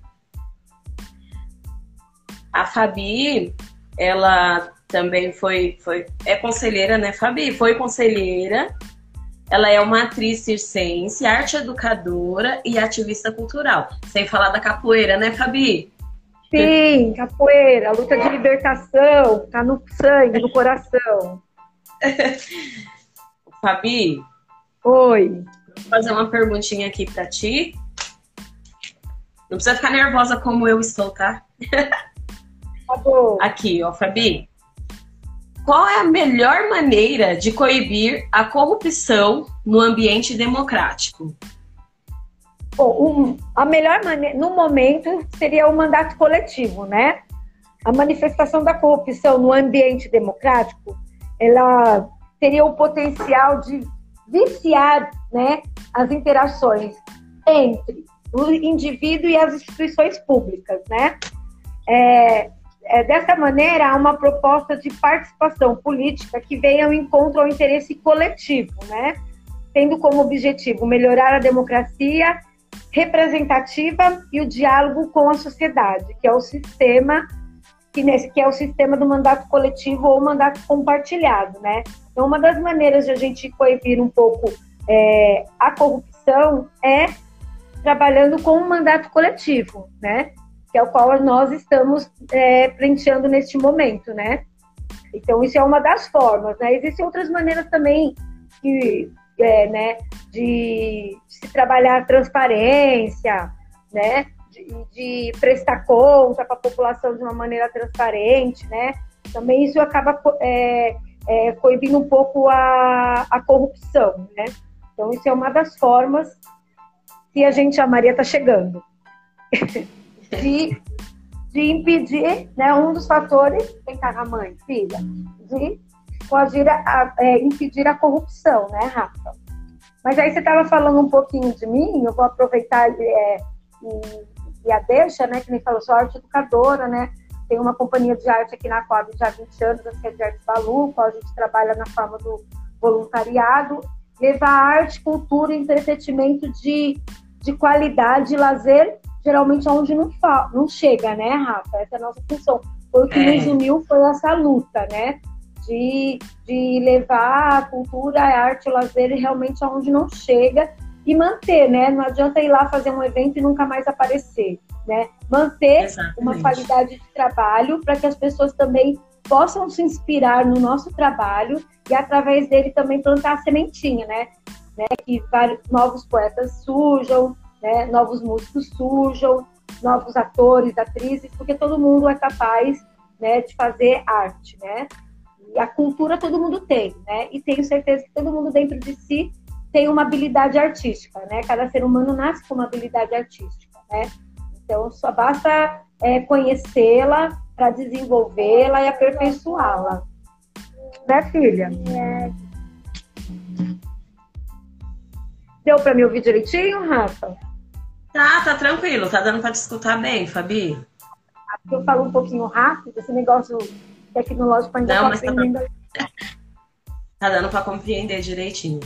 Speaker 1: A Fabi, ela também foi, foi é conselheira, né, Fabi? Foi conselheira. Ela é uma atriz circense, arte educadora e ativista cultural. Sem falar da capoeira, né, Fabi?
Speaker 3: Sim, capoeira, luta de libertação, tá no sangue, no coração. [laughs]
Speaker 1: Fabi?
Speaker 3: Oi.
Speaker 1: Vou fazer uma perguntinha aqui para ti. Não precisa ficar nervosa como eu estou, tá? Aqui, ó, Fabi. Qual é a melhor maneira de coibir a corrupção no ambiente democrático?
Speaker 3: Bom, um, a melhor maneira, no momento, seria o mandato coletivo, né? A manifestação da corrupção no ambiente democrático, ela teria o potencial de viciar né, as interações entre o indivíduo e as instituições públicas, né? É, é, dessa maneira, há uma proposta de participação política que venha ao encontro ao interesse coletivo, né? Tendo como objetivo melhorar a democracia representativa e o diálogo com a sociedade, que é o sistema que, nesse, que é o sistema do mandato coletivo ou mandato compartilhado, né? Então, uma das maneiras de a gente coibir um pouco é, a corrupção é trabalhando com um mandato coletivo, né? Que é o qual nós estamos é, prenteando neste momento, né? Então, isso é uma das formas, né? Existem outras maneiras também que, é, né, de, se trabalhar transparência, né? De, prestar conta para a população de uma maneira transparente, né? Também isso acaba é, é, coibindo um pouco a, a corrupção, né? Então, isso é uma das formas que a gente, a Maria está chegando, [laughs] de, de impedir, né, um dos fatores, vem cá, a mãe, filha, de coagir a, é, impedir a corrupção, né, Rafa? Mas aí você estava falando um pouquinho de mim, eu vou aproveitar é, e, e, a deixa, né, que me falou, sou arte educadora, né, tem uma companhia de arte aqui na Coab já há 20 anos, que é de Arte Balu, qual a gente trabalha na forma do voluntariado, levar arte, cultura e entretenimento de, de qualidade e lazer, geralmente onde não, não chega, né, Rafa? Essa é a nossa função. Foi o que é. nos uniu, foi essa luta, né? de, de levar a cultura, a arte, o lazer realmente aonde não chega e manter, né? Não adianta ir lá fazer um evento e nunca mais aparecer, né? Manter Exatamente. uma qualidade de trabalho para que as pessoas também possam se inspirar no nosso trabalho e através dele também plantar a sementinha, né? né? Que vários novos poetas surjam, né? Novos músicos surjam, novos atores, atrizes, porque todo mundo é capaz, né, de fazer arte, né? E a cultura todo mundo tem, né? E tenho certeza que todo mundo dentro de si tem uma habilidade artística, né? Cada ser humano nasce com uma habilidade artística, né? Então só basta é, conhecê-la para desenvolvê-la e aperfeiçoá-la. Né, filha? Deu para me ouvir direitinho, Rafa?
Speaker 1: Tá, tá tranquilo, tá dando para te escutar bem, Fabi.
Speaker 3: Eu falo um pouquinho rápido, esse negócio tecnológico ainda Não, mas tá,
Speaker 1: tá dando para compreender direitinho.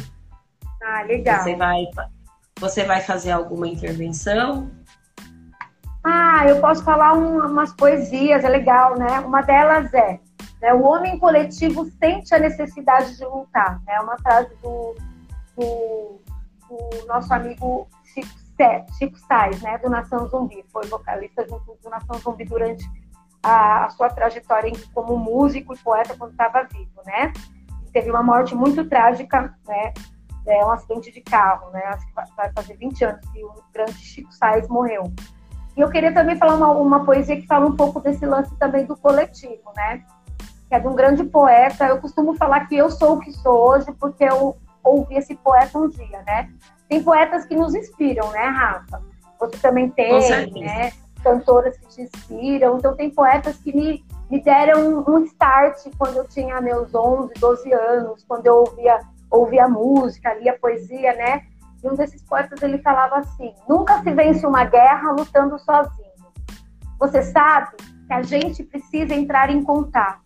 Speaker 3: Ah, legal.
Speaker 1: Você vai, você vai fazer alguma intervenção?
Speaker 3: Ah, eu posso falar um, umas poesias, é legal, né? Uma delas é né, o homem coletivo sente a necessidade de lutar. É né? uma frase do, do, do nosso amigo Chico, Chico Sainz, né, do Nação Zumbi. Foi vocalista junto do Nação Zumbi durante a, a sua trajetória como músico e poeta quando estava vivo, né? Teve uma morte muito trágica, né? É um acidente de carro, né? Acho que vai fazer 20 anos que o grande Chico Sainz morreu. E eu queria também falar uma, uma poesia que fala um pouco desse lance também do coletivo, né? Que é de um grande poeta. Eu costumo falar que eu sou o que sou hoje porque eu ouvi esse poeta um dia, né? Tem poetas que nos inspiram, né, Rafa? Você também tem, né? Cantoras que te inspiram. Então, tem poetas que me, me deram um start quando eu tinha meus 11, 12 anos, quando eu ouvia, ouvia música, lia poesia, né? E um desses poetas ele falava assim: nunca se vence uma guerra lutando sozinho. Você sabe que a gente precisa entrar em contato.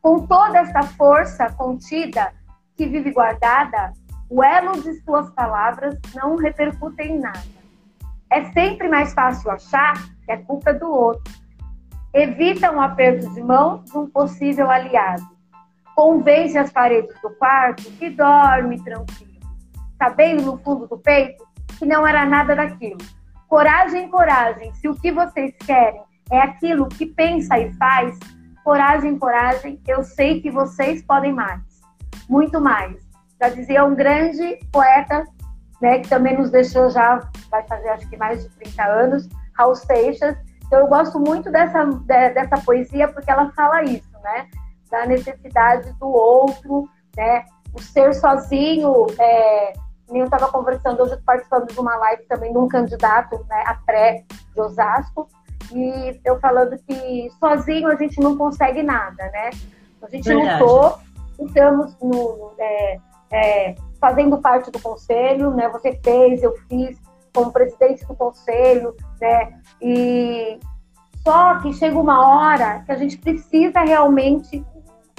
Speaker 3: Com toda essa força contida que vive guardada, o elo de suas palavras não repercute em nada. É sempre mais fácil achar que é culpa do outro. Evita um aperto de mão de um possível aliado. Convence as paredes do quarto que dorme tranquilo sabendo no fundo do peito que não era nada daquilo. Coragem, coragem. Se o que vocês querem é aquilo que pensa e faz, coragem, coragem. Eu sei que vocês podem mais, muito mais. Já dizia um grande poeta, né, que também nos deixou já, vai fazer acho que mais de 30 anos, Raul Seixas. Então eu gosto muito dessa, dessa poesia porque ela fala isso, né? Da necessidade do outro, né? O ser sozinho é, eu estava conversando hoje, participando de uma live também de um candidato né, a pré de Osasco, e eu falando que sozinho a gente não consegue nada, né? A gente Verdade. lutou, estamos no, é, é, fazendo parte do conselho, né? Você fez, eu fiz, como presidente do conselho, né? E só que chega uma hora que a gente precisa realmente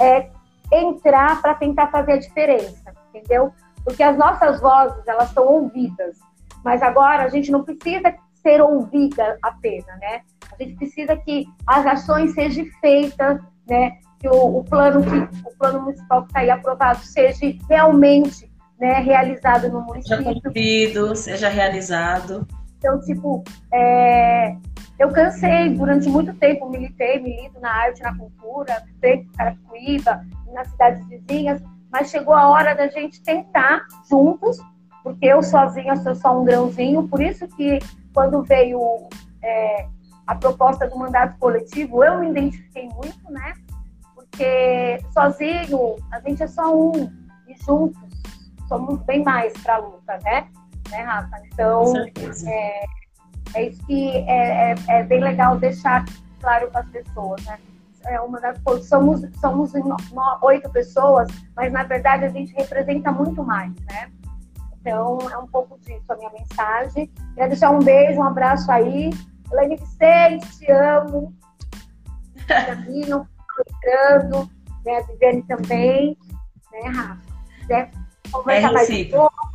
Speaker 3: é, entrar para tentar fazer a diferença, entendeu? porque as nossas vozes elas são ouvidas, mas agora a gente não precisa ser ouvida apenas, né? A gente precisa que as ações sejam feitas, né? Que o, o plano que o plano municipal que está aí aprovado seja realmente né, realizado no município.
Speaker 1: Seja cumprido, seja realizado.
Speaker 3: Então, tipo, é, eu cansei durante muito tempo, militei, milito na arte, na cultura, feito Carapicuíba, nas cidades vizinhas, mas chegou a hora da gente tentar juntos, porque eu sozinha sou só um grãozinho, por isso que quando veio é, a proposta do mandato coletivo, eu me identifiquei muito, né? Porque sozinho a gente é só um, e juntos somos bem mais para a luta, né? Né, Rafa? Então, é, é isso que é, é, é bem legal deixar claro para as pessoas, né? é uma das somos somos oito pessoas, mas na verdade a gente representa muito mais, né? Então é um pouco disso a minha mensagem. Quero deixar um beijo, um abraço aí, Helene Vicente, te amo. Caminho, entrando, né? A Viviane também, né, Rafa? quiser conversar é mais um pouco,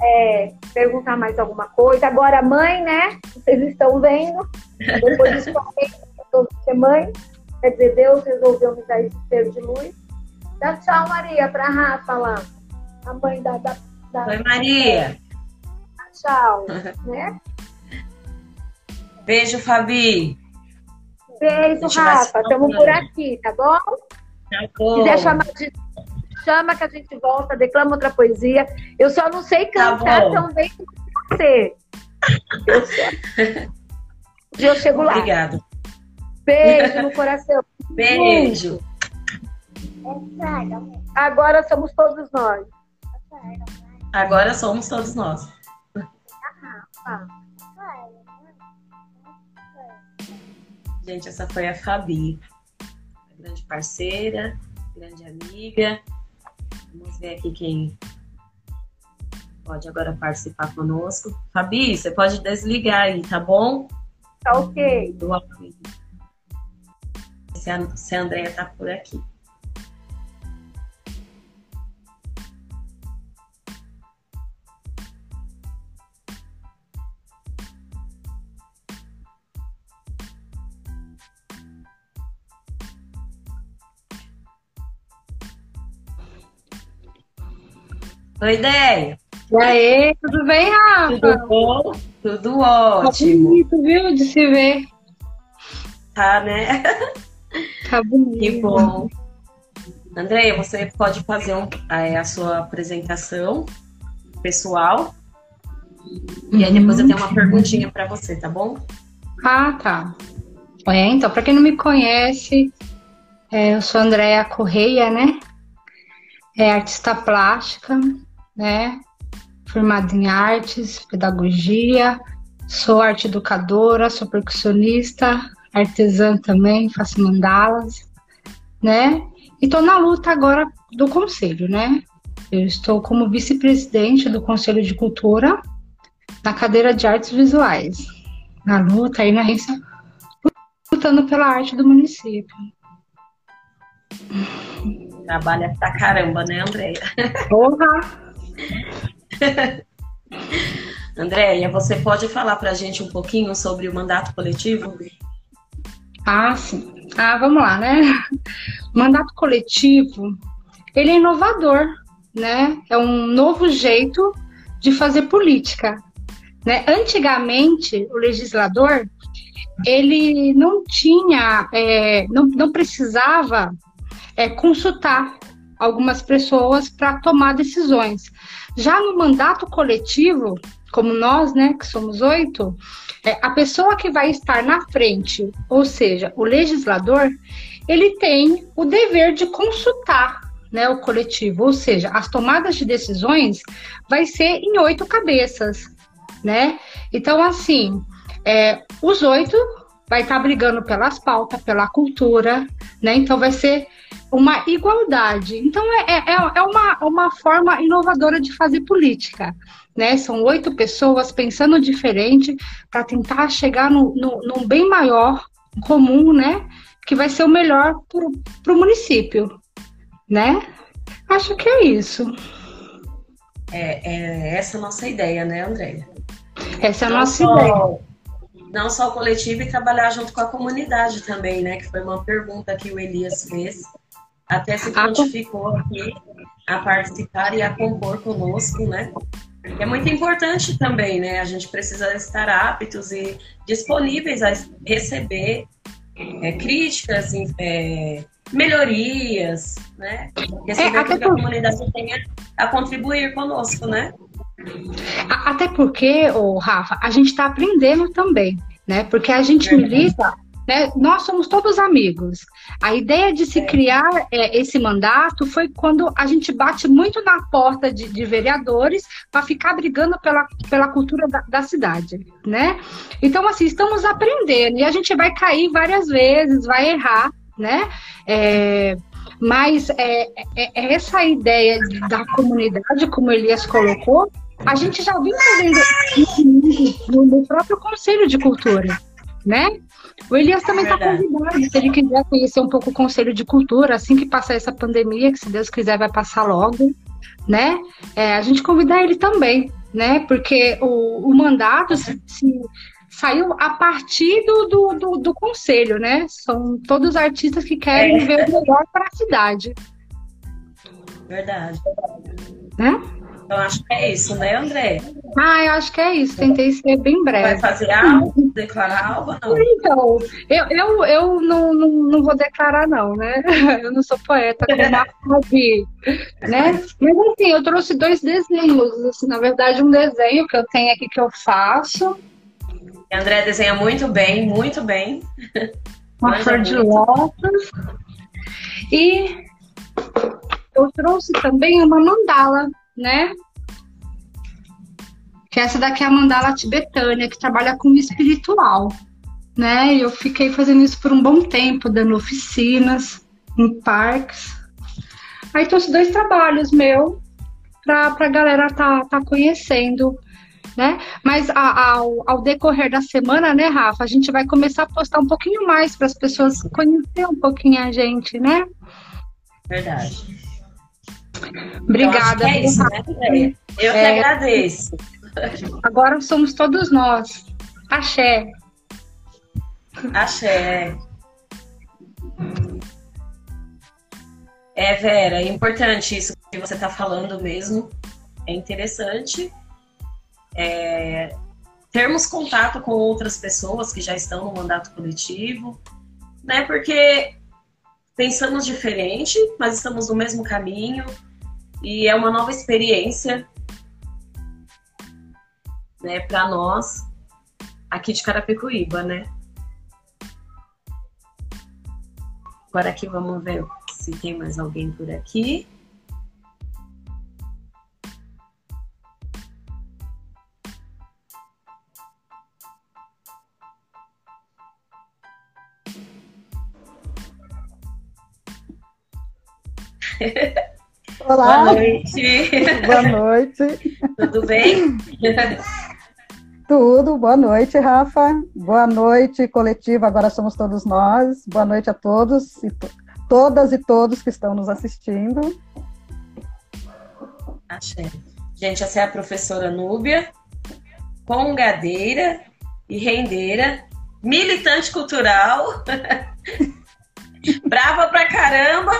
Speaker 3: é, perguntar mais alguma coisa. Agora, mãe, né? Vocês estão vendo. Depois de ser mãe, Quer dizer, Deus resolveu me dar esse ser de luz. Dá tchau, Maria, pra Rafa lá. A mãe da. da, da...
Speaker 1: Oi, Maria.
Speaker 3: Tchau, [laughs] né?
Speaker 1: Beijo, Fabi.
Speaker 3: Beijo, Rafa. Estamos por aqui, tá bom?
Speaker 1: Tá bom.
Speaker 3: Se quiser chamar de chama que a gente volta, declama outra poesia. Eu só não sei cantar
Speaker 1: Tá
Speaker 3: tão bem como você. Eu, só... Eu chego lá.
Speaker 1: Obrigada.
Speaker 3: Beijo no coração.
Speaker 1: Beijo.
Speaker 3: Agora somos todos nós.
Speaker 1: Agora somos todos nós. Gente, essa foi a Fabi. Grande parceira, grande amiga. Vamos ver aqui quem pode agora participar conosco. Fabi, você pode desligar aí, tá bom?
Speaker 3: Tá ok.
Speaker 1: Do se a Andrea tá por aqui. Oi, Ideia.
Speaker 4: E aí, tudo bem, Rafa?
Speaker 1: Tudo bom? Tudo ótimo.
Speaker 4: bonito, viu, de se ver.
Speaker 1: Tá, né?
Speaker 4: Tá bonito.
Speaker 1: Que bom. Andréia, você pode fazer um- é, a sua apresentação pessoal. E aí depois eu tenho uma perguntinha para você, tá bom?
Speaker 4: Ah, tá. É, então, para quem não me conhece, é, eu sou Andréa Correia, né? É artista plástica, né? Formada em artes, pedagogia, sou arte educadora, sou percussionista, artesã também, faço mandalas, né? E tô na luta agora do conselho, né? Eu estou como vice-presidente do Conselho de Cultura na cadeira de artes visuais na luta aí na agência, lutando pela arte do município.
Speaker 1: Trabalha pra caramba, né, Andréia?
Speaker 4: Porra! [laughs]
Speaker 1: Andréia, você pode falar pra gente um pouquinho sobre o mandato coletivo?
Speaker 4: Ah, sim. Ah, vamos lá, né? O [laughs] mandato coletivo, ele é inovador, né? É um novo jeito de fazer política, né? Antigamente, o legislador, ele não tinha, é, não, não precisava é, consultar algumas pessoas para tomar decisões. Já no mandato coletivo, como nós, né, que somos oito, é, a pessoa que vai estar na frente, ou seja, o legislador, ele tem o dever de consultar né, o coletivo, ou seja, as tomadas de decisões vai ser em oito cabeças, né? Então, assim, é, os oito vai estar brigando pelas pautas, pela cultura, né? Então vai ser uma igualdade. Então é, é, é uma, uma forma inovadora de fazer política. Né? São oito pessoas pensando diferente para tentar chegar no, no, num bem maior comum, né? Que vai ser o melhor para o município. Né? Acho que é isso.
Speaker 1: É, é essa a nossa ideia, né, Andréia?
Speaker 4: Essa é a
Speaker 1: Não
Speaker 4: nossa
Speaker 1: só-
Speaker 4: ideia.
Speaker 1: Não só o coletivo e trabalhar junto com a comunidade também, né? Que foi uma pergunta que o Elias fez. Até se
Speaker 4: Ah, com-
Speaker 1: prontificou aqui a participar e a compor conosco, né? É muito importante também, né? A gente precisa estar aptos e disponíveis a receber é, críticas, é, melhorias, né? Receber
Speaker 4: É,
Speaker 1: que a
Speaker 4: por-
Speaker 1: comunidade tenha a contribuir conosco, né?
Speaker 4: Até porque, ô, Rafa, a gente está aprendendo também, né? Porque a gente milita, né? Nós somos todos amigos. A ideia de se
Speaker 1: É.
Speaker 4: criar é, esse mandato foi quando a gente bate muito na porta de, de vereadores para ficar brigando pela, pela cultura da, da cidade, né? Então, assim, estamos aprendendo e a gente vai cair várias vezes, vai errar, né? É, mas é, é- é essa ideia de- da comunidade, como Elias colocou, a gente já vem fazendo isso no, no próprio Conselho de Cultura, né? O Elias também está
Speaker 1: Verdade.
Speaker 4: convidado, se ele quiser conhecer um pouco o Conselho de Cultura, assim que passar essa pandemia, que se Deus quiser vai passar logo, né? É, a gente convidar ele também, né? Porque o, o mandato se, se- saiu a partir do, do, do, do Conselho, né? São todos artistas que querem
Speaker 1: É.
Speaker 4: ver o melhor para a cidade.
Speaker 1: Verdade.
Speaker 4: Né?
Speaker 1: Então acho que é isso, né, André?
Speaker 4: Ah, eu acho que é isso. Tentei ser bem breve.
Speaker 1: Vai fazer algo? Declarar algo ou não?
Speaker 4: Então, eu, eu, eu não, não, não vou declarar, não, né? [laughs] Eu não sou poeta como a Fabi, né? Mas assim, eu trouxe dois desenhos. Assim, na verdade, um desenho que eu tenho aqui que eu faço.
Speaker 1: A André desenha muito bem, muito bem. [laughs]
Speaker 4: Uma flor de lótus. E eu trouxe também uma mandala, né? Que essa daqui é a mandala tibetânia, que trabalha com o espiritual, né? E eu fiquei fazendo isso por um bom tempo, dando oficinas em parques. Aí trouxe dois trabalhos meu para a galera tá, tá conhecendo, né? Mas a- ao, ao decorrer da semana, né, Rafa, a gente vai começar a postar um pouquinho mais para as pessoas conhecerem um pouquinho a gente, né?
Speaker 1: Verdade.
Speaker 4: Obrigada.
Speaker 1: Que é isso, né? Eu que
Speaker 4: É.
Speaker 1: agradeço.
Speaker 4: Agora somos todos nós. Axé.
Speaker 1: Axé. É, Vera, é importante isso que você está falando mesmo. É interessante é, termos contato com outras pessoas que já estão no mandato coletivo, né? Porque pensamos diferente, mas estamos no mesmo caminho e é uma nova experiência, né? Para nós aqui de Carapicuíba, né? Agora aqui vamos ver se tem mais alguém por aqui. [laughs]
Speaker 5: Olá,
Speaker 1: Boa noite.
Speaker 5: boa noite.
Speaker 1: Tudo bem?
Speaker 5: Tudo, boa noite, Rafa. Boa noite, coletiva. Agora somos todos nós. Boa noite a todos e to- todas e todos que estão nos assistindo.
Speaker 1: Axé. Gente, essa é a professora Núbia, congadeira e rendeira, militante cultural, [laughs] brava pra caramba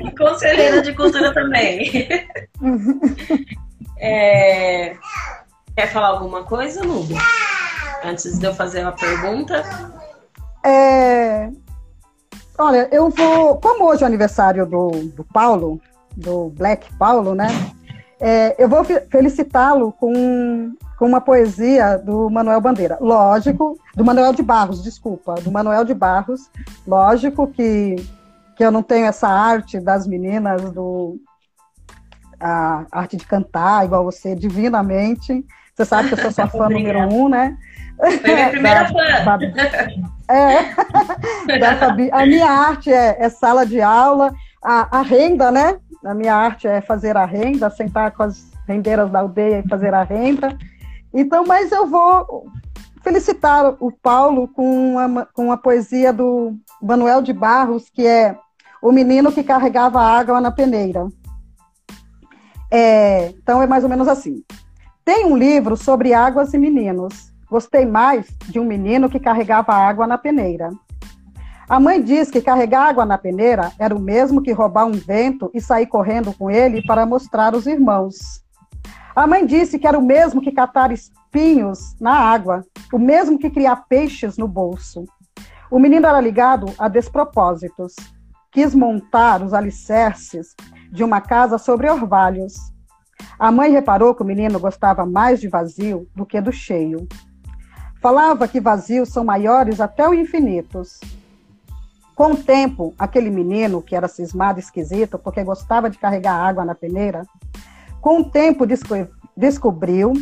Speaker 1: e conselheira de cultura também. É, Quer falar alguma coisa, Núbia? Antes de eu fazer uma pergunta.
Speaker 5: É, Olha, eu vou. Como hoje é o aniversário do, do Paulo, do Black Paulo, né? É, eu vou fe- felicitá-lo com, com uma poesia do Manuel Bandeira. Lógico, do Manuel de Barros, desculpa, do Manuel de Barros. Lógico que, que eu não tenho essa arte das meninas, do a arte de cantar, igual você, divinamente. Você sabe que eu sou sua [laughs] fã número um, né?
Speaker 1: Foi minha [laughs] primeira
Speaker 5: Da-
Speaker 1: fã.
Speaker 5: É, [laughs] da Fabi. A minha arte é, é sala de aula, a, a renda, né? A minha arte é fazer a renda, sentar com as rendeiras da aldeia e fazer a renda. Então, mas eu vou felicitar o Paulo com uma, com uma poesia do Manuel de Barros, que é O Menino que Carregava Água na Peneira. É, então, é mais ou menos assim. Tem um livro sobre águas e meninos. Gostei mais de um menino que carregava água na peneira. A mãe diz que carregar água na peneira era o mesmo que roubar um vento e sair correndo com ele para mostrar os irmãos. A mãe disse que era o mesmo que catar espinhos na água, o mesmo que criar peixes no bolso. O menino era ligado a despropósitos. Quis montar os alicerces de uma casa sobre orvalhos. A mãe reparou que o menino gostava mais de vazio do que do cheio. Falava que vazios são maiores até o infinitos. Com o tempo, aquele menino, que era cismado esquisito porque gostava de carregar água na peneira, com o tempo desco- descobriu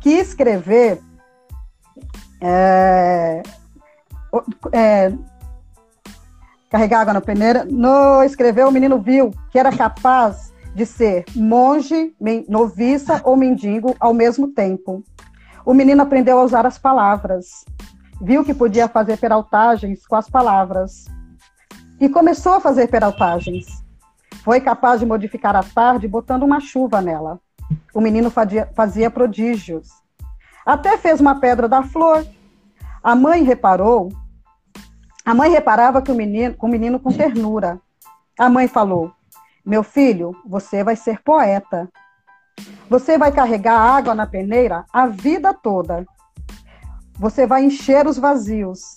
Speaker 5: que escrever é, é, carregar água na peneira, no escrever o menino viu que era capaz de ser monge, noviça ou mendigo ao mesmo tempo. O menino aprendeu a usar as palavras, viu que podia fazer peraltagens com as palavras e começou a fazer peraltagens. Foi capaz de modificar a tarde botando uma chuva nela. O menino fazia, prodígios. Até fez uma pedra da flor. A mãe reparou. A mãe reparava que o menino, o menino com ternura. A mãe falou: Meu filho, você vai ser poeta. Você vai carregar água na peneira a vida toda. Você vai encher os vazios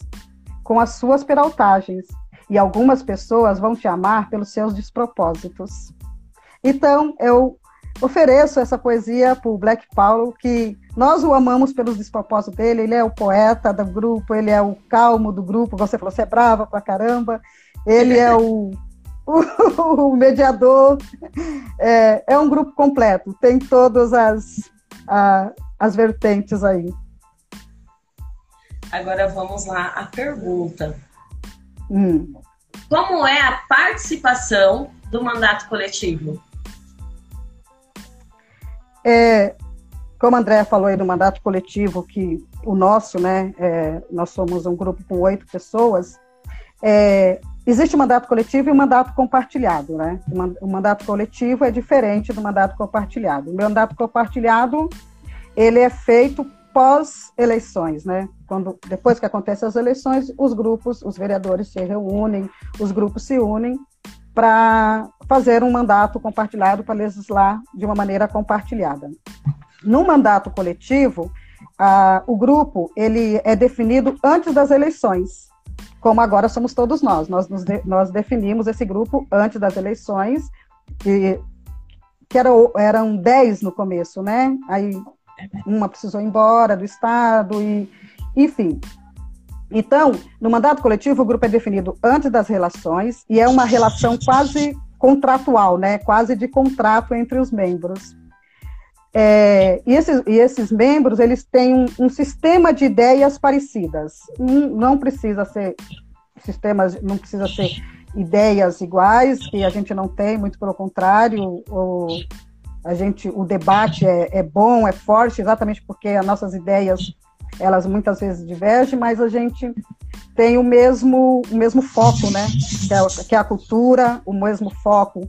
Speaker 5: com as suas peraltagens. E algumas pessoas vão te amar pelos seus despropósitos. Então, eu ofereço essa poesia para o Black Paulo, que nós o amamos pelos despropósitos dele, ele é o poeta do grupo, ele é o calmo do grupo, você falou, você é brava pra caramba, ele é o, [laughs] o, o mediador, é, é, um grupo completo, tem todas as, a, as vertentes aí.
Speaker 1: Agora vamos lá, a pergunta. Hum. Como é a participação do mandato coletivo?
Speaker 5: É, como a Andréa falou aí do mandato coletivo, que o nosso, né, é, nós somos um grupo com oito pessoas, é, existe o mandato coletivo e o mandato compartilhado, né? O mandato coletivo é diferente do mandato compartilhado. O mandato compartilhado, ele é feito pós-eleições, né? Quando, depois que acontecem as eleições, os grupos, os vereadores se reúnem, os grupos se unem para fazer um mandato compartilhado para legislar de uma maneira compartilhada. No mandato coletivo, o grupo ele é definido antes das eleições, como agora somos todos nós. Nós, de, nós definimos esse grupo antes das eleições, que, que era, eram 10 no começo, né? Aí uma precisou ir embora do Estado, e, enfim. Então, no mandato coletivo, o grupo é definido antes das relações e é uma relação quase contratual, né? quase de contrato entre os membros. É, e, esses, e, esses, membros eles têm um, um sistema de ideias parecidas. Um, não precisa ser sistemas, não precisa ser ideias iguais, que a gente não tem, muito pelo contrário, a gente, o debate é, é bom, é forte, exatamente porque as nossas ideias elas muitas vezes divergem, mas a gente tem o mesmo, o mesmo foco, né? Que é, que é a cultura, o mesmo foco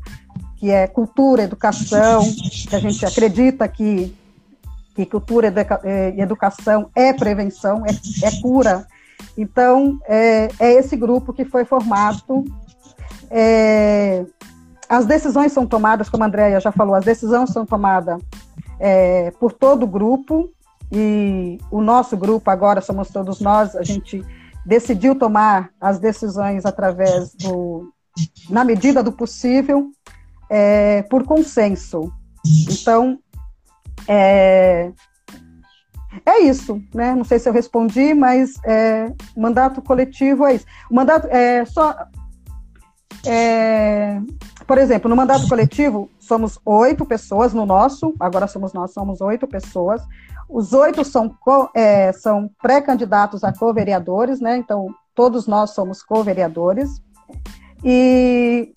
Speaker 5: que é cultura, educação, que a gente acredita que, que cultura é, e educação é prevenção, é, é cura. Então, é, é, esse grupo que foi formado. As decisões são tomadas, como a Andrea já falou, as decisões são tomadas é, por todo o grupo, e o nosso grupo agora somos todos nós, a gente decidiu tomar as decisões através do, na medida do possível, é, por consenso. Então, é, é isso, né? Não sei se eu respondi, mas é, mandato coletivo é isso. O mandato é só, é, por exemplo, no mandato coletivo somos oito pessoas no nosso, agora somos nós, somos oito pessoas. Os oito são, é, são pré-candidatos a co-vereadores, né? Então, todos nós somos co-vereadores. E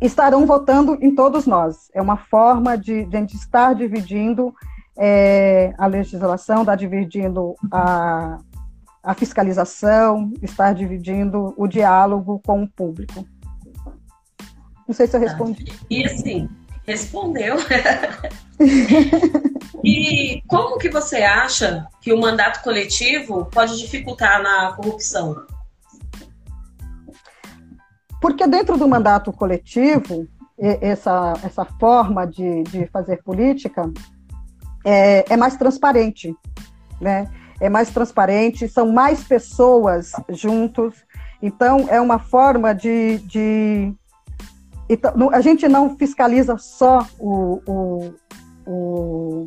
Speaker 5: estarão votando em todos nós. É uma forma de, de a gente estar dividindo é, a legislação, estar dividindo a, a fiscalização, estar dividindo o diálogo com o público. Não sei se eu respondi.
Speaker 1: E assim, respondeu. [laughs] e como que você acha que o mandato coletivo pode dificultar na corrupção?
Speaker 5: Porque dentro do mandato coletivo, essa, essa forma de, de fazer política é, é mais transparente, né? É mais transparente, são mais pessoas juntos, então é uma forma de, de então, a gente não fiscaliza só o, o, o,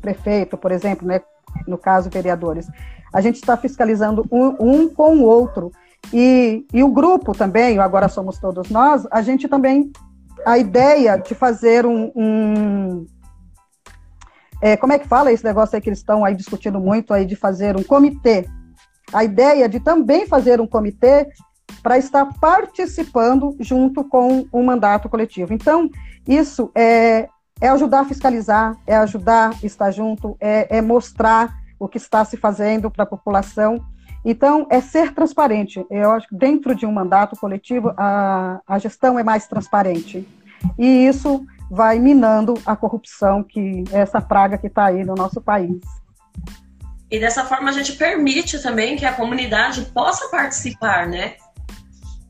Speaker 5: prefeito, por exemplo, né? no caso, vereadores. A gente está fiscalizando um, um, com o outro. E, e o grupo também, Agora Somos Todos Nós, a gente também, a ideia de fazer um. um é, como é que fala esse negócio aí que eles estão aí discutindo muito aí de fazer um comitê? A ideia de também fazer um comitê para estar participando junto com o mandato coletivo. Então, isso é, é ajudar a fiscalizar, é ajudar a estar junto, é, é mostrar o que está se fazendo para a população. Então, é ser transparente. Eu acho que dentro de um mandato coletivo, a, a gestão é mais transparente. E isso vai minando a corrupção, que é essa praga que está aí no nosso país.
Speaker 1: E dessa forma a gente permite também que a comunidade possa participar, né?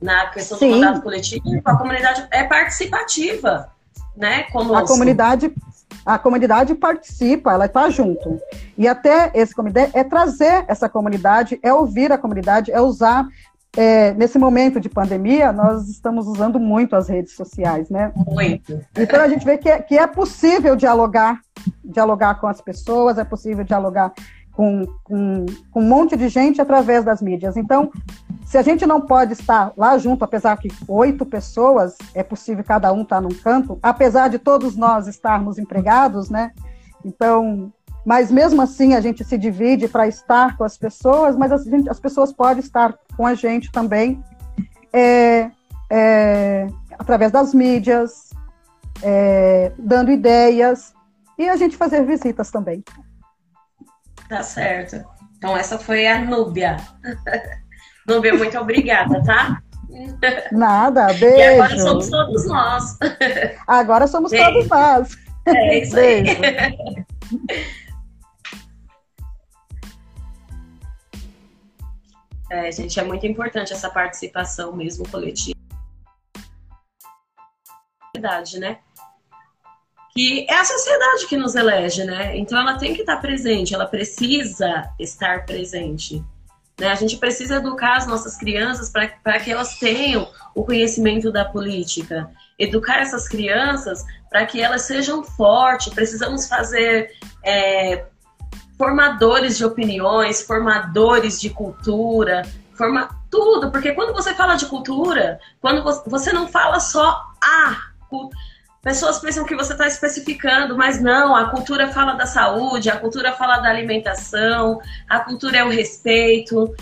Speaker 1: Na questão Sim. do mandato coletivo, a comunidade é participativa, né?
Speaker 5: Conosco. A comunidade, a comunidade participa, ela está junto. E até esse comitê é trazer essa comunidade, é ouvir a comunidade, é usar. É, nesse momento de pandemia, nós estamos usando muito as redes sociais, né?
Speaker 1: Muito.
Speaker 5: Então a gente vê que é, que é possível dialogar, dialogar com as pessoas, é possível dialogar com, com, com, um monte de gente através das mídias. Então, se a gente não pode estar lá junto, apesar que oito pessoas, é possível cada um estar num canto, apesar de todos nós estarmos empregados, né? Então, mas mesmo assim a gente se divide para estar com as pessoas, mas gente, as pessoas podem estar com a gente também é, é, através das mídias, é, dando ideias e a gente fazer visitas também.
Speaker 1: Tá certo. Então essa foi a Núbia. [laughs] Núbia, muito obrigada, tá?
Speaker 5: Nada, beijo. [laughs] E
Speaker 1: agora somos todos nós. [laughs]
Speaker 5: Agora somos beijo. todos nós.
Speaker 1: É isso beijo. aí. É, gente, é muito importante essa participação mesmo coletiva. Né? Que é a sociedade que nos elege, né? Então ela tem que estar presente, ela precisa estar presente. Né? A gente precisa educar as nossas crianças para que elas tenham o conhecimento da política. Educar essas crianças para que elas sejam fortes. Precisamos fazer é, formadores de opiniões, formadores de cultura, forma tudo, porque quando você fala de cultura, quando você não fala só a cultura Pessoas pensam que você está especificando, mas não, a cultura fala da saúde, a cultura fala da alimentação, a cultura é o respeito.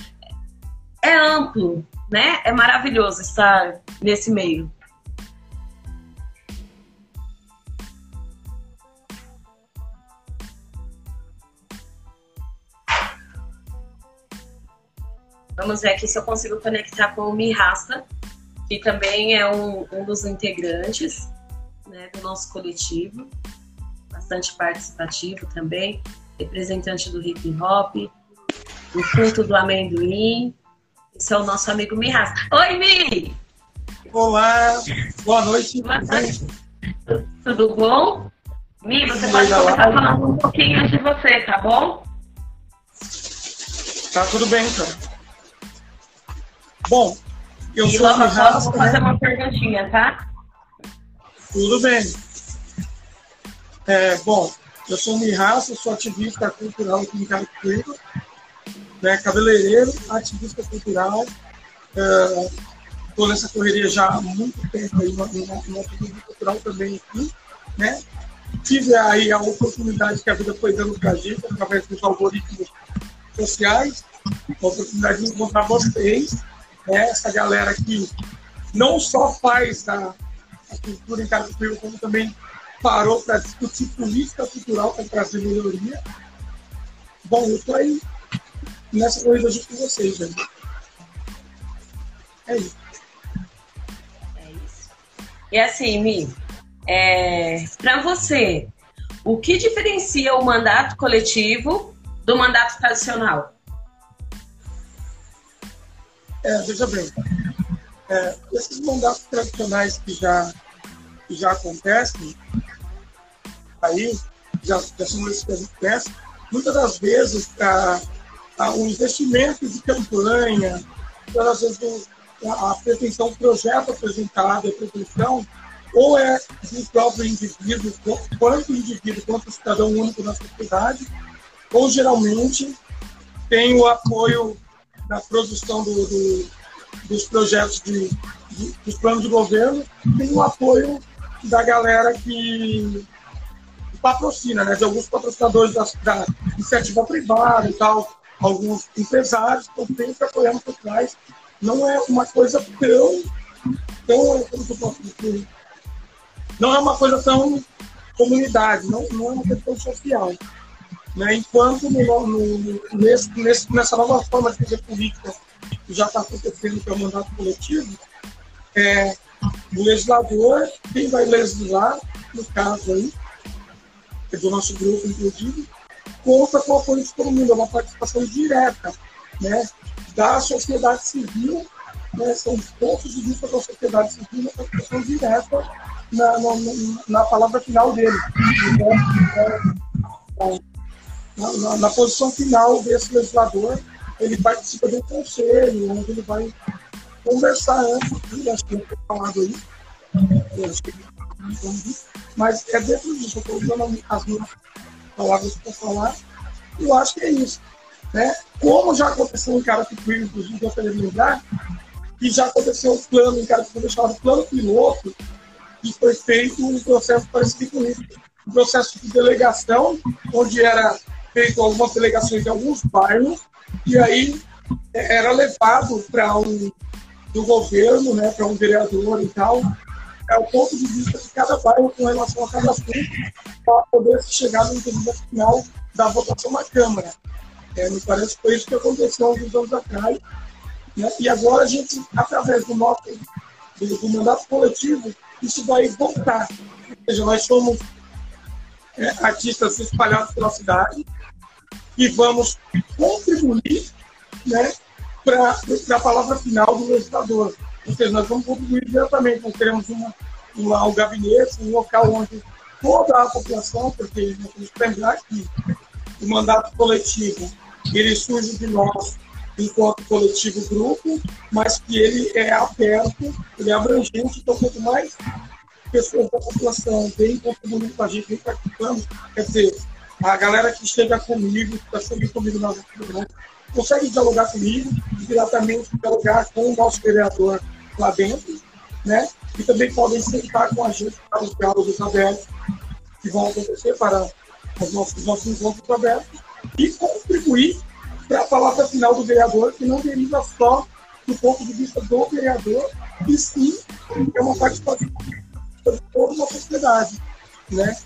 Speaker 1: É amplo, né? É maravilhoso estar nesse meio. Vamos ver aqui se eu consigo conectar com o Mirasta, que também é um, um dos integrantes né, do nosso coletivo, bastante participativo também, representante do hip hop, o culto do amendoim. Esse é o nosso amigo Mirras. Oi, Mi!
Speaker 6: Olá, boa noite. Boa
Speaker 1: noite. Tudo bom? Mi, você pode começar falando um pouquinho de você, tá bom?
Speaker 6: Tá tudo bem, então. Bom, eu
Speaker 1: e
Speaker 6: sou
Speaker 1: logo, logo vou fazer uma perguntinha, tá?
Speaker 6: Tudo bem. É, bom, eu sou Mirraça, sou ativista cultural aqui em Carapicuíba, né, cabeleireiro, ativista cultural. Estou é, nessa correria já há muito tempo aí, no, no, ativismo cultural também aqui, né? Tive aí a oportunidade que a vida foi dando para a gente, através dos algoritmos sociais, a oportunidade de encontrar vocês, né? essa galera que não só faz a cultura em Carapicuíba, como também parou para discutir política cultural para trazer melhoria. Bom, eu estou aí nessa corrida junto com vocês, gente. É isso.
Speaker 1: É isso. E assim, Mi, é, para você, o que diferencia o mandato coletivo do mandato tradicional?
Speaker 6: É, veja bem, é, esses mandatos tradicionais que já que já acontecem aí, já, já são esses que a gente conhece, muitas das vezes a, a, o investimento de campanha, muitas das vezes a, a pretensão, o projeto apresentado, a pretensão, ou é do próprio indivíduo, quanto indivíduo, quanto cidadão único na sociedade, ou geralmente tem o apoio da produção do, do, dos projetos de, de, dos planos de governo, tem o apoio da galera que patrocina, né? De alguns patrocinadores da, da iniciativa privada e tal, alguns empresários estão sempre apoiando por trás. Não é uma coisa tão, tão como eu posso dizer, não é uma coisa tão comunidade, não, não é uma questão social. Né? Enquanto no, no, nesse, nessa nova forma de fazer política que já está acontecendo, que é o mandato coletivo, é, o legislador, quem vai legislar, no caso aí, é do nosso grupo, inclusive, conta com a apoio de todo mundo, é uma participação direta né, da sociedade civil né, são pontos de vista da sociedade civil na questão direta na, na, na, palavra final dele. Então, é, na, na, na, posição final desse legislador, ele participa de um conselho, onde ele vai conversar antes, acho que foi falado aí, mas é dentro disso, eu estou usando as minhas palavras para falar, eu acho que é isso. Né? Como já aconteceu em Carapicuí, inclusive, eu quero lembrar, que já aconteceu um plano em Carapicuí chamado plano piloto, que foi feito um processo parecido com isso. Um processo de delegação, onde era feito algumas delegações de alguns bairros, e aí é, era levado para um do governo, né, para um vereador e tal, é o ponto de vista de cada bairro com relação a cada assunto, para poder chegar no entendimento final da votação na Câmara. É, me parece que foi isso que aconteceu alguns anos atrás. Né? E agora a gente, através do nosso do, do mandato coletivo, isso vai voltar. Ou seja, nós somos é, artistas espalhados pela cidade e vamos contribuir né, para a palavra final do legislador. Ou seja, nós vamos contribuir diretamente. Nós teremos uma, uma, um gabinete, um local onde toda a população, porque nós temos que lembrar que o mandato coletivo ele surge de nós enquanto coletivo grupo, mas que ele é aberto, ele é abrangente, então quanto mais pessoas da população vêm contribuindo com a gente, vêm participando, quer dizer, a galera que chega comigo, que está sempre comigo nas reuniões, consegue dialogar comigo, diretamente dialogar com o nosso vereador lá dentro, né? E também podem sentar com a gente para os diálogos abertos que vão acontecer para os nossos, nossos encontros abertos e contribuir para a palavra final do vereador, que não deriva só do ponto de vista do vereador, e sim é uma participação de toda uma sociedade. Né?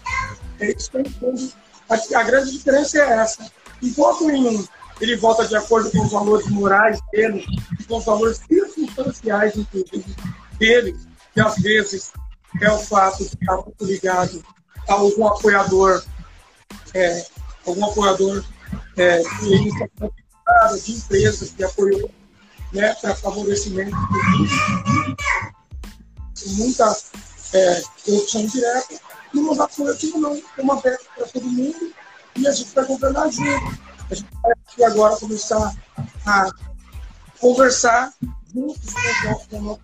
Speaker 6: É isso que. A, a grande diferença é essa. Enquanto em um ele vota de acordo com os valores morais dele, com os valores circunstanciais, inclusive, dele, que às vezes é o fato de estar muito ligado a algum apoiador, é, algum apoiador é, de iniciativa de empresas que apoiou né, para favorecimento do muita é, corrupção direta. No mandato coletivo não, é uma verba para todo mundo e a gente vai comprando ajuda a gente vai agora começar a conversar juntos com o nosso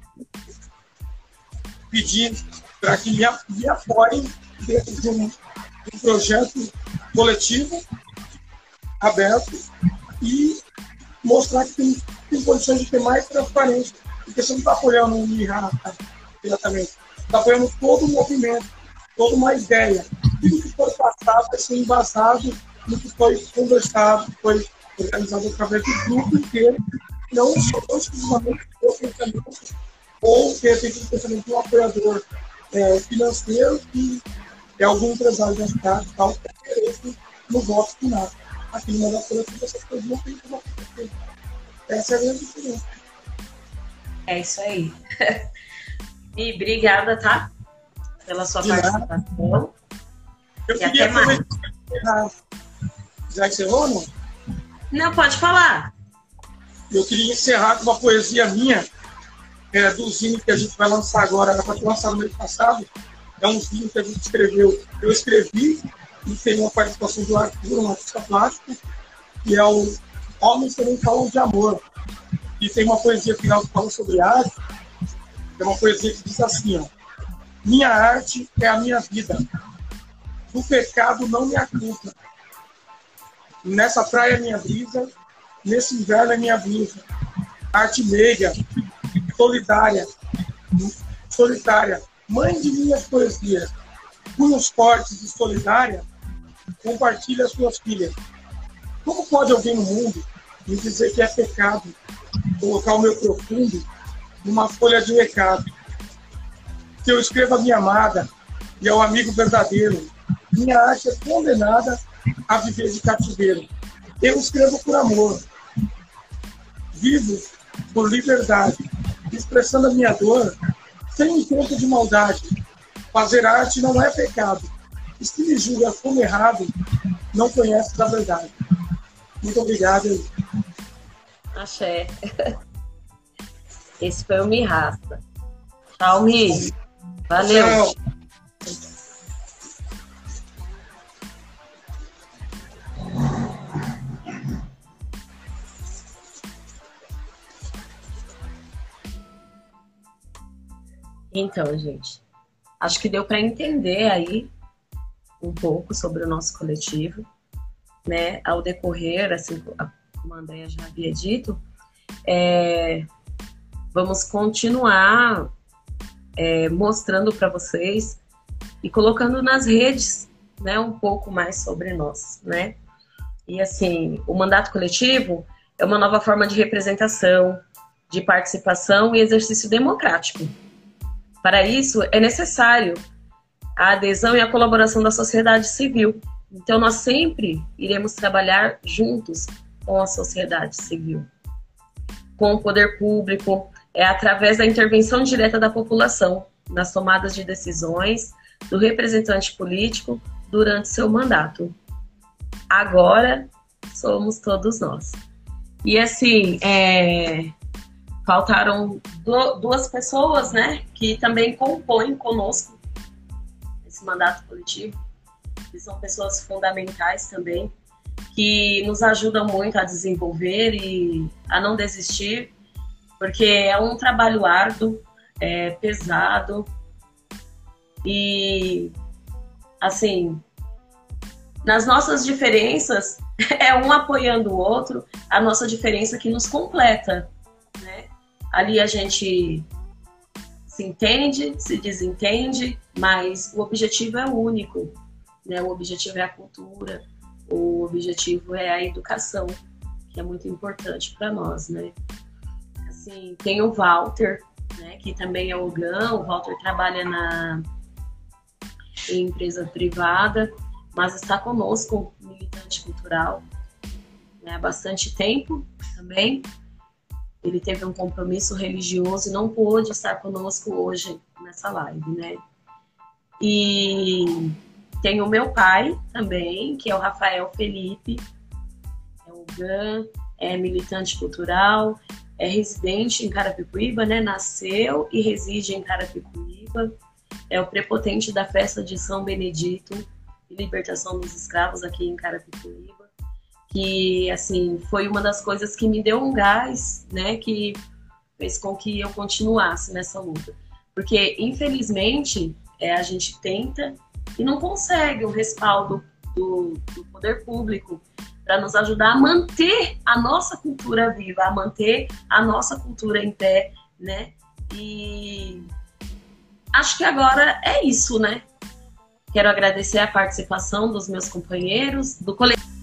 Speaker 6: pedindo para que me, me apoiem dentro de um, um projeto coletivo aberto e mostrar que tem, tem condições de ter mais transparência, porque você não está apoiando um IRA diretamente, está apoiando todo o movimento, toda uma ideia. Tudo que foi passado vai ser embasado no que foi conversado, foi organizado através do grupo inteiro, não só exclusivamente do pensamento, ou de repente o pensamento de um apoiador é, financeiro que é algum empresário da cidade tal, que tem interesse no voto final. Aqui no mandato coletivo essas coisas não tem como acontecer. Essa é a grande diferença.
Speaker 1: É isso aí. [laughs] e obrigada, tá? Pela sua participação.
Speaker 6: Eu e queria aproveitar já encerrou, não?
Speaker 1: Não, pode falar.
Speaker 6: Eu queria encerrar com uma poesia minha, é, do Zinho que a gente vai lançar agora, era para ter lançado no mês passado. É um Zinho que a gente escreveu. Eu escrevi e tem uma participação do Arthur, um artista plástico, que é o Homens Também Falam de Amor. E tem uma poesia final que fala sobre arte. É uma poesia que diz assim, ó. Minha arte é a minha vida. Do pecado não me acusa Nessa praia é minha brisa, nesse inverno é minha blusa. Arte meiga, solidária, solitária, mãe de minhas poesias, punhos fortes e solidária, compartilha suas filhas. Como pode alguém no mundo me dizer que é pecado colocar o meu profundo numa folha de recado? Se eu escrevo a minha amada e ao amigo verdadeiro, minha arte é condenada a viver de cativeiro. Eu escrevo por amor, vivo por liberdade, expressando a minha dor sem intento de maldade. Fazer arte não é pecado. E se me julga como errado, não conhece a verdade. Muito obrigado.
Speaker 1: Axé. [laughs] Esse foi o Me Rasta. Tchau, Mi. Valeu. Tchau. Então, gente, acho que deu para entender aí um pouco sobre o nosso coletivo, né? Ao decorrer, assim, como a Andrea já havia dito, é, vamos continuar é, mostrando para vocês e colocando nas redes, né, um pouco mais sobre nós, né? E assim, o mandato coletivo é uma nova forma de representação, de participação e exercício democrático para isso, é necessário a adesão e a colaboração da sociedade civil. Então, nós sempre iremos trabalhar juntos com a sociedade civil, com o poder público, é através da intervenção direta da população nas tomadas de decisões do representante político durante seu mandato. Agora somos todos nós. E assim, é, faltaram duas pessoas, né, que também compõem conosco esse mandato coletivo, que são pessoas fundamentais também, que nos ajudam muito a desenvolver e a não desistir, porque é um trabalho árduo, é pesado e assim, nas nossas diferenças, [laughs] é um apoiando o outro, a nossa diferença que nos completa, né? Ali a gente se entende, se desentende, mas o objetivo é único, né? O objetivo é a cultura, o objetivo é a educação, que é muito importante para nós, né? Assim, tem o Walter, né, que também é o GAN, o Walter trabalha na em empresa privada, mas está conosco, militante cultural, né, há bastante tempo também. Ele teve um compromisso religioso e não pôde estar conosco hoje nessa live, né? E tem o meu pai também, que é o Rafael Felipe, é o GAN, é militante cultural, é residente em Carapicuíba, né? Nasceu e reside em Carapicuíba, é o prepotente da festa de São Benedito e libertação dos escravos aqui em Carapicuíba que assim foi uma das coisas que me deu um gás, né, que fez com que eu continuasse nessa luta, porque infelizmente é, a gente tenta e não consegue o respaldo do, do poder público para nos ajudar a manter a nossa cultura viva, a manter a nossa cultura em pé, né? E acho que agora é isso, né? Quero agradecer a participação dos meus companheiros, do coletivo